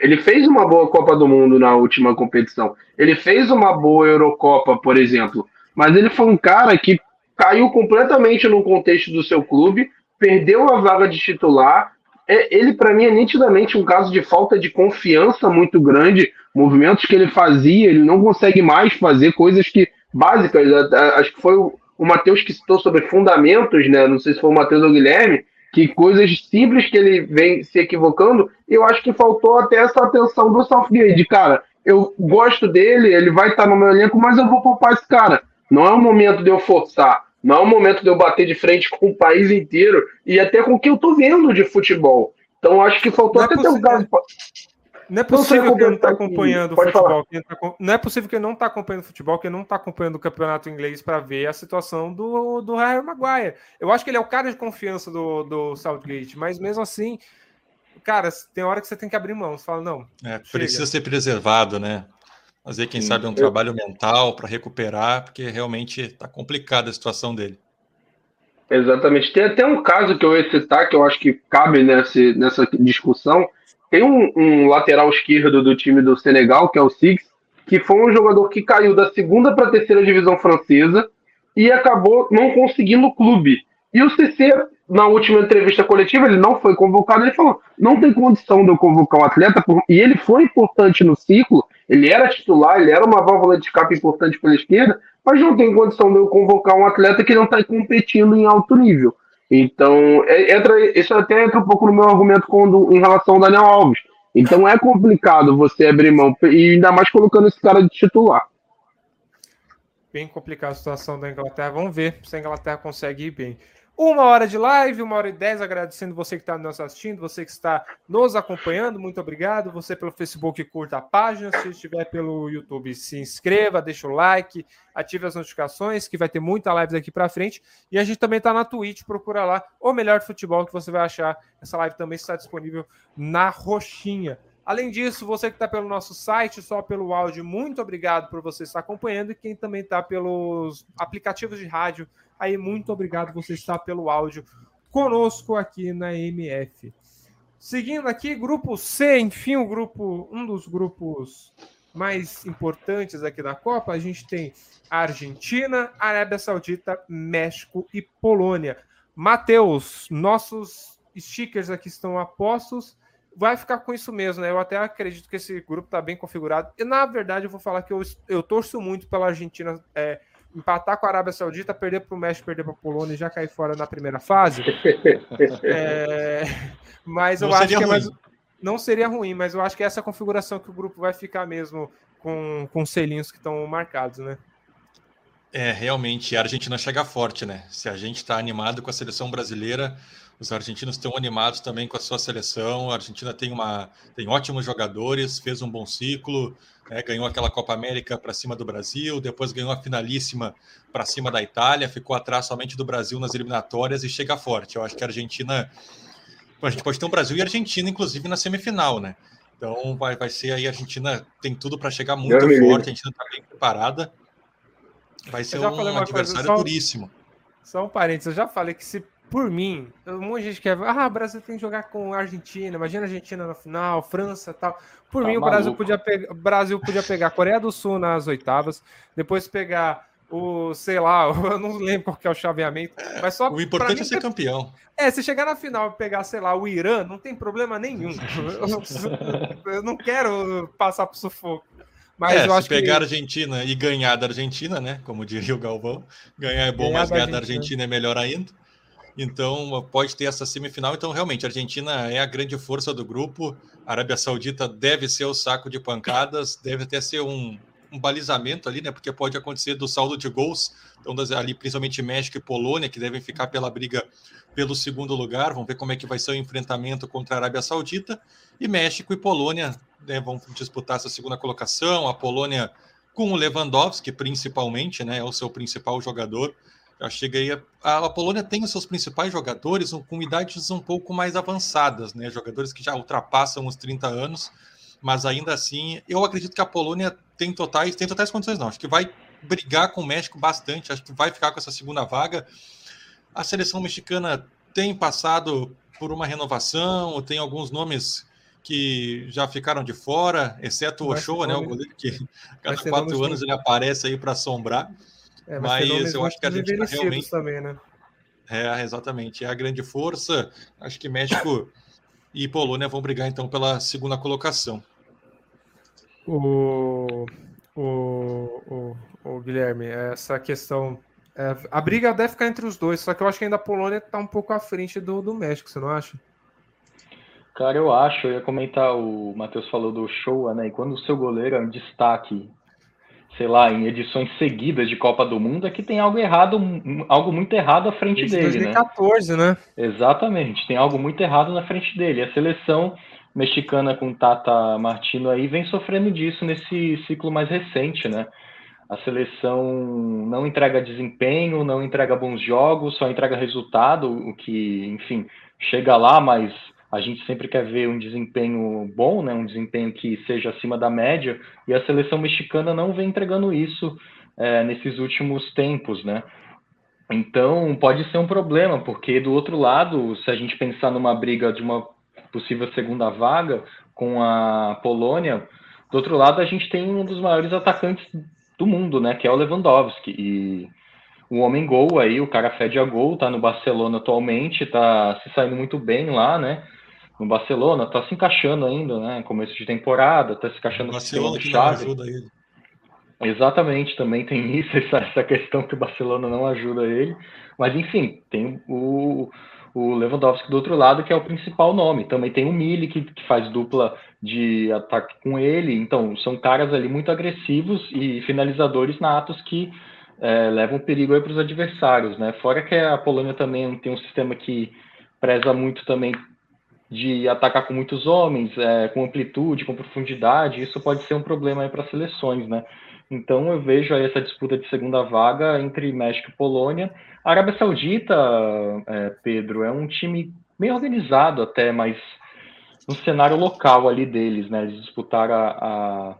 Ele fez uma boa Copa do Mundo na última competição. Ele fez uma boa Eurocopa, por exemplo. Mas ele foi um cara que caiu completamente no contexto do seu clube, perdeu a vaga de titular. É, ele, para mim, é nitidamente um caso de falta de confiança muito grande. Movimentos que ele fazia, ele não consegue mais fazer coisas que básicas. Acho que foi o, o Matheus que citou sobre fundamentos, né? Não sei se foi o Matheus ou o Guilherme, que coisas simples que ele vem se equivocando, eu acho que faltou até essa atenção do Southgate, cara. Eu gosto dele, ele vai estar no meu elenco, mas eu vou poupar esse cara. Não é o momento de eu forçar, não é o momento de eu bater de frente com o país inteiro e até com o que eu tô vendo de futebol. Então acho que faltou não é até é ter um caso. Não é possível que ele não está acompanhando o futebol. Tá, não é possível que ele não está acompanhando o futebol, que ele não está acompanhando o campeonato inglês para ver a situação do, do Harry Maguire. Eu acho que ele é o cara de confiança do, do Southgate, mas mesmo assim, cara, tem hora que você tem que abrir mão. Você fala, não. É, precisa ser preservado, né? Fazer, quem Sim. sabe, um trabalho mental para recuperar, porque realmente está complicada a situação dele. Exatamente. Tem até um caso que eu ia citar, que eu acho que cabe nessa, nessa discussão. Tem um, um lateral esquerdo do time do Senegal, que é o Six, que foi um jogador que caiu da segunda para a terceira divisão francesa e acabou não conseguindo o clube. E o CC, na última entrevista coletiva, ele não foi convocado, ele falou: não tem condição de eu convocar um atleta, e ele foi importante no ciclo, ele era titular, ele era uma válvula de escape importante pela esquerda, mas não tem condição de eu convocar um atleta que não está competindo em alto nível. Então, é, entra, isso até entra um pouco no meu argumento quando, em relação ao Daniel Alves. Então é complicado você abrir mão, e ainda mais colocando esse cara de titular. Bem complicada a situação da Inglaterra. Vamos ver se a Inglaterra consegue ir bem. Uma hora de live, uma hora e dez, agradecendo você que está nos assistindo, você que está nos acompanhando, muito obrigado. Você pelo Facebook, curta a página. Se estiver pelo YouTube, se inscreva, deixa o like, ative as notificações, que vai ter muita live daqui para frente. E a gente também está na Twitch, procura lá o melhor futebol que você vai achar. Essa live também está disponível na roxinha. Além disso, você que está pelo nosso site, só pelo áudio, muito obrigado por você estar acompanhando. E quem também está pelos aplicativos de rádio, aí muito obrigado você estar pelo áudio conosco aqui na MF. Seguindo aqui, grupo C, enfim, o grupo, um dos grupos mais importantes aqui da Copa, a gente tem Argentina, Arábia Saudita, México e Polônia. Matheus, nossos stickers aqui estão apostos vai ficar com isso mesmo, né? Eu até acredito que esse grupo está bem configurado. E na verdade, eu vou falar que eu, eu torço muito pela Argentina é, empatar com a Arábia Saudita, perder para o México, perder para a Polônia e já cair fora na primeira fase. é, mas eu não acho que é mais, não seria ruim, mas eu acho que essa é a configuração que o grupo vai ficar mesmo com, com selinhos que estão marcados, né? É, realmente, a Argentina chega forte, né? Se a gente está animado com a seleção brasileira, os argentinos estão animados também com a sua seleção. A Argentina tem, uma, tem ótimos jogadores, fez um bom ciclo, né, ganhou aquela Copa América para cima do Brasil, depois ganhou a finalíssima para cima da Itália, ficou atrás somente do Brasil nas eliminatórias e chega forte. Eu acho que a Argentina. A gente pode ter um Brasil e Argentina, inclusive, na semifinal, né? Então vai, vai ser aí, a Argentina tem tudo para chegar muito forte, a Argentina está bem preparada. Vai ser um adversário coisa, só, duríssimo. Só um parênteses, eu já falei que se por mim, um monte de gente quer. Ah, o Brasil tem que jogar com a Argentina. Imagina a Argentina na final, França tal. Por tá mim, maluco. o Brasil podia, pegar, Brasil podia pegar a Coreia do Sul nas oitavas, depois pegar o, sei lá, eu não lembro qual que é o chaveamento. Mas só o importante é ser campeão. É, se chegar na final e pegar, sei lá, o Irã, não tem problema nenhum. eu, eu não quero passar por sufoco. Mas é, eu acho se pegar que... a Argentina e ganhar da Argentina, né? Como diria o Galvão, ganhar é bom, ganhar mas ganhar da Argentina é melhor ainda. Então, pode ter essa semifinal. Então, realmente, a Argentina é a grande força do grupo. A Arábia Saudita deve ser o saco de pancadas, deve até ser um, um balizamento ali, né? Porque pode acontecer do saldo de gols. Então, ali, principalmente México e Polônia, que devem ficar pela briga pelo segundo lugar. Vamos ver como é que vai ser o enfrentamento contra a Arábia Saudita. E México e Polônia né, vão disputar essa segunda colocação. A Polônia com o Lewandowski, principalmente, né? É o seu principal jogador já cheguei a, a Polônia tem os seus principais jogadores com idades um pouco mais avançadas, né? Jogadores que já ultrapassam os 30 anos, mas ainda assim, eu acredito que a Polônia tem totais, tem totais condições não. Acho que vai brigar com o México bastante, acho que vai ficar com essa segunda vaga. A seleção mexicana tem passado por uma renovação, tem alguns nomes que já ficaram de fora, exceto o Ochoa, né, o goleiro que cada quatro anos ele aparece aí para assombrar. É, mas, mas eu acho que a gente tá realmente também, né? É, exatamente. É a grande força. Acho que México e Polônia vão brigar então pela segunda colocação. O, o, o, o Guilherme, essa questão. É, a briga deve ficar entre os dois, só que eu acho que ainda a Polônia está um pouco à frente do, do México, você não acha? Cara, eu acho, eu ia comentar, o Matheus falou do show, né? E quando o seu goleiro é um destaque sei lá, em edições seguidas de Copa do Mundo, é que tem algo errado, algo muito errado à frente Desde dele, 2014, né? né? Exatamente, tem algo muito errado na frente dele. A seleção mexicana com Tata Martino aí vem sofrendo disso nesse ciclo mais recente, né? A seleção não entrega desempenho, não entrega bons jogos, só entrega resultado, o que, enfim, chega lá, mas a gente sempre quer ver um desempenho bom, né, um desempenho que seja acima da média, e a seleção mexicana não vem entregando isso é, nesses últimos tempos, né? Então pode ser um problema, porque do outro lado, se a gente pensar numa briga de uma possível segunda vaga com a Polônia, do outro lado a gente tem um dos maiores atacantes do mundo, né, que é o Lewandowski, e o homem gol aí, o cara fede a gol, tá no Barcelona atualmente, tá se saindo muito bem lá, né? No Barcelona, tá se encaixando ainda, né? Começo de temporada, tá se encaixando no sistema ajuda ele. Exatamente, também tem isso, essa, essa questão que o Barcelona não ajuda ele. Mas enfim, tem o, o Lewandowski do outro lado, que é o principal nome. Também tem o Mili, que, que faz dupla de ataque com ele. Então, são caras ali muito agressivos e finalizadores natos que é, levam perigo para os adversários, né? Fora que a Polônia também tem um sistema que preza muito também de atacar com muitos homens, é, com amplitude, com profundidade, isso pode ser um problema para seleções, né? Então eu vejo aí essa disputa de segunda vaga entre México e Polônia. A Arábia Saudita, é, Pedro, é um time bem organizado até, mas no cenário local ali deles, né? Eles disputaram a, a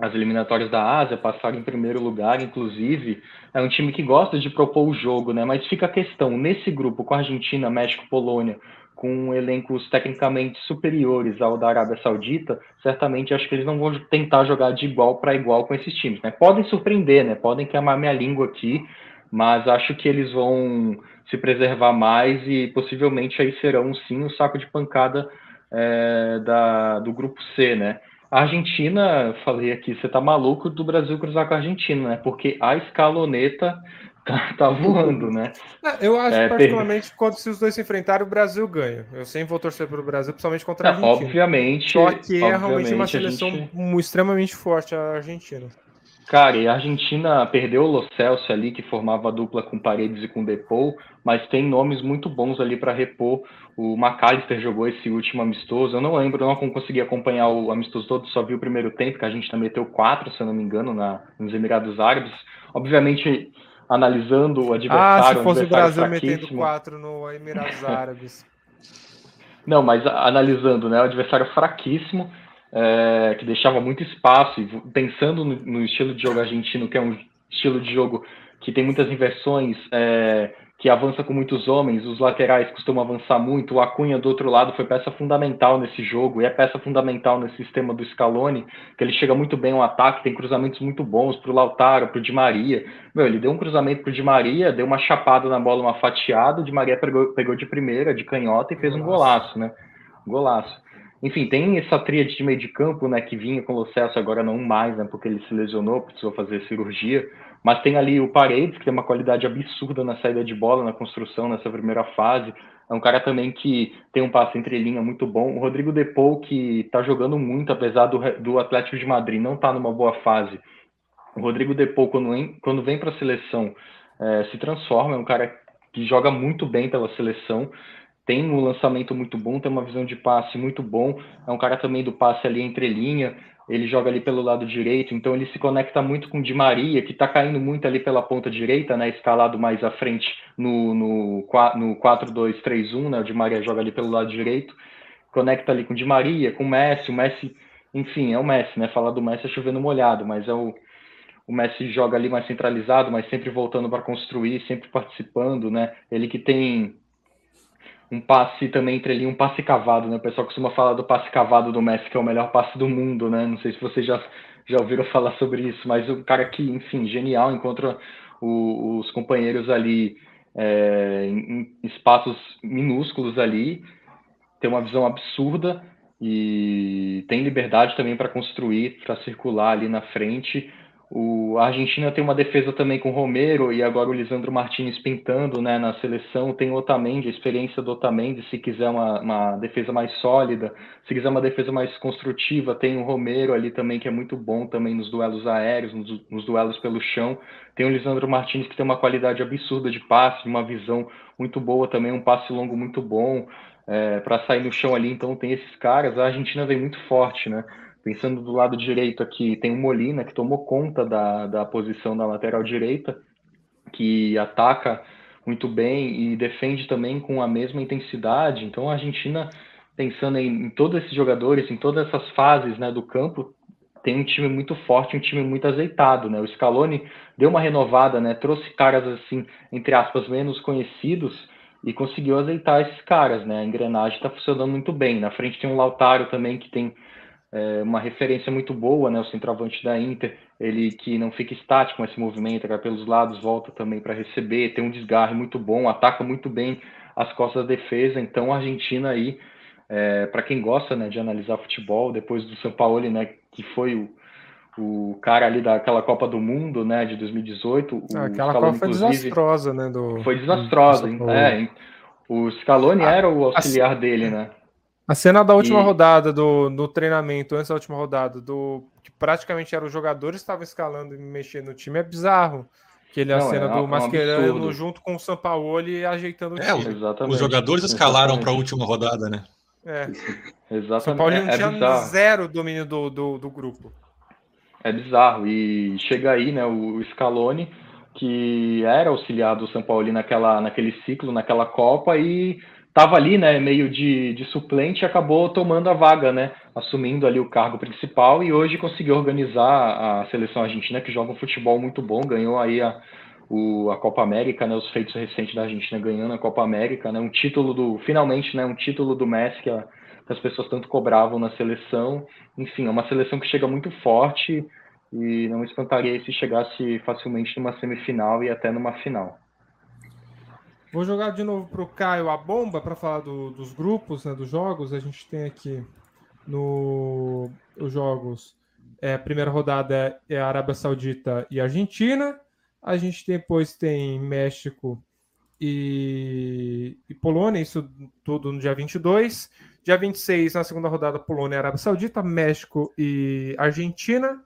as eliminatórias da Ásia, passaram em primeiro lugar, inclusive. É um time que gosta de propor o jogo, né? Mas fica a questão, nesse grupo com Argentina, México, Polônia, com elencos tecnicamente superiores ao da Arábia Saudita, certamente acho que eles não vão tentar jogar de igual para igual com esses times, né? Podem surpreender, né? Podem queimar minha língua aqui, mas acho que eles vão se preservar mais e possivelmente aí serão sim o saco de pancada é, da, do grupo C, né? A Argentina, falei aqui, você tá maluco do Brasil cruzar com a Argentina, né? Porque a escaloneta tá, tá voando, né? É, eu acho, é, particularmente, per... quando se os dois se enfrentarem, o Brasil ganha. Eu sempre vou torcer para o Brasil, principalmente contra a Argentina. Obviamente. Só que é realmente uma seleção gente... extremamente forte, a Argentina. Cara, e a Argentina perdeu o Lo Celso ali, que formava a dupla com Paredes e com Depou, mas tem nomes muito bons ali para repor. O McAllister jogou esse último amistoso. Eu não lembro, não consegui acompanhar o amistoso todo, só vi o primeiro tempo, que a gente também meteu quatro, se eu não me engano, na, nos Emirados Árabes. Obviamente, analisando o adversário. Ah, se fosse o Brasil metendo quatro no Emirados Árabes. não, mas analisando, né? O adversário fraquíssimo é, que deixava muito espaço, e pensando no, no, estilo de jogo argentino, que é um estilo de jogo que tem muitas inversões, é, que avança com muitos homens, os laterais costumam avançar muito, o Acunha do outro lado foi peça fundamental nesse jogo, e é peça fundamental nesse sistema do Scaloni, que ele chega muito bem ao ataque, tem cruzamentos muito bons para o Lautaro, para o Di Maria. Meu, ele deu um cruzamento para o Di Maria, deu uma chapada na bola, uma fatiada, o Di Maria pegou, pegou de primeira, de canhota, e fez um golaço, né? Golaço. Enfim, tem essa tríade de meio de campo, né, que vinha com o Celso, agora não mais, né, porque ele se lesionou, precisou fazer cirurgia. Mas tem ali o Paredes, que tem uma qualidade absurda na saída de bola, na construção, nessa primeira fase. É um cara também que tem um passe entre linha muito bom. O Rodrigo Depou, que está jogando muito, apesar do, do Atlético de Madrid não estar tá numa boa fase. O Rodrigo Depou, quando quando vem para a seleção, é, se transforma, é um cara que joga muito bem pela seleção tem um lançamento muito bom, tem uma visão de passe muito bom, é um cara também do passe ali entre linha, ele joga ali pelo lado direito, então ele se conecta muito com Di Maria, que está caindo muito ali pela ponta direita, né, escalado mais à frente no, no, no 4-2-3-1, né, o Di Maria joga ali pelo lado direito, conecta ali com Di Maria, com o Messi, o Messi, enfim, é o Messi, né, falar do Messi é chovendo molhado, mas é o, o Messi joga ali mais centralizado, mas sempre voltando para construir, sempre participando, né, ele que tem um passe também entre ali, um passe cavado, né? O pessoal costuma falar do passe cavado do Messi, que é o melhor passe do mundo, né? Não sei se vocês já, já ouviram falar sobre isso, mas o cara que, enfim, genial, encontra o, os companheiros ali é, em, espaços minúsculos ali, tem uma visão absurda e tem liberdade também para construir, para circular ali na frente. O, a Argentina tem uma defesa também com Romero e agora o Lisandro Martinez pintando né, na seleção. Tem o Otamendi, a experiência do Otamendi, se quiser uma, uma, defesa mais sólida, se quiser uma defesa mais construtiva, tem o Romero ali também, que é muito bom também nos duelos aéreos, nos, nos duelos pelo chão. Tem o Lisandro Martinez, que tem uma qualidade absurda de passe, uma visão muito boa também, um passe longo muito bom é, para sair no chão ali. Então tem esses caras. A Argentina vem muito forte, né? Pensando do lado direito aqui, tem o Molina, que tomou conta da, da posição da lateral direita, que ataca muito bem e defende também com a mesma intensidade. Então a Argentina pensando em, em, todos esses jogadores, em todas essas fases né, do campo, tem um time muito forte, um time muito azeitado, né? O Scaloni deu uma renovada, né? Trouxe caras assim, entre aspas, menos conhecidos e conseguiu azeitar esses caras, né? A engrenagem está funcionando muito bem. Na frente tem um Lautaro também que tem é, uma referência muito boa, né? O centroavante da Inter, ele que não fica estático, mas se movimenta, vai pelos lados, volta também para receber, tem um desgarre muito bom, ataca muito bem as costas da defesa. Então a Argentina aí é, para quem gosta né, de analisar futebol, depois do São Paulo, né, que foi o, o cara ali daquela Copa do Mundo, né, de 2018. Ah, aquela Scaloni, Copa foi desastrosa, né? Do, foi desastrosa, do é. O Scaloni ah, era o auxiliar dele, né? A cena da última e... rodada do, do treinamento, antes da última rodada, do que praticamente eram os jogadores que estavam escalando e mexendo no time, é bizarro. Que ele é a cena é, do é Mascherano um junto com o Sampaoli e ajeitando o é, time. Exatamente. Os jogadores escalaram para a última rodada, né? É. Exatamente. São Paulo não é, tinha bizarro. zero domínio do, do, do, grupo. É bizarro. E chega aí, né, o Scaloni, que era auxiliar do São Paulo naquela, naquele ciclo, naquela Copa, e estava ali, né, meio de, de suplente acabou tomando a vaga, né, assumindo ali o cargo principal e hoje conseguiu organizar a seleção argentina que joga um futebol muito bom, ganhou aí a, o, a Copa América, né, os feitos recentes da Argentina ganhando a Copa América, né, um título do, finalmente, né, um título do Messi que, a, que as pessoas tanto cobravam na seleção. Enfim, é uma seleção que chega muito forte e não espantaria se chegasse facilmente numa semifinal e até numa final. Vou jogar de novo para o Caio a bomba para falar do, dos grupos, né, dos jogos. A gente tem aqui no os jogos. É, a primeira rodada é a Arábia Saudita e Argentina. A gente depois tem México e, e, Polônia, isso tudo no dia 22. Dia 26, na segunda rodada, Polônia e Arábia Saudita, México e Argentina.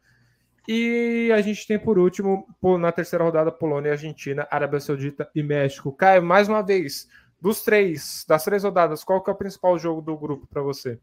E a gente tem por último, na terceira rodada, Polônia Argentina, Arábia Saudita e México. Caio, mais uma vez, dos três, das três rodadas, qual que é o principal jogo do grupo para você?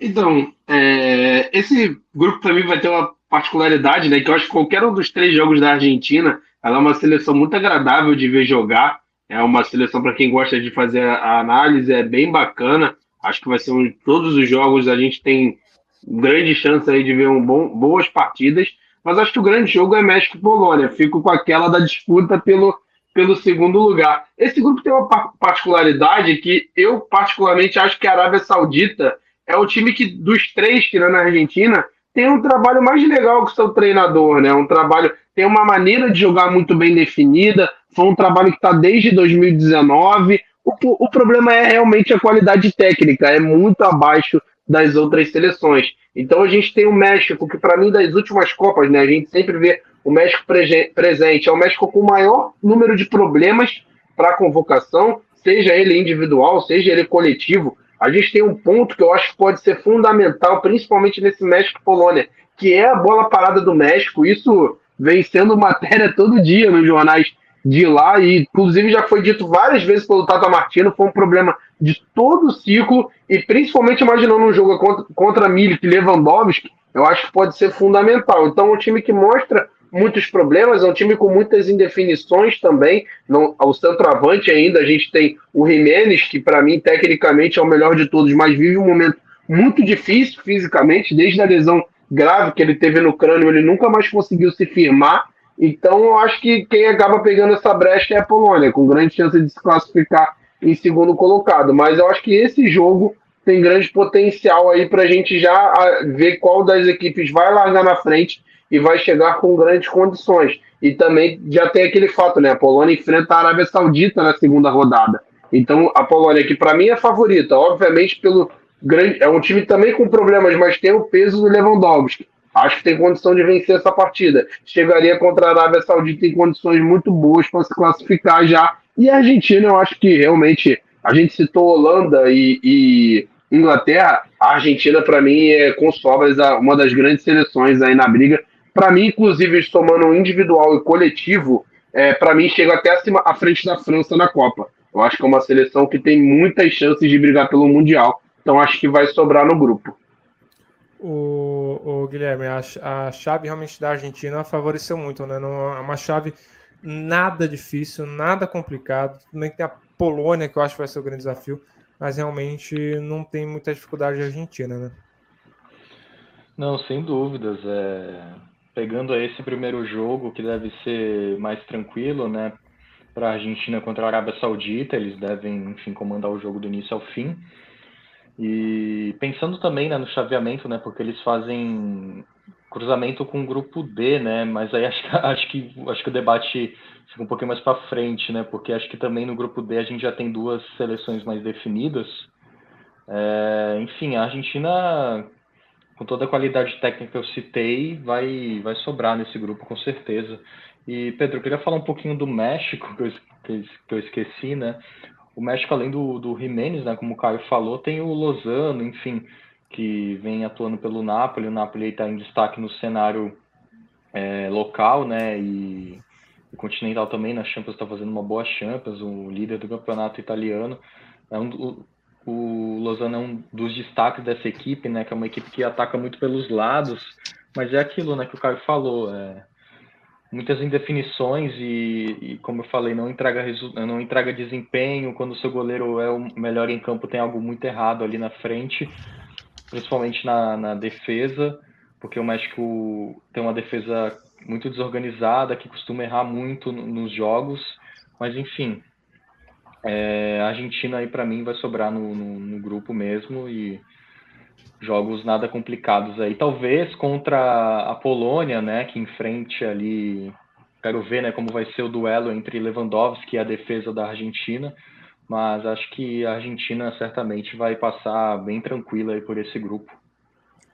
Então, é, esse grupo mim vai ter uma particularidade, né? Que eu acho que qualquer um dos três jogos da Argentina, ela é uma seleção muito agradável de ver jogar. É uma seleção para quem gosta de fazer a análise, é bem bacana. Acho que vai ser um, todos os jogos a gente tem grande chance aí de ver um bom, boas partidas. Mas acho que o grande jogo é México e Polônia. Fico com aquela da disputa pelo, pelo segundo lugar. Esse grupo tem uma particularidade que eu particularmente acho que a Arábia Saudita é o time que dos três, tirando a Argentina, tem um trabalho mais legal que o seu treinador, né? Um trabalho tem uma maneira de jogar muito bem definida. Foi um trabalho que está desde 2019. O, o problema é realmente a qualidade técnica, é muito abaixo das outras seleções. Então a gente tem o México, que para mim das últimas Copas, né? A gente sempre vê o México presente. É o México com o maior número de problemas para a convocação, seja ele individual, seja ele coletivo a gente tem um ponto que eu acho que pode ser fundamental, principalmente nesse México-Polônia, que é a bola parada do México. Isso vem sendo matéria todo dia nos jornais de lá, e inclusive já foi dito várias vezes pelo Tata Martino, foi um problema de todo o ciclo, e principalmente imaginando um jogo contra, contra Milik e Lewandowski, eu acho que pode ser fundamental. Então, é um time que mostra muitos problemas, é um time com muitas indefinições também. Não, ao centroavante ainda a gente tem o Jimenez, que para mim tecnicamente é o melhor de todos, mas vive um momento muito difícil fisicamente, desde a lesão grave que ele teve no crânio, ele nunca mais conseguiu se firmar. Então eu acho que quem acaba pegando essa brecha é a Polônia, com grande chance de se classificar em segundo colocado. Mas eu acho que esse jogo tem grande potencial aí para a gente já ah, ver qual das equipes vai largar na frente e vai chegar com grandes condições. E também já tem aquele fato, né? A Polônia enfrenta a Arábia Saudita na segunda rodada. Então a Polônia, que para mim é favorita, obviamente pelo grande. É um time também com problemas, mas tem o peso do Lewandowski. Acho que tem condição de vencer essa partida. Chegaria contra a Arábia Saudita em condições muito boas para se classificar já. E a Argentina, eu acho que realmente. A gente citou Holanda e, e Inglaterra. A Argentina, para mim, é com sobras uma das grandes seleções aí na briga para mim, inclusive, somando individual e coletivo, é, para mim chega até acima, à frente da França na Copa. Eu acho que é uma seleção que tem muitas chances de brigar pelo Mundial. Então acho que vai sobrar no grupo. O, o Guilherme, a, a, chave realmente da Argentina favoreceu muito, né? Não, é uma chave nada difícil, nada complicado. Também tem a Polônia, que eu acho que vai ser o grande desafio. mas realmente não tem muita dificuldade a Argentina, né? Não, sem dúvidas. É... Pegando esse primeiro jogo, que deve ser mais tranquilo, né? Para a Argentina contra a Arábia Saudita, eles devem, enfim, comandar o jogo do início ao fim. E pensando também né, no chaveamento, né? Porque eles fazem cruzamento com o grupo D, né? Mas aí acho, acho que acho que o debate fica um pouquinho mais para frente, né? Porque acho que também no grupo D a gente já tem duas seleções mais definidas. É, enfim, a Argentina, com toda a qualidade técnica que eu citei, vai, vai sobrar nesse grupo com certeza. E Pedro, eu queria falar um pouquinho do México que eu, que eu esqueci, né? O México, além do, do Jiménez, né, como o Caio falou, tem o Lozano, enfim, que vem atuando pelo Napoli. O Napoli está em destaque no cenário é, local, né? E o Continental também na Champions está fazendo uma boa Champions, o líder do campeonato italiano. É um, o, o Lozano é um dos destaques dessa equipe, né? Que é uma equipe que ataca muito pelos lados, mas é aquilo, né? Que o Caio falou. É, muitas indefinições e, e, como eu falei, não entrega, não entrega desempenho. Quando o seu goleiro é o melhor em campo, tem algo muito errado ali na frente, principalmente na, na defesa, porque o México tem uma defesa muito desorganizada, que costuma errar muito nos jogos, mas enfim, é, a Argentina aí para mim vai sobrar no, no, no grupo mesmo e jogos nada complicados aí. Talvez contra a Polônia, né, que enfrente ali, quero ver, né, como vai ser o duelo entre Lewandowski e a defesa da Argentina, mas acho que a Argentina certamente vai passar bem tranquila aí por esse grupo.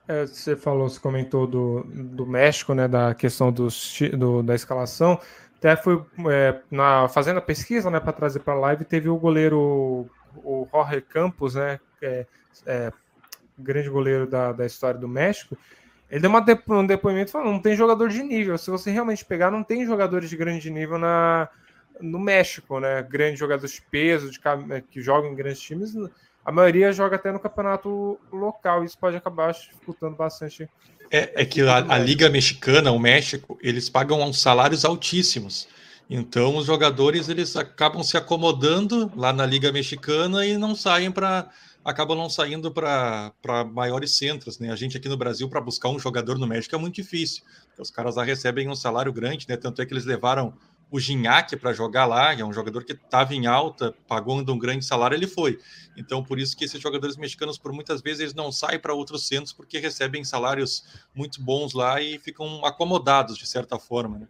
É, você falou, você comentou do, do México, né, da questão dos, do, da escalação. Até foi é, na, fazendo a pesquisa, né, para trazer para a live, teve o goleiro, o Jorge Campos, né, é, é, grande goleiro da, da história do México, ele deu uma um depoimento falando: não tem jogador de nível. Se você realmente pegar, não tem jogadores de grande nível na, no México, né? Grandes jogadores de peso, de, que jogam em grandes times. A maioria joga até no campeonato local. Isso pode acabar dificultando bastante. É, é que a, a, Liga Mexicana, o México, eles pagam salários altíssimos. Então os jogadores eles acabam se acomodando lá na Liga Mexicana e não saem para acabam não saindo para maiores centros. Né? A gente aqui no Brasil, para buscar um jogador no México é muito difícil. Os caras lá recebem um salário grande, né? Tanto é que eles levaram o Ginhaque para jogar lá, que é um jogador que estava em alta, pagou um grande salário, ele foi. Então, por isso que esses jogadores mexicanos, por muitas vezes, eles não saem para outros centros porque recebem salários muito bons lá e ficam acomodados, de certa forma. Né?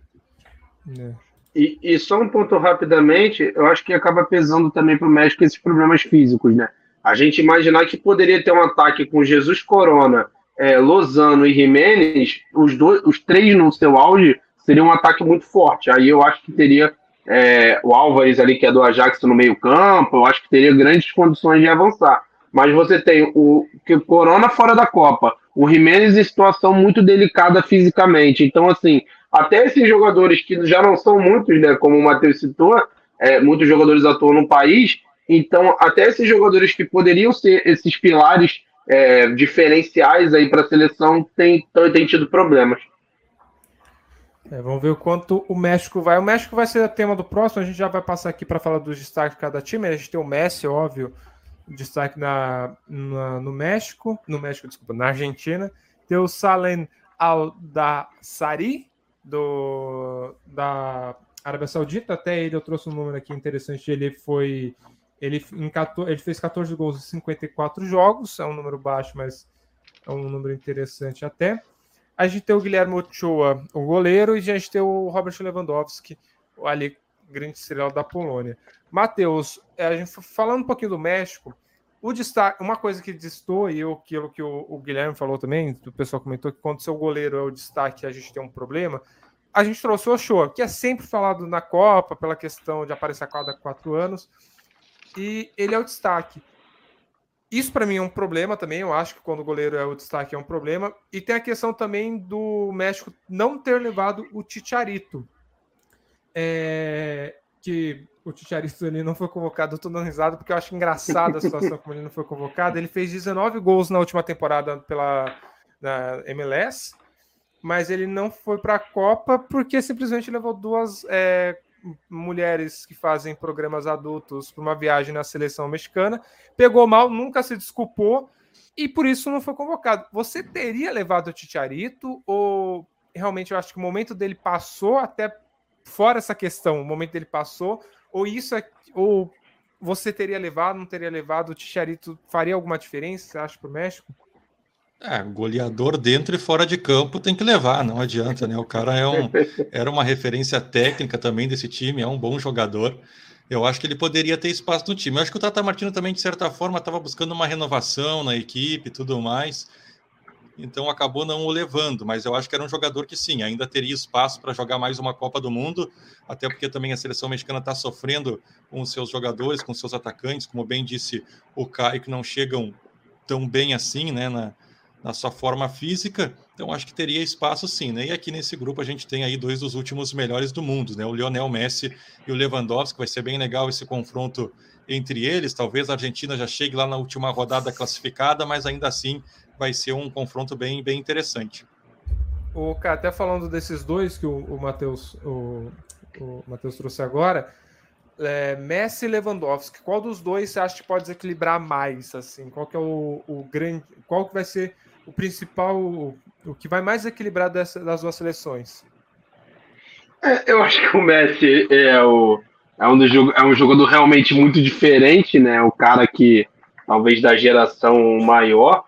É. E, e, só um ponto rapidamente, eu acho que acaba pesando também para o México esses problemas físicos, né? A gente imaginar que poderia ter um ataque com Jesus Corona, é, Lozano e Jimenez, os, dois, os três no seu auge, seria um ataque muito forte. Aí eu acho que teria é, o Álvares ali, que é do Ajax no meio campo, eu acho que teria grandes condições de avançar. Mas você tem o que Corona fora da Copa, o Jimenez em situação muito delicada fisicamente. Então, assim, até esses jogadores que já não são muitos, né, como o Matheus citou, é, muitos jogadores atuam no país, então, até esses jogadores que poderiam ser esses pilares é, diferenciais aí para a seleção têm tem tido problemas. É, vamos ver o quanto o México vai. O México vai ser tema do próximo. A gente já vai passar aqui para falar dos destaques de cada time. A gente tem o Messi, óbvio, destaque na, na, no México, no México, desculpa, na Argentina. Tem o Salen Al-Dassari, do da Arábia Saudita. Até ele eu trouxe um número aqui interessante. Ele foi ele, em 14, ele fez 14 gols em 54 jogos, é um número baixo, mas é um número interessante até. A gente tem o Guilherme Ochoa, o goleiro, e a gente tem o Robert Lewandowski, ali, grande estrela da Polônia. Matheus, é, falando um pouquinho do México, o destaque, uma coisa que distou, e aquilo que o, o, Guilherme falou também, o pessoal comentou que quando seu goleiro é o destaque, a gente tem um problema. A gente trouxe o Ochoa, que é sempre falado na Copa, pela questão de aparecer a cada quatro anos e ele é o destaque. Isso para mim é um problema também. Eu acho que quando o goleiro é o destaque é um problema. E tem a questão também do México não ter levado o Ticharito. É, que o Ticharito ele não foi convocado. Eu tô dando risada porque eu acho engraçada a situação como ele não foi convocado. Ele fez 19 gols na última temporada pela na MLS, mas ele não foi para a Copa porque simplesmente levou duas é, mulheres que fazem programas adultos para uma viagem na seleção mexicana, pegou mal, nunca se desculpou e por isso não foi convocado. Você teria levado o Ticharito ou realmente eu acho que o momento dele passou até fora essa questão, o momento dele passou ou isso é, ou você teria levado, não teria levado o Ticharito faria alguma diferença, você acha para o México? É, goleador dentro e fora de campo tem que levar, não adianta, né? O cara é um, era uma referência técnica também desse time, é um bom jogador. Eu acho que ele poderia ter espaço no time. Eu acho que o Tata Martino também, de certa forma, estava buscando uma renovação na equipe e tudo mais. Então acabou não o levando, mas eu acho que era um jogador que sim, ainda teria espaço para jogar mais uma Copa do Mundo, até porque também a seleção mexicana está sofrendo com os seus jogadores, com os seus atacantes, como bem disse o Caio, que não chegam tão bem assim, né, na, na sua forma física, então acho que teria espaço sim, né? E aqui nesse grupo a gente tem aí dois dos últimos melhores do mundo, né? O Lionel Messi e o Lewandowski, vai ser bem legal esse confronto entre eles. Talvez a Argentina já chegue lá na última rodada classificada, mas ainda assim vai ser um confronto bem, bem interessante. O até falando desses dois que o, o Matheus o, o Matheus trouxe agora, é, Messi e Lewandowski, qual dos dois você acha que pode desequilibrar mais? Assim, qual que é o, o grande, qual que vai ser o principal, o, que vai mais equilibrar dessa, das duas seleções? É, eu acho que o Messi é, o, é, um do, é um jogador realmente muito diferente, né? O cara que talvez da geração maior.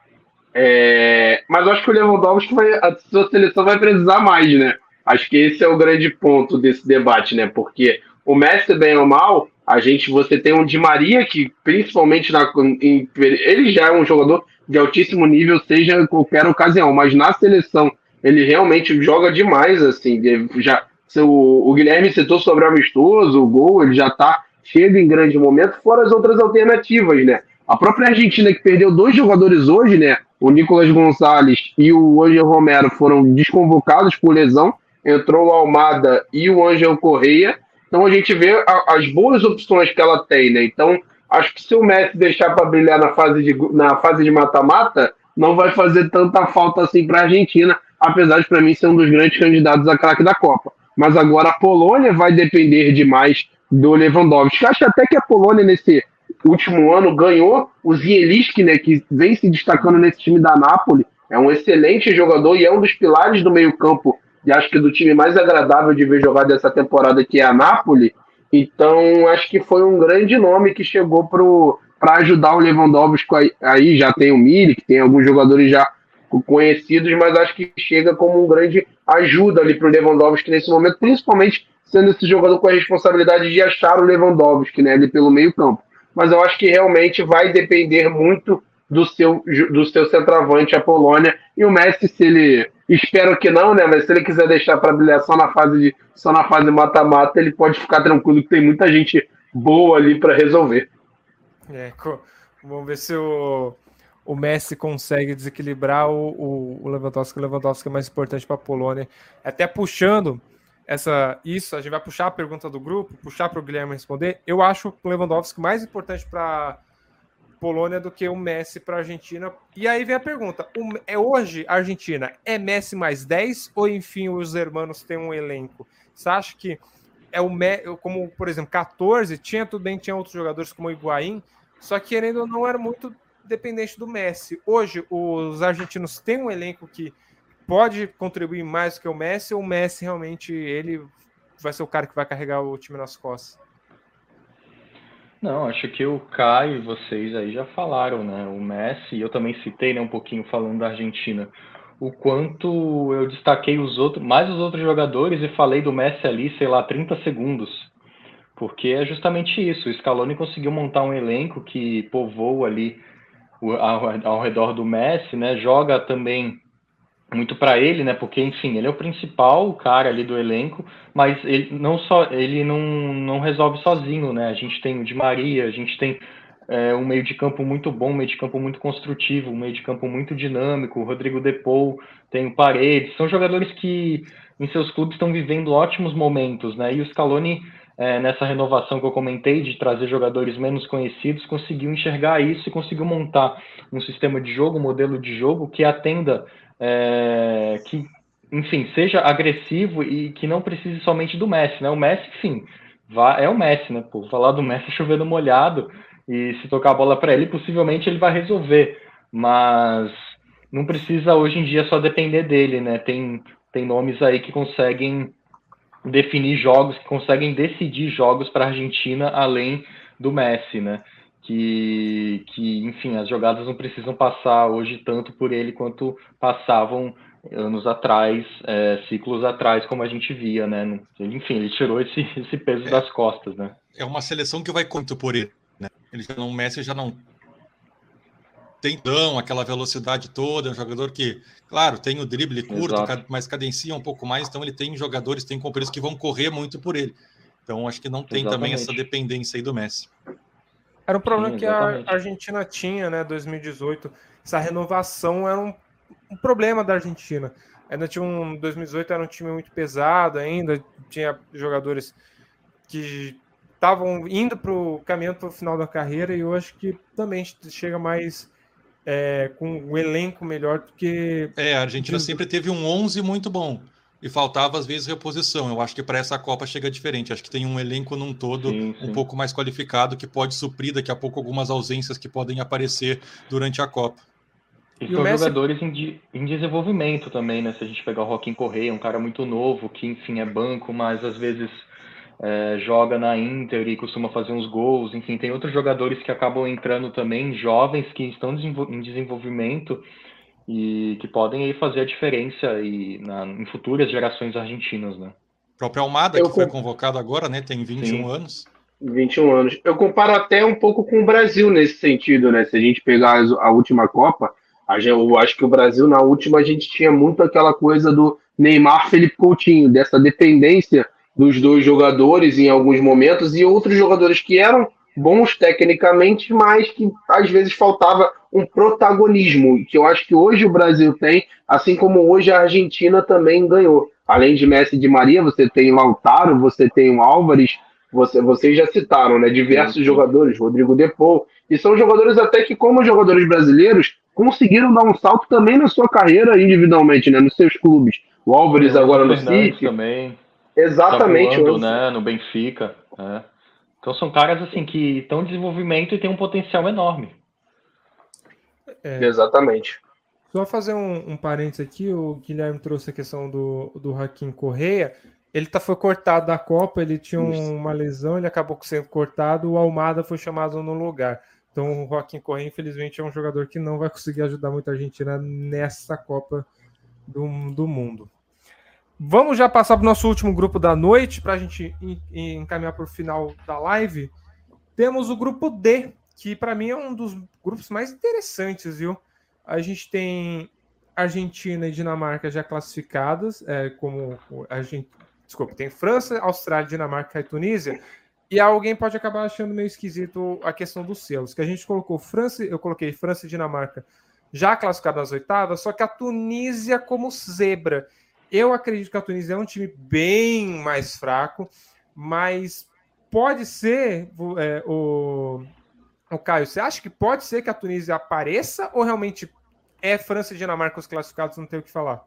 É, mas eu acho que o Lewandowski vai, a sua seleção vai precisar mais, né? Acho que esse é o grande ponto desse debate, né? Porque o Messi, bem ou mal, a gente você tem um Di Maria que, principalmente na, em, ele já é um jogador de altíssimo nível, seja em qualquer ocasião, mas na seleção ele realmente joga demais, assim, já o, o Guilherme citou sobre amistoso, o gol, ele já tá chega em grande momento, fora as outras alternativas, né? A própria Argentina que perdeu dois jogadores hoje, né? O Nicolas Gonzalez e o Angel Romero foram desconvocados por lesão. Entrou o Almada e o Angel Correia. Então a gente vê a, as boas opções que ela tem, né? Então acho que se o Messi deixar para brilhar na fase de na fase de mata-mata, não vai fazer tanta falta assim para a Argentina, apesar de para mim ser um dos grandes candidatos a craque da Copa. Mas agora a Polônia vai depender demais do Lewandowski. Acho até que a Polônia nesse último ano ganhou o Zielinski, né, que vem se destacando nesse time da Napoli. É um excelente jogador e é um dos pilares do meio-campo e acho que do time mais agradável de ver jogar dessa temporada, que é a Napoli. Então, acho que foi um grande nome que chegou para ajudar o Lewandowski. Aí já tem o Milik, tem alguns jogadores já conhecidos, mas acho que chega como um grande ajuda ali para o Lewandowski nesse momento, principalmente sendo esse jogador com a responsabilidade de achar o Lewandowski né, ali pelo meio campo. Mas eu acho que realmente vai depender muito do seu, do seu centroavante, a Polônia, e o Messi, se ele. Espero que não, né? Mas se ele quiser deixar para brilhar só na fase de só na fase mata-mata, ele pode ficar tranquilo que tem muita gente boa ali para resolver. É, vamos ver se o, o Messi consegue desequilibrar o, o, o Lewandowski. O Lewandowski é mais importante para a Polônia. Até puxando essa isso, a gente vai puxar a pergunta do grupo, puxar para o Guilherme responder. Eu acho o Lewandowski mais importante para Polônia do que o Messi para Argentina. E aí vem a pergunta: o, é hoje a Argentina é Messi mais 10 ou enfim os hermanos têm um elenco? Você acha que é o como por exemplo 14 tinha tudo bem tinha outros jogadores como o Higuaín, só que querendo não era muito dependente do Messi. Hoje os argentinos têm um elenco que pode contribuir mais que o Messi ou o Messi realmente ele vai ser o cara que vai carregar o time nas costas? Não, acho que o Caio e vocês aí já falaram, né? O Messi, eu também citei né, um pouquinho falando da Argentina, o quanto eu destaquei os outros, mais os outros jogadores e falei do Messi ali, sei lá, 30 segundos. Porque é justamente isso, o Scaloni conseguiu montar um elenco que povoa ali ao, ao redor do Messi, né? Joga também muito para ele, né? Porque enfim, ele é o principal cara ali do elenco, mas ele não só ele não, não resolve sozinho, né? A gente tem o Di Maria, a gente tem é, um meio de campo muito bom, um meio de campo muito construtivo, um meio de campo muito dinâmico. O Rodrigo Depou, tem o Paredes, são jogadores que em seus clubes estão vivendo ótimos momentos, né? E o Scaloni é, nessa renovação que eu comentei de trazer jogadores menos conhecidos, conseguiu enxergar isso e conseguiu montar um sistema de jogo, um modelo de jogo que atenda é, que enfim, seja agressivo e que não precise somente do Messi, né? O Messi, sim, é o Messi, né? Pô, falar do Messi chovendo molhado e se tocar a bola para ele, possivelmente ele vai resolver, mas não precisa hoje em dia só depender dele, né? Tem, tem nomes aí que conseguem definir jogos, que conseguem decidir jogos para a Argentina além do Messi, né? Que, que, enfim, as jogadas não precisam passar hoje tanto por ele quanto passavam anos atrás, é, ciclos atrás, como a gente via, né? enfim, ele tirou esse, esse peso é, das costas, né? É uma seleção que vai quanto por ele, né? Ele já não, o Messi já não tem tão aquela velocidade toda, é um jogador que, claro, tem o drible curto, Exato. mas cadencia um pouco mais, então ele tem jogadores, tem companheiros que vão correr muito por ele. Então acho que não tem Exatamente. também essa dependência aí do Messi. Era um problema Sim, que a Argentina tinha, né, 2018. Essa renovação era um, um problema da Argentina. Ainda tinha um 2018 era um time muito pesado ainda, tinha jogadores que estavam indo para o caminho para o final da carreira e eu acho que também chega mais é, com um elenco melhor do que. É, a Argentina de... sempre teve um 11 muito bom e faltava às vezes reposição. Eu acho que para essa Copa chega diferente. Acho que tem um elenco num todo sim, sim. um pouco mais qualificado que pode suprir daqui a pouco algumas ausências que podem aparecer durante a Copa. E, e são Messi... jogadores em, de, em, desenvolvimento também, né? Se a gente pegar o Joaquim Correia, um cara muito novo, que enfim é banco, mas às vezes é, joga na Inter e costuma fazer uns gols. Enfim, tem outros jogadores que acabam entrando também, jovens que estão em desenvolvimento e que podem aí fazer a diferença e, na, em futuras gerações argentinas, né? O próprio Almada, Eu que foi convocado agora, né? Tem 21 Sim. anos. 21 anos. Eu comparo até um pouco com o Brasil nesse sentido, né? Se a gente pegar a última Copa, eu acho que o Brasil, na última, a gente tinha muito aquela coisa do Neymar Felipe Coutinho, dessa dependência dos dois jogadores em alguns momentos e outros jogadores que eram bons tecnicamente, mas que às vezes faltava um protagonismo, que eu acho que hoje o Brasil tem, assim como hoje a Argentina também ganhou. Além de Messi e de Maria, você tem Lautaro, você tem o Álvares, você, vocês já citaram, né? Diversos sim, jogadores, Rodrigo Depou, e são jogadores até que, como jogadores brasileiros, conseguiram dar um salto também na sua carreira individualmente, né? Nos seus clubes. O Álvares agora no City. também. Exatamente. Tá voando, né, no Benfica. É. Então são caras assim que estão em desenvolvimento e têm um potencial enorme. É, Exatamente. Só fazer um, um parênteses aqui, o Guilherme trouxe a questão do, do Raquim Correia. Ele tá, foi cortado da Copa, ele tinha um, uma lesão, ele acabou sendo cortado, o Almada foi chamado no lugar. Então o Joaquim Correia, infelizmente, é um jogador que não vai conseguir ajudar muito a Argentina nessa Copa do, do Mundo. Vamos já passar para o nosso último grupo da noite, para a gente encaminhar para o final da live. Temos o grupo D, que para mim é um dos grupos mais interessantes, viu? A gente tem Argentina e Dinamarca já classificadas, é, como a gente. Desculpa, tem França, Austrália, Dinamarca e Tunísia. E alguém pode acabar achando meio esquisito a questão dos selos, que a gente colocou França, eu coloquei França e Dinamarca já classificadas nas oitavas, só que a Tunísia como zebra. Eu acredito que a Tunísia é um time bem mais fraco, mas pode ser é, o, o Caio. Você acha que pode ser que a Tunísia apareça ou realmente é França e Dinamarca os classificados? Não tem o que falar.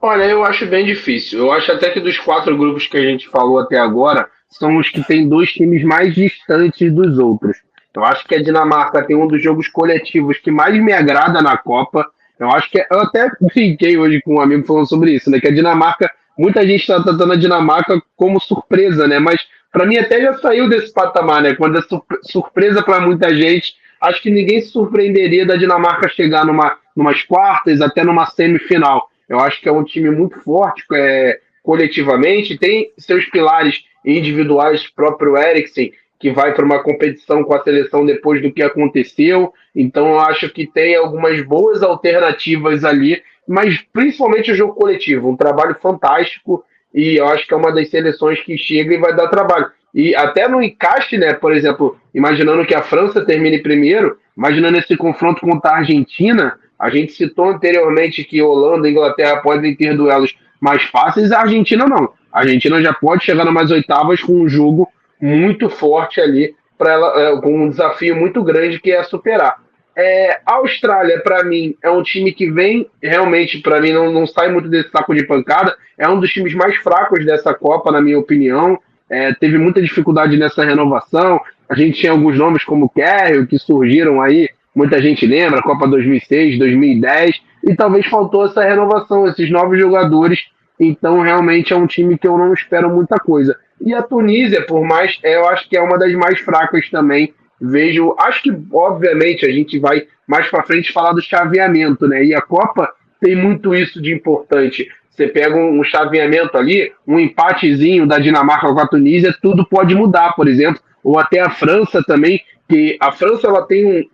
Olha, eu acho bem difícil. Eu acho até que dos quatro grupos que a gente falou até agora, são os que têm dois times mais distantes dos outros. Eu acho que a Dinamarca tem um dos jogos coletivos que mais me agrada na Copa, eu acho que eu até brinquei hoje com um amigo falando sobre isso, né? Que a Dinamarca, muita gente está tratando a Dinamarca como surpresa, né? Mas para mim até já saiu desse patamar, né? Quando é surpresa para muita gente, acho que ninguém se surpreenderia da Dinamarca chegar numa numas quartas, até numa semifinal. Eu acho que é um time muito forte é, coletivamente, tem seus pilares individuais, próprio Eriksen, que vai para uma competição com a seleção depois do que aconteceu. Então eu acho que tem algumas boas alternativas ali, mas principalmente o jogo coletivo, um trabalho fantástico e eu acho que é uma das seleções que chega e vai dar trabalho. E até no encaixe, né, por exemplo, imaginando que a França termine primeiro, imaginando esse confronto contra a Argentina, a gente citou anteriormente que Holanda e Inglaterra podem ter duelos mais fáceis, a Argentina não. A Argentina já pode chegar nas oitavas com um jogo muito forte ali para ela, é, com um desafio muito grande que é superar. É, a Austrália, para mim, é um time que vem realmente, para mim, não, não sai muito desse saco de pancada. É um dos times mais fracos dessa Copa, na minha opinião. É, teve muita dificuldade nessa renovação. A gente tinha alguns nomes como Kerry, que surgiram aí, muita gente lembra, Copa 2006, 2010, e talvez faltou essa renovação, esses novos jogadores. Então, realmente é um time que eu não espero muita coisa. E a Tunísia, por mais, é, eu acho que é uma das mais fracas também vejo. Acho que, obviamente, a gente vai mais para frente falar do chaveamento, né? E a Copa tem muito isso de importante. Você pega um, chaveamento ali, um empatezinho da Dinamarca com a Tunísia, tudo pode mudar, por exemplo, ou até a França também, que a França ela tem um.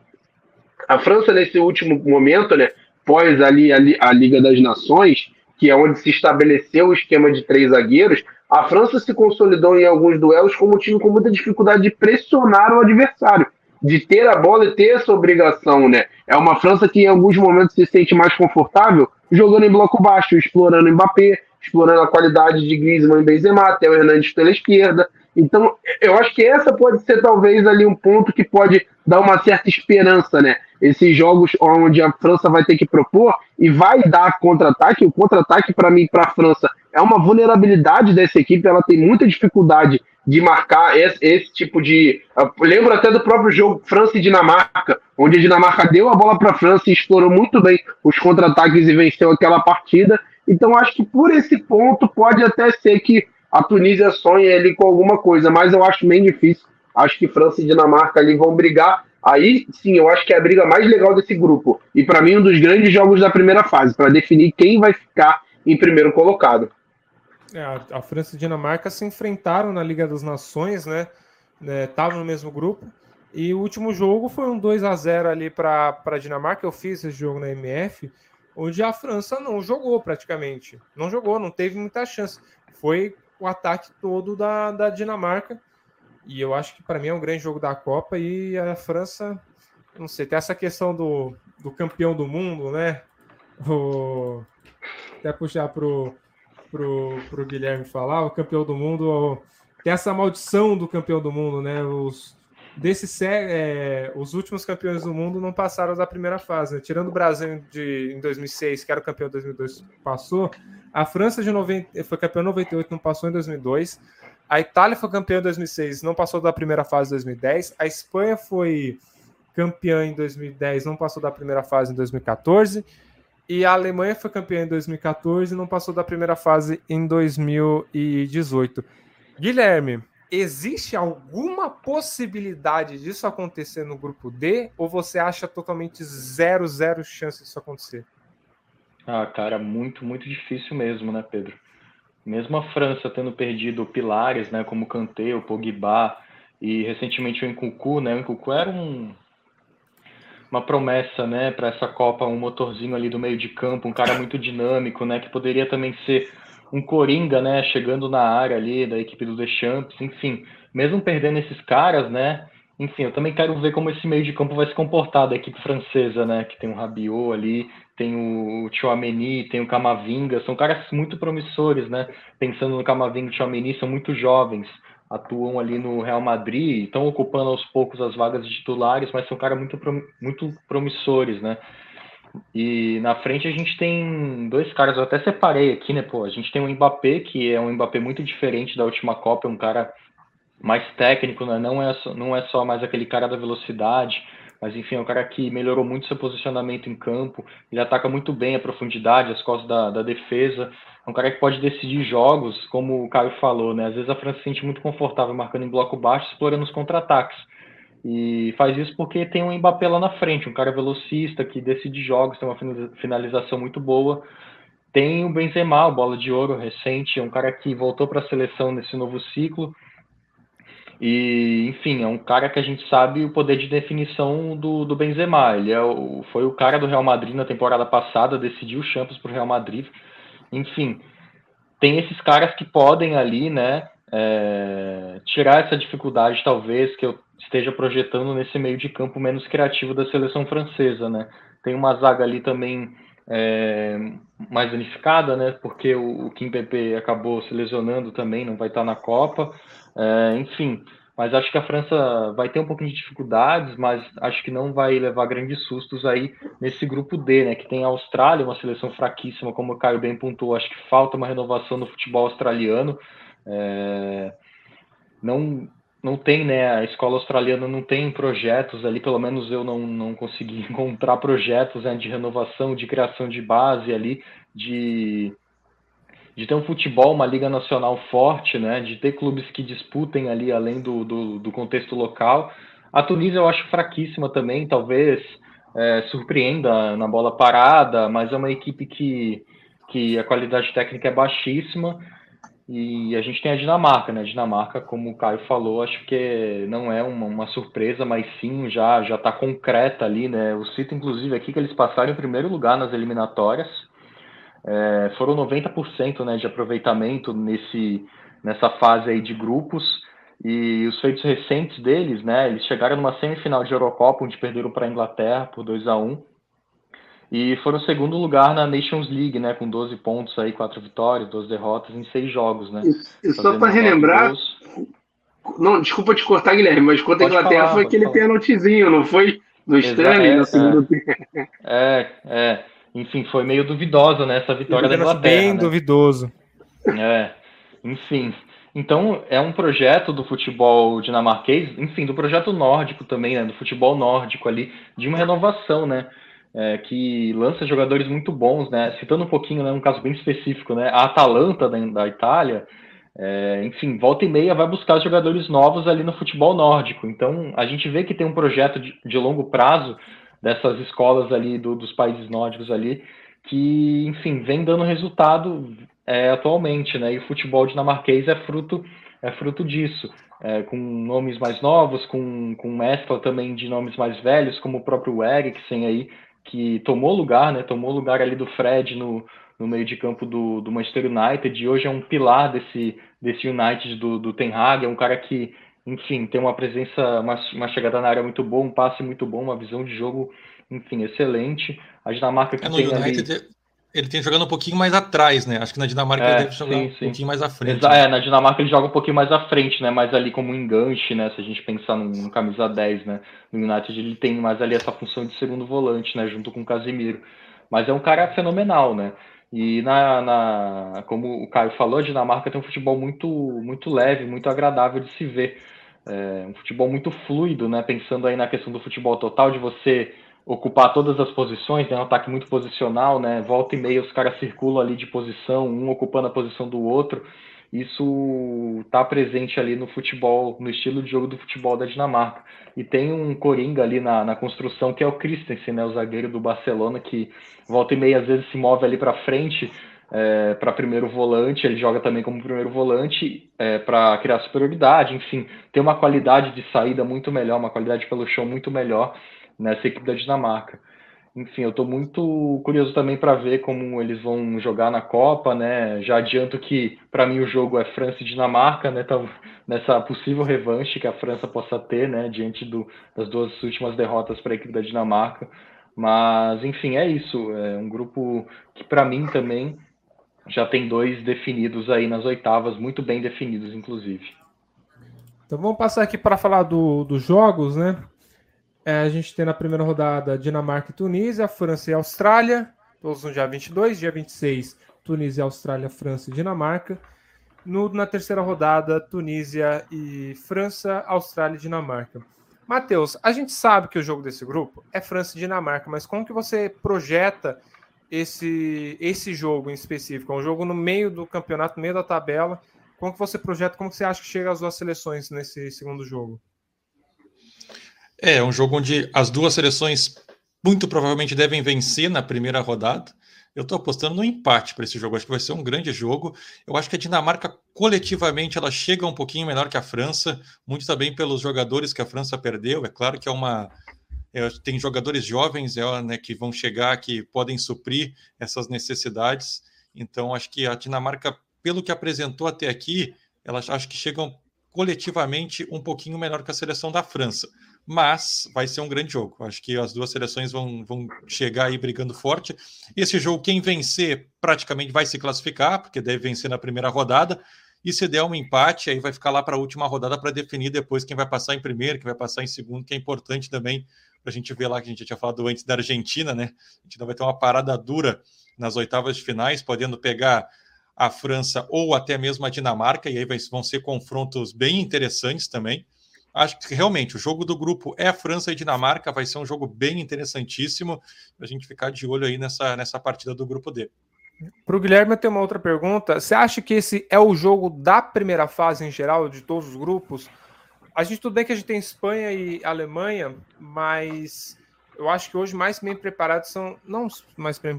A França, nesse último momento, né? Pós ali a, a Liga das Nações, que é onde se estabeleceu o esquema de três zagueiros, a França se consolidou em alguns duelos como um time com muita dificuldade de pressionar o adversário, de ter a bola e ter essa obrigação, né? É uma França que em alguns momentos se sente mais confortável jogando em bloco baixo, explorando Mbappé, explorando a qualidade de Griezmann e Benzema, até o Hernandes pela esquerda. Então, eu acho que essa pode ser talvez ali um ponto que pode dar uma certa esperança, né? Esses jogos onde a França vai ter que propor e vai dar contra-ataque. O contra-ataque, para mim, para a França, é uma vulnerabilidade dessa equipe. Ela tem muita dificuldade de marcar esse, esse tipo de. Eu lembro até do próprio jogo França e Dinamarca, onde a Dinamarca deu a bola para a França e explorou muito bem os contra-ataques e venceu aquela partida. Então, acho que por esse ponto pode até ser que a Tunísia sonha ali com alguma coisa, mas eu acho bem difícil. Acho que França e Dinamarca ali vão brigar. Aí sim, eu acho que é a briga mais legal desse grupo. E para mim, um dos grandes jogos da primeira fase, para definir quem vai ficar em primeiro colocado. É, a, França e Dinamarca se enfrentaram na Liga das Nações, né? Estavam é, no mesmo grupo. E o último jogo foi um 2 a 0 ali para a Dinamarca. Eu fiz esse jogo na MF, onde a França não jogou praticamente. Não jogou, não teve muita chance. Foi o ataque todo da, da Dinamarca. E eu acho que para mim é um grande jogo da Copa. E a França, não sei, tem essa questão do, do campeão do mundo, né? O, até puxar pro, pro, pro Guilherme falar, o campeão do mundo tem essa maldição do campeão do mundo, né? Os, desses é, os últimos campeões do mundo não passaram da primeira fase, né? tirando o Brasil de, em 2006, que era o campeão de 2002, passou. A França de 90, foi campeão em 98, não passou em 2002. A Itália foi campeã em 2006, não passou da primeira fase em 2010. A Espanha foi campeã em 2010, não passou da primeira fase em 2014. E a Alemanha foi campeã em 2014 e não passou da primeira fase em 2018. Guilherme, existe alguma possibilidade disso acontecer no grupo D? Ou você acha totalmente zero, zero chance disso acontecer? Ah, cara, muito, muito difícil mesmo, né, Pedro? Mesmo a França tendo perdido pilares, né, como Kanté, o Pogba e recentemente o Nkunku, né? O Nkunku era um, uma promessa, né, para essa Copa, um motorzinho ali do meio de campo, um cara muito dinâmico, né, que poderia também ser um coringa, né, chegando na área ali da equipe do Deschamps, enfim, mesmo perdendo esses caras, né, enfim, eu também quero ver como esse meio de campo vai se comportar da equipe francesa, né? Que tem o Rabiot ali, tem o Chouameni, tem o Camavinga, são caras muito promissores, né? Pensando no Camavinga e Chouameni, são muito jovens, atuam ali no Real Madrid, estão ocupando aos poucos as vagas de titulares, mas são caras muito, muito promissores, né? E na frente a gente tem dois caras, eu até separei aqui, né? Pô, a gente tem o Mbappé, que é um Mbappé muito diferente da última Copa, é um cara mais técnico, né? não, é só, não é só mais aquele cara da velocidade, mas enfim, é um cara que melhorou muito seu posicionamento em campo, ele ataca muito bem a profundidade, as costas da, da defesa, é um cara que pode decidir jogos, como o Caio falou, né? Às vezes a França se sente muito confortável marcando em bloco baixo, explorando os contra-ataques. E faz isso porque tem um Mbappé lá na frente, um cara velocista que decide jogos, tem uma finalização muito boa. Tem o Benzema, o bola de ouro recente, é um cara que voltou para a seleção nesse novo ciclo e, enfim, é um cara que a gente sabe o poder de definição do, do Benzema. Ele é o, foi o cara do Real Madrid na temporada passada, decidiu o Champions para o Real Madrid. Enfim, tem esses caras que podem ali, né, é, tirar essa dificuldade, talvez, que eu esteja projetando nesse meio de campo menos criativo da seleção francesa, né. Tem uma zaga ali também é, mais unificada, né, porque o, o Kim Pepe acabou se lesionando também, não vai estar na Copa. É, enfim, mas acho que a França vai ter um pouquinho de dificuldades, mas acho que não vai levar grandes sustos aí nesse grupo D, né? Que tem a Austrália, uma seleção fraquíssima, como o Caio bem pontuou. Acho que falta uma renovação no futebol australiano. É... Não, não tem, né? A escola australiana não tem projetos ali, pelo menos eu não, não consegui encontrar projetos né, de renovação, de criação de base ali, de de ter um futebol, uma liga nacional forte, né, de ter clubes que disputem ali além do, do, do contexto local. A Tunísia eu acho fraquíssima também, talvez é, surpreenda na bola parada, mas é uma equipe que, que a qualidade técnica é baixíssima. E a gente tem a Dinamarca, né? A Dinamarca, como o Caio falou, acho que não é uma, uma surpresa, mas sim já já está concreta ali, né? Eu cito inclusive aqui que eles passaram em primeiro lugar nas eliminatórias, é, foram 90% né, de aproveitamento nesse, nessa fase aí de grupos. E os feitos recentes deles, né, eles chegaram numa semifinal de Eurocopa, onde perderam para a Inglaterra por 2 a 1 e foram segundo lugar na Nations League, né, com 12 pontos aí, quatro vitórias, duas derrotas em seis jogos, né? E, só para relembrar, não, desculpa te cortar, Guilherme, mas contra a Inglaterra falar, foi aquele falar. pênaltizinho, não foi? No Stanley, é, no segundo é, tempo. É, é enfim, foi meio duvidosa né, essa vitória da Inglaterra. Bem né? duvidoso. É, enfim. Então, é um projeto do futebol dinamarquês, enfim, do projeto nórdico também, né, do futebol nórdico ali, de uma renovação, né, é, que lança jogadores muito bons, né, citando um pouquinho, né, um caso bem específico, né, a Atalanta da, da Itália, é, enfim, volta e meia vai buscar jogadores novos ali no futebol nórdico. Então, a gente vê que tem um projeto de, de longo prazo dessas escolas ali do, dos países nórdicos ali, que, enfim, vem dando resultado é, atualmente, né? E o futebol dinamarquês é fruto, é fruto disso, é, com nomes mais novos, com, com mescla também de nomes mais velhos, como o próprio Eriksen aí, que tomou lugar, né? Tomou lugar ali do Fred no, no meio de campo do, do Manchester United, e hoje é um pilar desse, desse United do, do Ten Hag, é um cara que enfim, tem uma presença, uma, uma, chegada na área muito boa, um passe muito bom, uma visão de jogo, enfim, excelente. A Dinamarca que é, tem United, ali... Ele tem jogando um pouquinho mais atrás, né? Acho que na Dinamarca é, ele deve jogar sim, um sim. pouquinho mais à frente. Né? É, na Dinamarca ele joga um pouquinho mais à frente, né? Mais ali como um enganche, né? Se a gente pensar no, no camisa 10, né? No United ele tem mais ali essa função de segundo volante, né? Junto com o Casemiro. Mas é um cara fenomenal, né? E na, na, como o Caio falou, a Dinamarca tem um futebol muito, muito leve, muito agradável de se ver. É um futebol muito fluido, né? Pensando aí na questão do futebol total, de você ocupar todas as posições, né? Um ataque muito posicional, né? Volta e meia os caras circulam ali de posição, um ocupando a posição do outro. Isso está presente ali no futebol, no estilo de jogo do futebol da Dinamarca. E tem um coringa ali na, na construção que é o Christensen, né? O zagueiro do Barcelona que volta e meia às vezes se move ali para frente é, para primeiro volante, ele joga também como primeiro volante é, para criar superioridade, enfim, tem uma qualidade de saída muito melhor, uma qualidade pelo chão muito melhor nessa equipe da Dinamarca. Enfim, eu estou muito curioso também para ver como eles vão jogar na Copa, né? Já adianto que para mim o jogo é França e Dinamarca, né? Tá nessa possível revanche que a França possa ter, né? Diante do, das duas últimas derrotas para a equipe da Dinamarca. Mas, enfim, é isso. É um grupo que para mim também já tem dois definidos aí nas oitavas, muito bem definidos, inclusive. Então vamos passar aqui para falar do, dos jogos, né? É, a gente tem na primeira rodada Dinamarca e Tunísia, França e Austrália, todos no dia 22, dia 26, Tunísia, Austrália, França e Dinamarca. No, na terceira rodada, Tunísia e França, Austrália e Dinamarca. Matheus, a gente sabe que o jogo desse grupo é França e Dinamarca, mas como que você projeta esse, esse jogo em específico? É um jogo no meio do campeonato, no meio da tabela. Como que você projeta, como que você acha que chega as duas seleções nesse segundo jogo? É, um jogo onde as duas seleções muito provavelmente devem vencer na primeira rodada. Eu estou apostando no empate para esse jogo. Acho que vai ser um grande jogo. Eu acho que a Dinamarca, coletivamente, ela chega um pouquinho menor que a França, muito também pelos jogadores que a França perdeu. É claro que é uma, é, tem jogadores jovens é, né, que vão chegar, que podem suprir essas necessidades. Então, acho que a Dinamarca, pelo que apresentou até aqui, elas acho que chegam coletivamente um pouquinho menor que a seleção da França. Mas vai ser um grande jogo. Acho que as duas seleções vão, vão chegar aí brigando forte. Esse jogo, quem vencer, praticamente vai se classificar, porque deve vencer na primeira rodada. E se der um empate, aí vai ficar lá para a última rodada para definir depois quem vai passar em primeiro, quem vai passar em segundo, que é importante também para a gente ver lá que a gente já tinha falado antes da Argentina, né? A gente não vai ter uma parada dura nas oitavas de finais, podendo pegar a França ou até mesmo a Dinamarca, e aí vão ser confrontos bem interessantes também. Acho que realmente o jogo do grupo é França e Dinamarca, vai ser um jogo bem interessantíssimo a gente ficar de olho aí nessa, nessa partida do grupo D. Para o Guilherme, eu tenho uma outra pergunta. Você acha que esse é o jogo da primeira fase em geral, de todos os grupos? A gente, tudo bem que a gente tem Espanha e Alemanha, mas eu acho que hoje mais bem preparados são, não mais bem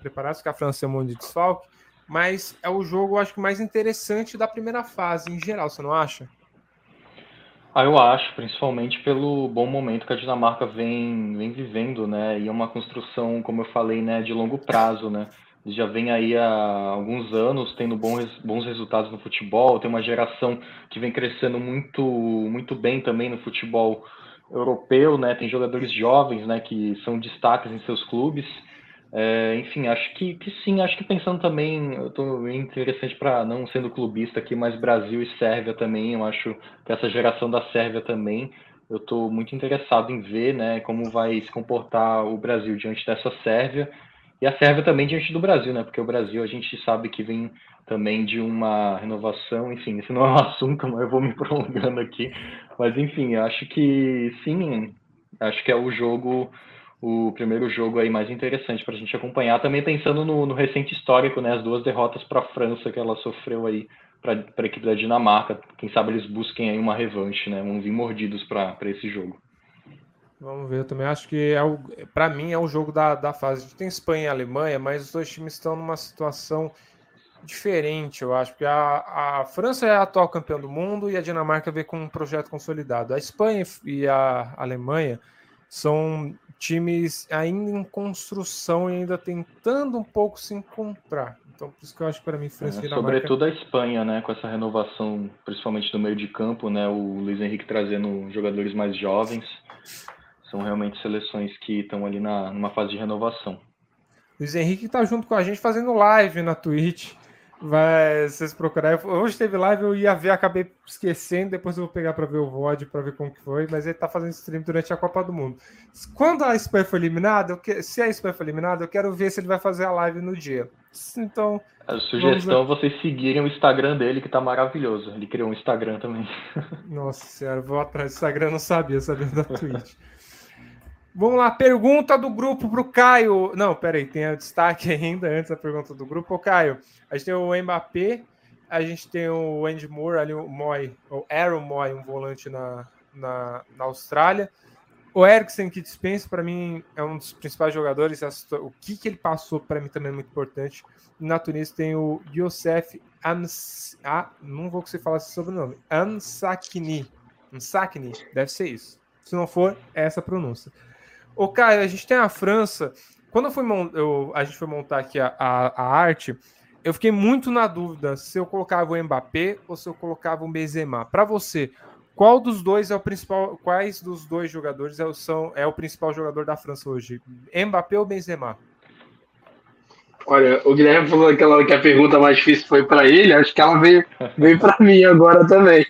preparados, que a França é um monte de desfalque, mas é o jogo, eu acho que mais interessante da primeira fase em geral, você não acha? Ah, eu acho, principalmente pelo bom momento que a Dinamarca vem, vem vivendo, né? E é uma construção, como eu falei, né, de longo prazo, né? já vem aí há alguns anos tendo bons, bons resultados no futebol, tem uma geração que vem crescendo muito, muito bem também no futebol europeu, né? Tem jogadores jovens, né, que são destaques em seus clubes. É, enfim, acho que, que sim, acho que pensando também, eu estou interessante para não sendo clubista aqui, mas Brasil e Sérvia também, eu acho que essa geração da Sérvia também, eu estou muito interessado em ver, né, como vai se comportar o Brasil diante dessa Sérvia. E a Sérvia também diante do Brasil, né, porque o Brasil a gente sabe que vem também de uma renovação, enfim, esse não é um assunto, mas eu vou me prolongando aqui, mas enfim, acho que sim, acho que é o jogo o primeiro jogo aí mais interessante para a gente acompanhar, também pensando no, no, recente histórico, né, as duas derrotas para a França que ela sofreu aí para a equipe da Dinamarca, quem sabe eles busquem aí uma revanche, né, vão vir mordidos para esse jogo. Vamos ver, eu também acho que é para mim é o jogo da, da fase. Tem Espanha e Alemanha, mas os dois times estão numa situação diferente, eu acho, porque a, a França é a atual campeã do mundo e a Dinamarca vem com um projeto consolidado. A Espanha e a Alemanha são times ainda em construção e ainda tentando um pouco se encontrar. Então, por isso que eu acho que para mim França é, Sobretudo a Espanha, né, com essa renovação, principalmente do meio de campo, né, o Luiz Henrique trazendo jogadores mais jovens. São realmente seleções que estão ali na, numa fase de renovação. Luiz Henrique está junto com a gente fazendo live na Twitch. Vai, vocês procurarem. Hoje teve live, eu ia ver, acabei esquecendo. Depois eu vou pegar para ver o VOD, para ver como que foi. Mas ele tá fazendo stream durante a Copa do Mundo. Quando a Espanha foi eliminada, que... se a Espanha foi eliminada, eu quero ver se ele vai fazer a live no dia. Então. A sugestão é vocês seguirem o Instagram dele, que tá maravilhoso. Ele criou um Instagram também. Nossa senhora, vou atrás do Instagram, não sabia, sabia da Twitch. Vamos lá, pergunta do grupo para o Caio. Não, peraí, tem o destaque ainda antes da pergunta do grupo. Ô, Caio, a gente tem o Mbappé, a gente tem o Andy Moore ali, o Moy, o Aaron Moy, um volante na, na, na Austrália. O Eriksen, que dispensa, para mim, é um dos principais jogadores. O que, que ele passou, para mim, também é muito importante. Na Tunísia tem o Youssef Ans... Ah, não vou conseguir falar esse sobrenome. Ansakni. Ansakni, deve ser isso. Se não for, é essa pronúncia. Ô, Caio, a gente tem a França. Quando eu fui eu, a gente foi montar aqui a, a, a, arte, eu fiquei muito na dúvida se eu colocava o Mbappé ou se eu colocava o Benzema. Para você, qual dos dois é o principal? Quais dos dois jogadores é o, são, é o principal jogador da França hoje? Mbappé ou Benzema? Olha, o Guilherme falou que a pergunta mais difícil foi para ele, acho que ela veio, veio para mim agora também.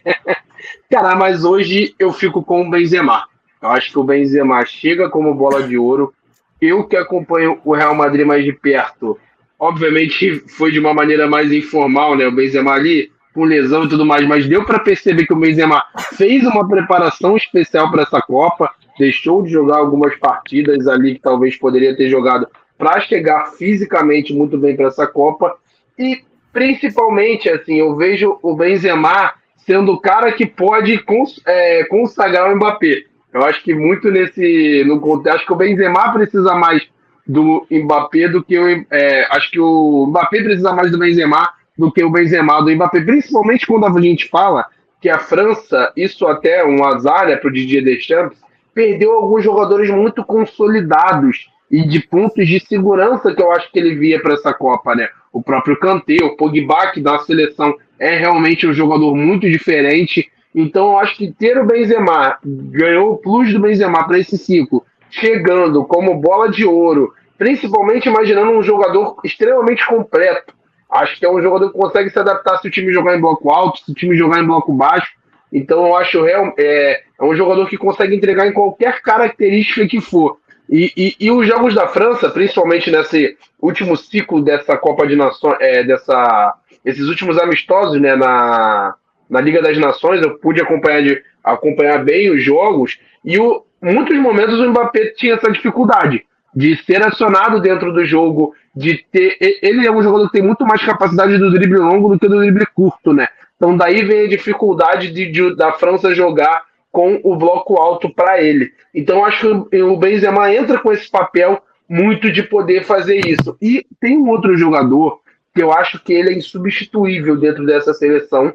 Cara, mas hoje eu fico com o Benzema. Eu acho que o Benzema chega como bola de ouro. Eu que acompanho o Real Madrid mais de perto, obviamente foi de uma maneira mais informal, né? O Benzema ali com lesão e tudo mais, mas deu para perceber que o Benzema fez uma preparação especial para essa Copa, deixou de jogar algumas partidas ali que talvez poderia ter jogado para chegar fisicamente muito bem para essa Copa e principalmente assim, eu vejo o Benzema sendo o cara que pode cons é, consagrar o Mbappé. Eu acho que muito nesse. No contexto, acho que o Benzema precisa mais do Mbappé do que o. É, acho que o Mbappé precisa mais do Benzema do que o Benzema do Mbappé, principalmente quando a gente fala que a França, isso até é um azar é para o Didier Deschamps, perdeu alguns jogadores muito consolidados e de pontos de segurança que eu acho que ele via para essa Copa, né? O próprio Kanté, o Pogba, que da seleção é realmente um jogador muito diferente. Então, eu acho que ter o Benzema, ganhou o plus do Benzema para esse ciclo, chegando como bola de ouro, principalmente imaginando um jogador extremamente completo. Acho que é um jogador que consegue se adaptar se o time jogar em bloco alto, se o time jogar em bloco baixo. Então eu acho real, é, é um jogador que consegue entregar em qualquer característica que for. E, e, e, os jogos da França, principalmente nesse último ciclo dessa Copa de Nações, é, dessa, esses últimos amistosos né, na, na Liga das Nações, eu pude acompanhar, de, acompanhar bem os jogos, e o, muitos momentos o Mbappé tinha essa dificuldade de ser acionado dentro do jogo, de ter. Ele é um jogador que tem muito mais capacidade do drible longo do que do drible curto, né? Então daí vem a dificuldade de, de da França jogar com o bloco alto para ele. Então acho que o Benzema entra com esse papel muito de poder fazer isso. E tem um outro jogador que eu acho que ele é insubstituível dentro dessa seleção.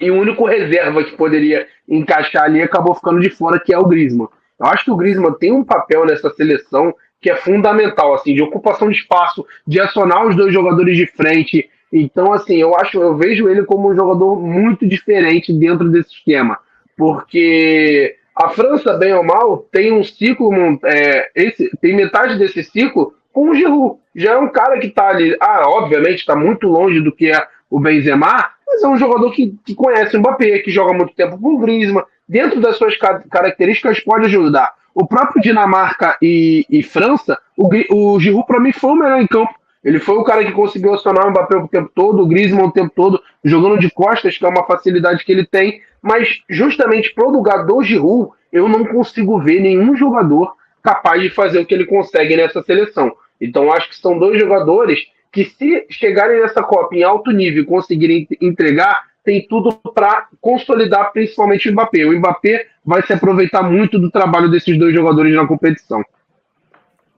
E o único reserva que poderia encaixar ali acabou ficando de fora, que é o Griezmann. Eu acho que o Griezmann tem um papel nessa seleção que é fundamental, assim, de ocupação de espaço, de acionar os dois jogadores de frente. Então, assim, eu acho, eu vejo ele como um jogador muito diferente dentro desse esquema porque a França, bem ou mal, tem um ciclo, é, esse, tem metade desse ciclo com o Giroud. Já é um cara que está ali, ah, obviamente está muito longe do que é o Benzema, mas é um jogador que, que conhece o Mbappé, que joga muito tempo com o Griezmann, dentro das suas características pode ajudar. O próprio Dinamarca e, e França, o, o Giroud para mim foi o melhor em campo. Ele foi o cara que conseguiu acionar o Mbappé o tempo todo, o Griezmann o tempo todo, jogando de costas, que é uma facilidade que ele tem. Mas justamente pro lugar do Giroud, eu não consigo ver nenhum jogador capaz de fazer o que ele consegue nessa seleção. Então acho que são dois jogadores que se chegarem nessa Copa em alto nível e conseguirem entregar, tem tudo para consolidar principalmente o Mbappé. O Mbappé vai se aproveitar muito do trabalho desses dois jogadores na competição.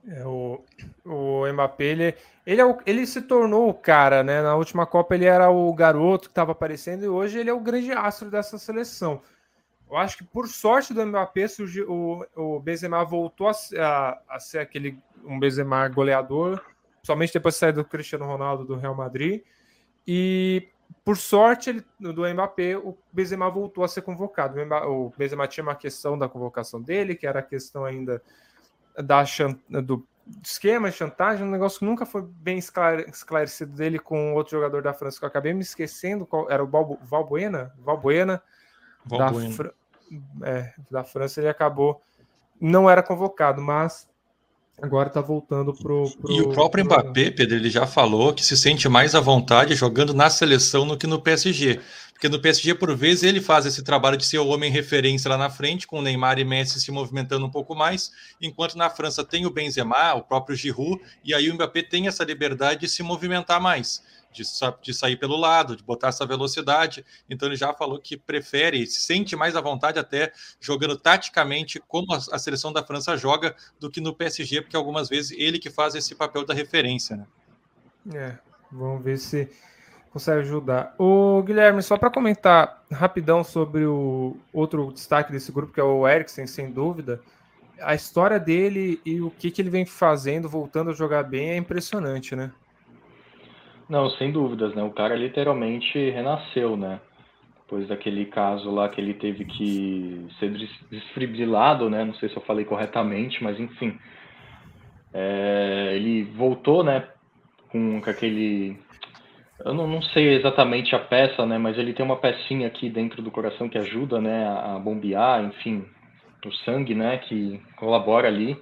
É, o, o Mbappé, ele, ele, é o, ele se tornou o cara, né? Na última Copa ele era o garoto que estava aparecendo e hoje ele é o grande astro dessa seleção. Eu acho que por sorte do Mbappé, o, o Benzema voltou a, a, a, ser aquele um Benzema goleador, somente depois de sair do Cristiano Ronaldo do Real Madrid. E por sorte ele, do Mbappé, o Benzema voltou a ser convocado. O Benzema tinha uma questão da convocação dele, que era a questão ainda da, do esquema de chantagem, um negócio que nunca foi bem esclarecido dele com outro jogador da França, que eu acabei me esquecendo, qual era o Balbo, Valbuena, Valbuena, Valbuena. Da, Fran, é, da França, ele acabou, não era convocado, mas agora está voltando pro, pro, E o próprio pro... Mbappé, Pedro, ele já falou que se sente mais à vontade jogando na seleção do que no PSG. Porque no PSG, por vezes, ele faz esse trabalho de ser o homem referência lá na frente, com o Neymar e Messi se movimentando um pouco mais, enquanto na França tem o Benzema, o próprio Giroud, e aí o Mbappé tem essa liberdade de se movimentar mais. De, de, sair pelo lado, de botar essa velocidade. Então ele já falou que prefere, se sente mais à vontade até jogando taticamente como a, a, seleção da França joga do que no PSG, porque algumas vezes ele que faz esse papel da referência, né? É, vamos ver se consegue ajudar. O Guilherme, só para comentar rapidão sobre o outro destaque desse grupo, que é o Eriksen, sem dúvida. A história dele e o que, que ele vem fazendo, voltando a jogar bem, é impressionante, né? Não, sem dúvidas, né? O cara literalmente renasceu, né? Depois daquele caso lá que ele teve que ser desfibrilado, né? Não sei se eu falei corretamente, mas enfim. É, ele voltou, né? Com, com aquele eu não, não, sei exatamente a peça, né? Mas ele tem uma pecinha aqui dentro do coração que ajuda, né? A, bombear, enfim, o sangue, né? Que colabora ali.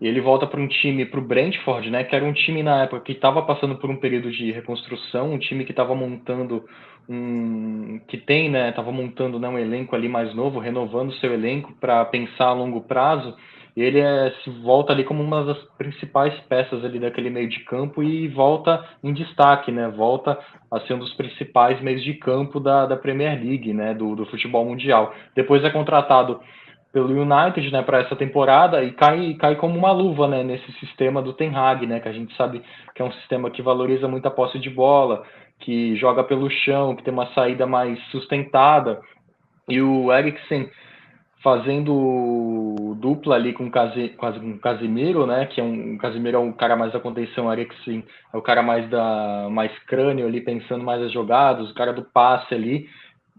E ele volta para um time, para o Brentford, né? Que era um time na época que estava passando por um período de reconstrução, um time que estava montando um, que tem, né? Estava montando né, um elenco ali mais novo, renovando seu elenco para pensar a longo prazo ele é, se volta ali como uma das principais peças ali daquele meio de campo e volta em destaque, né? Volta a ser um dos principais meios de campo da, da Premier League, né? Do, do futebol mundial. Depois é contratado pelo United, né? Para essa temporada e cai, cai como uma luva, né? Nesse sistema do Ten Hag, né? Que a gente sabe que é um sistema que valoriza muito a posse de bola, que joga pelo chão, que tem uma saída mais sustentada. E o Eriksen fazendo dupla ali com, o Casimiro, né? Que é um o Casimiro é um cara mais da contenção, Eric sim, é o cara mais da mais crânio ali, pensando mais as jogadas, o cara do passe ali.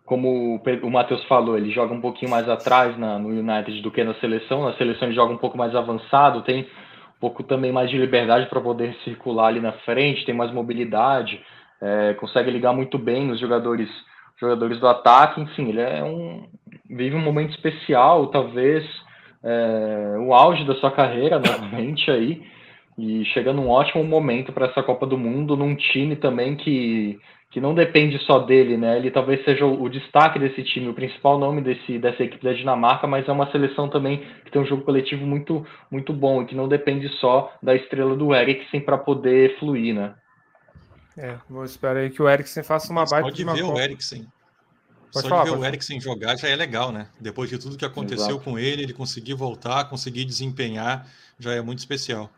Como o Matheus falou, ele joga um pouquinho mais atrás na, no United do que na seleção. Na seleção ele joga um pouco mais avançado, tem pouco também mais de liberdade para poder circular ali na frente, tem mais mobilidade, é, consegue ligar muito bem nos jogadores jogadores do ataque, enfim, ele é um vive um momento especial, talvez é, o auge da sua carreira novamente aí e chega num ótimo momento para essa Copa do Mundo, num time também que que não depende só dele, né? Ele talvez seja o, o, destaque desse time, o principal nome desse, dessa equipe da Dinamarca, mas é uma seleção também que tem um jogo coletivo muito, muito bom e que não depende só da estrela do Eriksen para poder fluir, né? É, vou esperar aí que o Eriksen faça uma baita Pode ver o Eriksen. Pode Só falar, de ver o Eriksen jogar já é legal, né? Depois de tudo que aconteceu Exato. com ele, ele conseguir voltar, conseguir desempenhar, já é muito especial.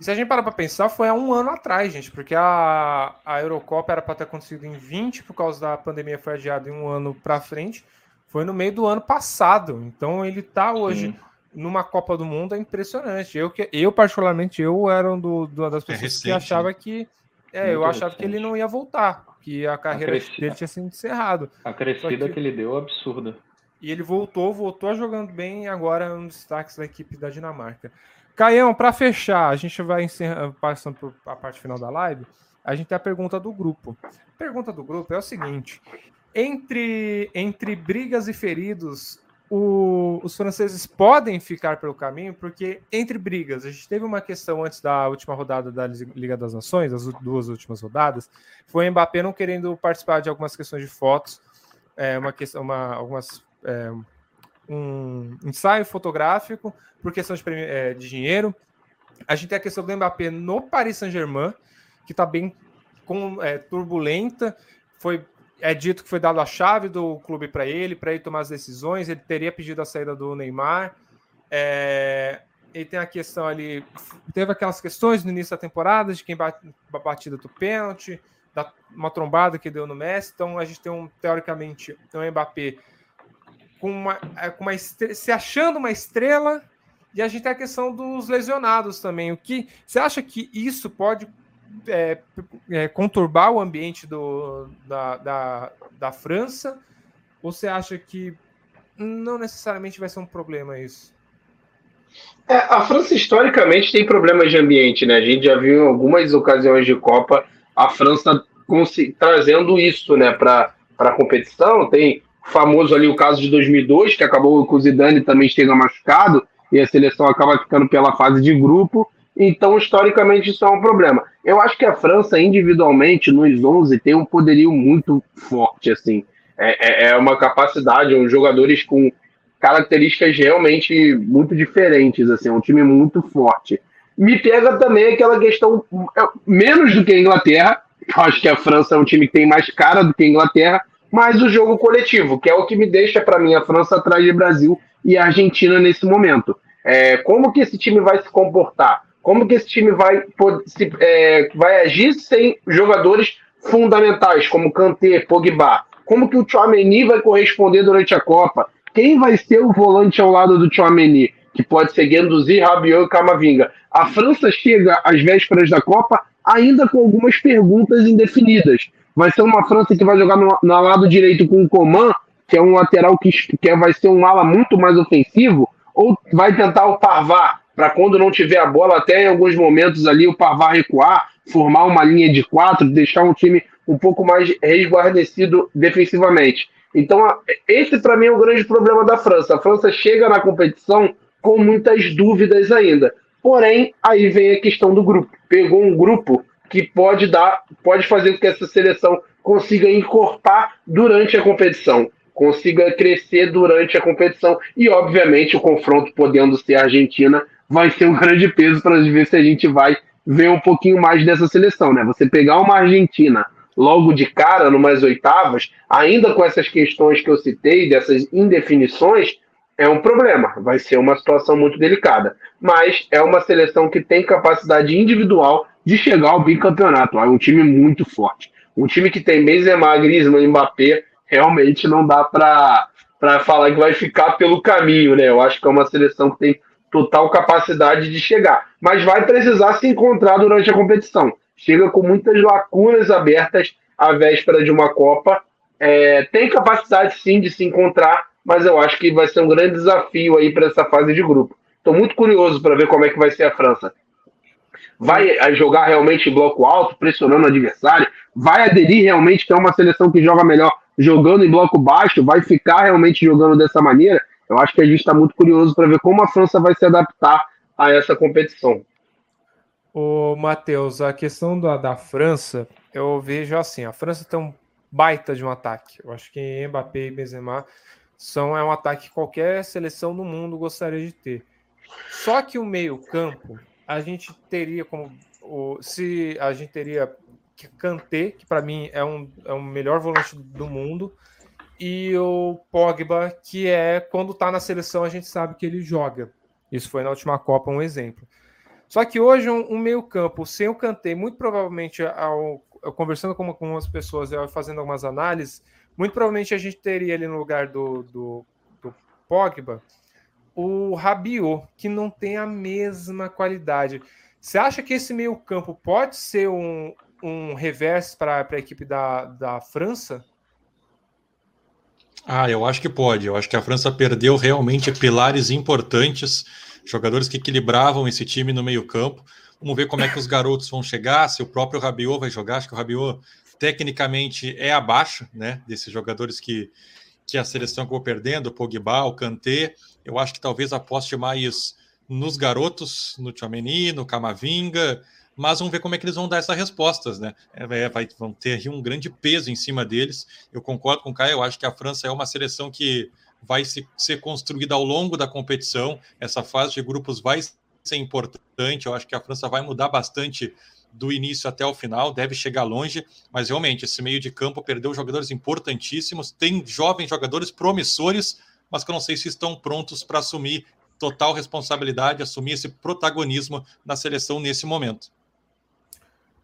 E se a gente parar para pensar, foi há um ano atrás, gente, porque a, a Eurocopa era para ter acontecido em 20, por causa da pandemia foi adiada em um ano para frente. Foi no meio do ano passado. Então ele está hoje Sim. numa Copa do Mundo, é impressionante. Eu, eu particularmente, eu era um do, do, das é pessoas é recente, que achava né? que. É, eu achava que ele não ia voltar, que a carreira a dele tinha sido encerrado. A crescida que... que ele deu é absurda. E ele voltou, voltou jogando bem agora é um dos destaques da equipe da Dinamarca. Caião, para fechar, a gente vai encerrar, passando para a parte final da live. A gente tem a pergunta do grupo. A pergunta do grupo é o seguinte: entre, entre brigas e feridos, o, os franceses podem ficar pelo caminho? Porque entre brigas, a gente teve uma questão antes da última rodada da Liga das Nações, as duas últimas rodadas, foi o Mbappé não querendo participar de algumas questões de fotos, é, uma questão, uma, algumas é, um ensaio fotográfico por questão de, é, de, dinheiro. A gente tem a questão do Mbappé no Paris Saint-Germain, que está bem com, é, turbulenta. Foi é dito que foi dado a chave do clube para ele, para ele tomar as decisões. Ele teria pedido a saída do Neymar. É, ele tem a questão ali. Teve aquelas questões no início da temporada de quem bate, batida do pênalti, da, uma trombada que deu no Messi. Então a gente tem um, teoricamente, um Mbappé com uma, é, com uma se achando uma estrela, e a gente tem a questão dos lesionados também. O que você acha que isso pode é, é, conturbar o ambiente do, da, da, da França? Ou você acha que não necessariamente vai ser um problema isso? É, a França historicamente tem problemas de ambiente, né? A gente já viu em algumas ocasiões de Copa a França trazendo isso, né, para a competição. Tem famoso ali o caso de 2002, que acabou com o Zidane também esteve machucado, e a seleção acaba ficando pela fase de grupo. Então, historicamente, isso é um problema. Eu acho que a França, individualmente, nos 11, tem um poderio muito forte, assim. É, é, é uma capacidade, uns jogadores com características realmente muito diferentes, assim, é um time muito forte. Me pega também aquela questão, é, menos do que a Inglaterra, eu acho que a França é um time que tem mais cara do que a Inglaterra, mas o jogo coletivo, que é o que me deixa, para mim, a França atrás de Brasil e Argentina nesse momento. É, como que esse time vai se comportar? Como que esse time vai, se, é, vai agir sem jogadores fundamentais, como Kanté, Pogba? Como que o Chouameni vai corresponder durante a Copa? Quem vai ser o volante ao lado do Chouameni? Que pode ser Guendouzi, Rabiot e Camavinga. A França chega às vésperas da Copa ainda com algumas perguntas indefinidas vai ser uma França que vai jogar no, no lado direito com o Coman, que é um lateral que, que vai ser um ala muito mais ofensivo, ou vai tentar o Parvar, para quando não tiver a bola, até em alguns momentos ali o Parvar recuar, formar uma linha de quatro, deixar um time um pouco mais resguardecido defensivamente. Então, esse para mim é o grande problema da França. A França chega na competição com muitas dúvidas ainda. Porém, aí vem a questão do grupo. Pegou um grupo que pode dar, pode fazer com que essa seleção consiga encorpar durante a competição, consiga crescer durante a competição e, obviamente, o confronto podendo ser a Argentina vai ser um grande peso para ver se a gente vai ver um pouquinho mais dessa seleção, né? Você pegar uma Argentina logo de cara, numas oitavas, ainda com essas questões que eu citei, dessas indefinições, é um problema. Vai ser uma situação muito delicada. Mas é uma seleção que tem capacidade individual de chegar ao bicampeonato. É um time muito forte. Um time que tem Benzema, Griezmann, Mbappé, realmente não dá para falar que vai ficar pelo caminho, né? Eu acho que é uma seleção que tem total capacidade de chegar, mas vai precisar se encontrar durante a competição. Chega com muitas lacunas abertas à véspera de uma Copa. É, tem capacidade sim de se encontrar, mas eu acho que vai ser um grande desafio aí para essa fase de grupo. Estou muito curioso para ver como é que vai ser a França vai jogar realmente em bloco alto, pressionando o adversário, vai aderir realmente, que é uma seleção que joga melhor jogando em bloco baixo, vai ficar realmente jogando dessa maneira. Eu acho que a gente está muito curioso para ver como a França vai se adaptar a essa competição. O Matheus, a questão da, da França, eu vejo assim, a França tem um baita de um ataque. Eu acho que Mbappé e Benzema são é um ataque que qualquer seleção no mundo gostaria de ter. Só que o meio-campo, a gente teria como o, se a gente teria Kanté, que para mim é um, é o melhor volante do mundo, e o Pogba, que é quando tá na seleção a gente sabe que ele joga. Isso foi na última Copa um exemplo. Só que hoje um, um meio-campo sem o Kanté, muito provavelmente ao, conversando com algumas pessoas e fazendo algumas análises, muito provavelmente a gente teria ali no lugar do, do, do Pogba o Rabiot, que não tem a mesma qualidade. Você acha que esse meio-campo pode ser um, um reverso para a equipe da, da França? Ah, eu acho que pode. Eu acho que a França perdeu realmente pilares importantes, jogadores que equilibravam esse time no meio-campo. Vamos ver como é que os garotos vão chegar, se o próprio Rabiot vai jogar. Acho que o Rabiot tecnicamente é abaixo, né, desses jogadores que, que a seleção acabou perdendo, o Pogba, o Kanté. Eu acho que talvez aposte mais nos garotos, no Tchouameni, no Camavinga, mas vamos ver como é que eles vão dar essas respostas, né? É, é vai, vão ter um grande peso em cima deles. Eu concordo com o Caio, eu acho que a França é uma seleção que vai se, ser construída ao longo da competição. Essa fase de grupos vai ser importante. Eu acho que a França vai mudar bastante do início até o final, deve chegar longe, mas realmente esse meio de campo perdeu jogadores importantíssimos, tem jovens jogadores promissores, mas que eu não sei se estão prontos para assumir total responsabilidade, assumir esse protagonismo na seleção nesse momento.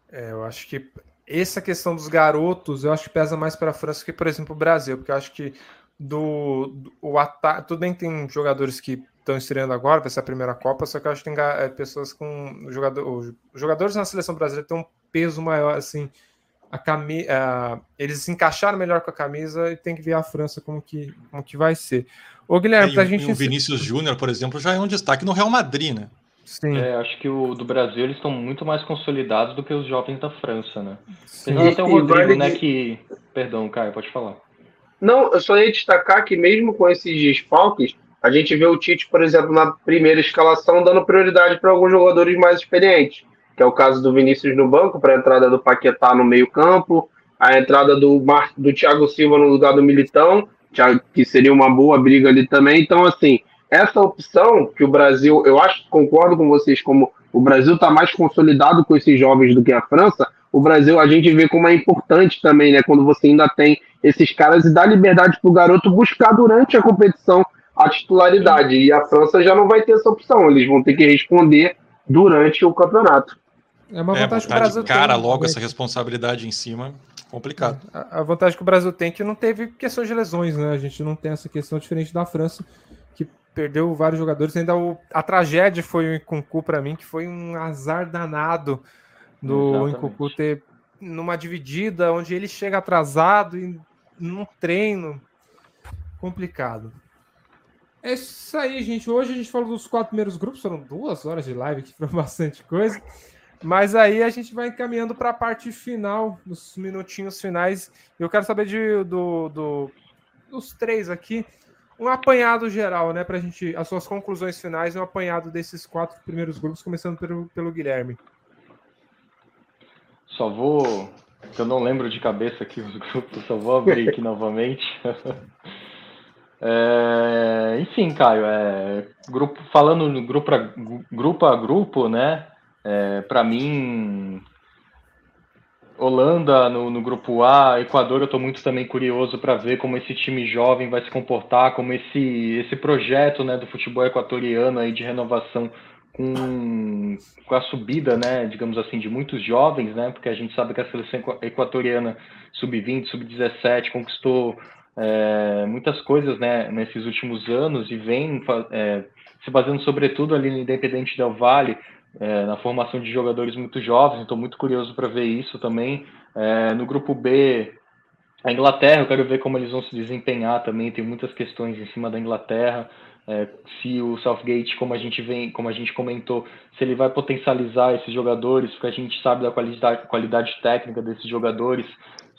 É, eu acho que essa questão dos garotos, eu acho que pesa mais para a França que, por exemplo, o Brasil, porque eu acho que do, do o ataque, tudo bem que tem jogadores que estão estreando agora, vai ser a primeira Copa, só que eu acho que tem é, pessoas com jogador, jogadores na seleção brasileira têm um peso maior, assim, a cami a, eles se encaixaram melhor com a camisa e tem que ver a França como que, como que vai ser. Ô, Guilherme, é, pra gente. O Vinícius Júnior, por exemplo, já é um destaque no Real Madrid, né? Sim. É, acho que o do Brasil eles estão muito mais consolidados do que os jovens da França, né? Sim. Até o Rodrigo, vale... né, que... Perdão, Caio, pode falar. Não, eu só ia destacar que mesmo com esses desfalques, a gente vê o Tite, por exemplo, na primeira escalação, dando prioridade para alguns jogadores mais experientes, que é o caso do Vinícius no banco, para a entrada do Paquetá no meio campo, a entrada do, Mar... do Thiago Silva no lugar do Militão, que seria uma boa briga ali também. Então, assim, essa opção que o Brasil, eu acho, concordo com vocês, como o Brasil está mais consolidado com esses jovens do que a França, o Brasil a gente vê como é importante também, né? Quando você ainda tem esses caras e dá liberdade para o garoto buscar durante a competição a titularidade. E a França já não vai ter essa opção, eles vão ter que responder durante o campeonato. É uma vantagem é, que o Brasil cara tem. logo né? essa responsabilidade em cima, complicado. A, a vantagem que o Brasil tem é que não teve questão de lesões, né? A gente não tem essa questão diferente da França perdeu vários jogadores. Ainda o, a tragédia foi o Incucu para mim, que foi um azar danado do Incucu ter numa dividida onde ele chega atrasado e num treino complicado. É isso aí, gente. Hoje a gente falou dos quatro primeiros grupos, foram duas horas de live, que foi bastante coisa. Mas aí a gente vai encaminhando para a parte final, dos minutinhos finais. Eu quero saber de, do, do, dos três aqui um apanhado geral, né, para a gente, as suas conclusões finais, um apanhado desses quatro primeiros grupos, começando pelo, pelo Guilherme. Só vou, eu não lembro de cabeça aqui os grupos, só vou abrir aqui novamente. É, enfim, Caio, é, grupo, falando grupo a, grupo a grupo, né? É, para mim, Holanda no, no, grupo A, Equador, eu estou muito também curioso para ver como esse time jovem vai se comportar, como esse, esse projeto né, do futebol equatoriano aí de renovação com, com a subida, né, digamos assim, de muitos jovens, né, porque a gente sabe que a seleção equatoriana sub-20, sub-17 conquistou é, muitas coisas né, nesses últimos anos e vem é, se baseando sobretudo ali no Independente Del Valle, é, na formação de jogadores muito jovens, estou muito curioso para ver isso também. É, no grupo B, a Inglaterra, eu quero ver como eles vão se desempenhar também, tem muitas questões em cima da Inglaterra. é, se o Southgate, como a gente vem, como a gente comentou, se ele vai potencializar esses jogadores, porque a gente sabe da qualidade, qualidade técnica desses jogadores,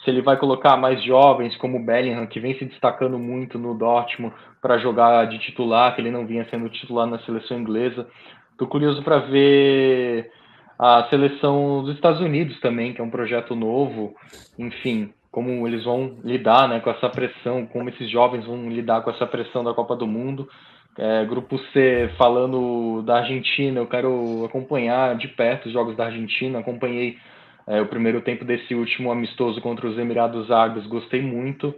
se ele vai colocar mais jovens como o Bellingham, que vem se destacando muito no Dortmund para jogar de titular, que ele não vinha sendo titular na seleção inglesa. Estou curioso para ver a seleção dos Estados Unidos também, que é um projeto novo. Enfim, como eles vão lidar né, com essa pressão, como esses jovens vão lidar com essa pressão da Copa do Mundo. É, grupo C, falando da Argentina, eu quero acompanhar de perto os jogos da Argentina. Acompanhei é, o primeiro tempo desse último amistoso contra os Emirados Árabes, gostei muito.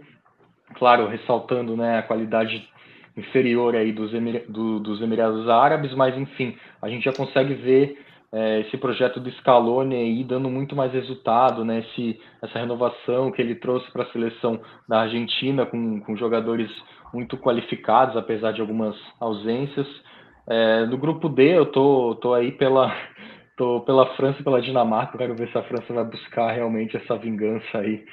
Claro, ressaltando né, a qualidade inferior aí dos, Emir do, dos Emirados Árabes, mas enfim, a gente já consegue ver é, esse projeto do Scaloni aí dando muito mais resultado, né? Esse, essa renovação que ele trouxe para a seleção da Argentina com, com jogadores muito qualificados, apesar de algumas ausências. É, no grupo D, eu tô, tô aí pela, tô pela França e pela Dinamarca. Quero ver se a França vai buscar realmente essa vingança aí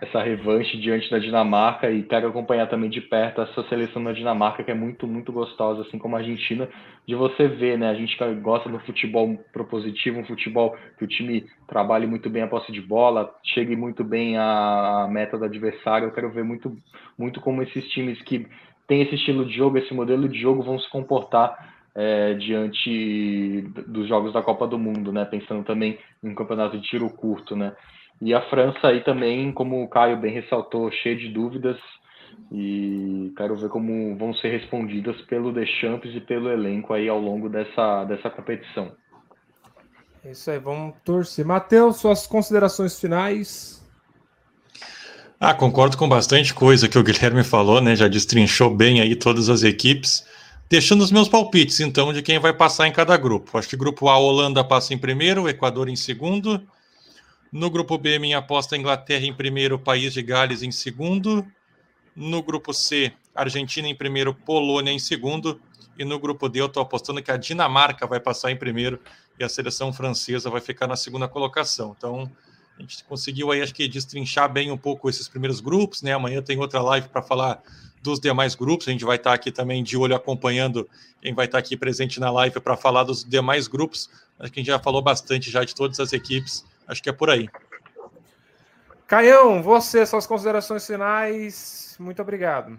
essa revanche diante da Dinamarca e quero acompanhar também de perto essa seleção da Dinamarca que é muito muito gostosa assim como a Argentina de você ver né? A gente gosta do futebol propositivo um futebol que o time trabalhe muito bem a posse de bola chegue muito bem à meta do adversário. Eu quero ver muito muito como esses times que têm esse estilo de jogo esse modelo de jogo vão se comportar é, diante dos jogos da Copa do Mundo né? Pensando também em campeonato de tiro curto né e a França aí também, como o Caio bem ressaltou, cheia de dúvidas. E quero ver como vão ser respondidas pelo Deschamps e pelo elenco aí ao longo dessa, dessa competição. É isso aí, vamos torcer. Matheus, suas considerações finais. Ah, concordo com bastante coisa que o Guilherme falou, né? Já destrinchou bem aí todas as equipes. Deixando os meus palpites, então, de quem vai passar em cada grupo. Acho que grupo A, Holanda passa em primeiro, o Equador em segundo. No grupo B, minha aposta é Inglaterra em primeiro, País de Gales em segundo. No grupo C, Argentina em primeiro, Polônia em segundo. E no grupo D, eu estou apostando que a Dinamarca vai passar em primeiro e a seleção francesa vai ficar na segunda colocação. Então, a gente conseguiu aí, acho que, destrinchar bem um pouco esses primeiros grupos, né? Amanhã tem outra live para falar dos demais grupos. A gente vai estar aqui também de olho acompanhando quem vai estar aqui presente na live para falar dos demais grupos. Acho que a gente já falou bastante já de todas as equipes Acho que é por aí. Caião, você, suas considerações finais. Muito obrigado.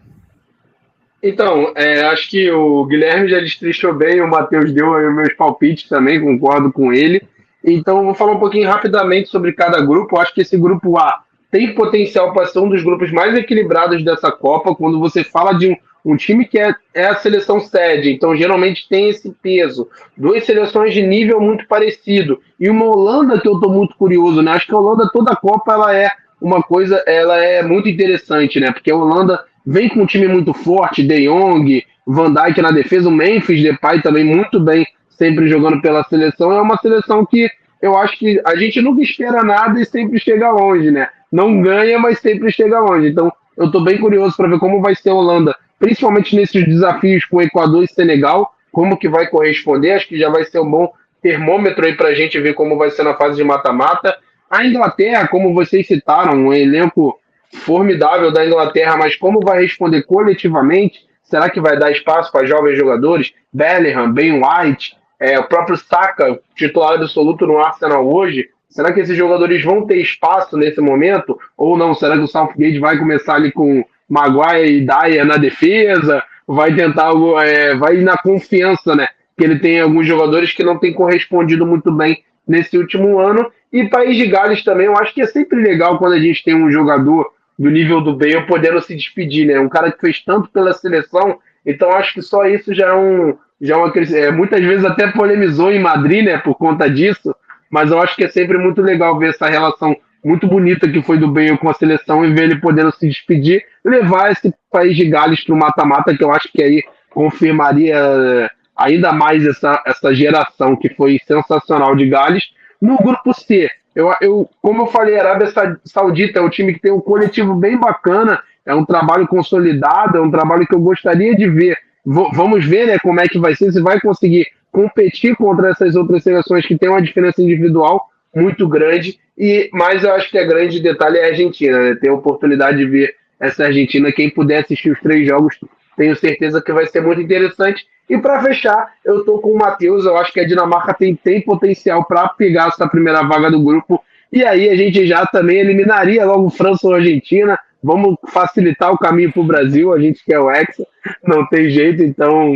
Então, é, acho que o Guilherme já destrinchou bem, o Matheus deu meus palpites também, concordo com ele. Então, vou falar um pouquinho rapidamente sobre cada grupo. Eu acho que esse grupo A tem potencial para ser um dos grupos mais equilibrados dessa Copa. Quando você fala de um, um time que é, é a seleção sede, então geralmente tem esse peso. Duas seleções de nível muito parecido. E uma Holanda que eu estou muito curioso, né? Acho que a Holanda, toda a Copa, ela é uma coisa, ela é muito interessante, né? Porque a Holanda vem com um time muito forte, De Jong, Van Dijk na defesa, o Memphis Depay também muito bem, sempre jogando pela seleção. É uma seleção que eu acho que a gente nunca espera nada e sempre chega longe, né? Não ganha, mas sempre chega longe. Então, eu estou bem curioso para ver como vai ser a Holanda principalmente nesses desafios com Equador e Senegal, como que vai corresponder, acho que já vai ser um bom termômetro aí para a gente ver como vai ser na fase de mata-mata. A Inglaterra, como vocês citaram, um elenco formidável da Inglaterra, mas como vai responder coletivamente? Será que vai dar espaço para jovens jogadores? Bellingham, Ben White, é, o próprio Saka, titular absoluto no Arsenal hoje. Será que esses jogadores vão ter espaço nesse momento? Ou não? Será que o Southgate vai começar ali com Maguire e Dyer na defesa, vai tentar é, vai na confiança, né? Que ele tem alguns jogadores que não têm correspondido muito bem nesse último ano. E País de Gales também, eu acho que é sempre legal quando a gente tem um jogador do nível do Bale podendo se despedir, né? Um cara que fez tanto pela seleção, então acho que só isso já é um. Já é uma, é, muitas vezes até polemizou em Madrid, né? Por conta disso, mas eu acho que é sempre muito legal ver essa relação muito bonita que foi do Bale com a seleção e ver ele podendo se despedir, levar esse país de Gales para o mata-mata, que eu acho que aí confirmaria eh, ainda mais essa, essa geração que foi sensacional de Gales. No grupo C, eu, eu, como eu falei, a Arábia Saudita é um time que tem um coletivo bem bacana, é um trabalho consolidado, é um trabalho que eu gostaria de ver. V vamos ver né, como é que vai ser, se vai conseguir competir contra essas outras seleções que têm uma diferença individual muito grande. E mas eu acho que a grande detalhe é a Argentina, né? Ter a oportunidade de ver essa Argentina. Quem puder assistir os três jogos tenho certeza que vai ser muito interessante. E para fechar, eu estou com o Matheus, eu acho que a Dinamarca tem, tem potencial para pegar essa primeira vaga do grupo, e aí a gente já também eliminaria logo França ou Argentina, vamos facilitar o caminho para o Brasil, a gente quer o Hexa, não tem jeito, então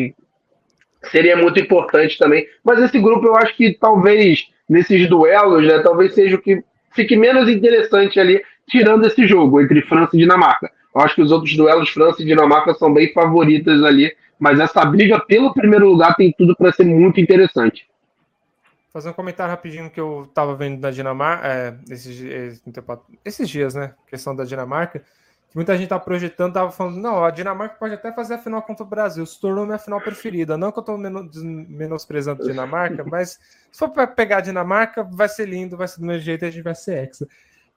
seria muito importante também. Mas esse grupo eu acho que talvez nesses duelos, né, talvez seja o que fique menos interessante ali, tirando esse jogo entre França e Dinamarca. Eu acho que os outros duelos, França e Dinamarca, são bem favoritas ali, mas essa briga pelo primeiro lugar tem tudo para ser muito interessante. Fazer um comentário rapidinho que eu estava vendo da Dinamarca, é, esses, esses dias, né? Questão da Dinamarca muita gente tá projetando, tava falando, não, a Dinamarca pode até fazer a final contra o Brasil, se tornou minha final preferida. Não que eu tô menosprezando a Dinamarca, mas se for para pegar a Dinamarca, vai ser lindo, vai ser do meu jeito e a gente vai ser hexa.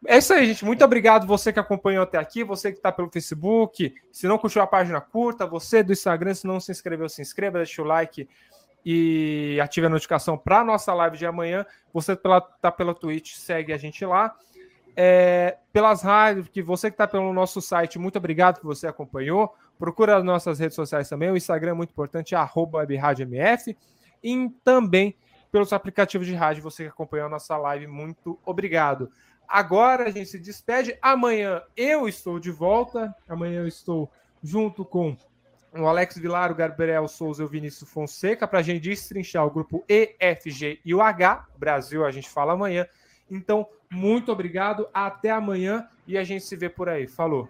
É isso aí, gente. Muito obrigado você que acompanhou até aqui, você que está pelo Facebook. Se não curtiu a página, curta. Você do Instagram, se não se inscreveu, se inscreva, deixa o like e ative a notificação para a nossa live de amanhã. Você está pela, pela Twitch, segue a gente lá é, pelas rádios, que você que está pelo nosso site, muito obrigado que você acompanhou. Procura as nossas redes sociais também, o Instagram é muito importante, arroba WebRádioMF, e também pelos aplicativos de rádio, você que acompanhou a nossa live, muito obrigado. Agora a gente se despede. Amanhã eu estou de volta. Amanhã eu estou junto com o Alex Vilar, o Gabriel Souza e o Vinícius Fonseca para a gente destrinchar o grupo E, F, G e o H. Brasil, a gente fala amanhã. Então, muito obrigado, até amanhã e a gente se vê por aí. Falou!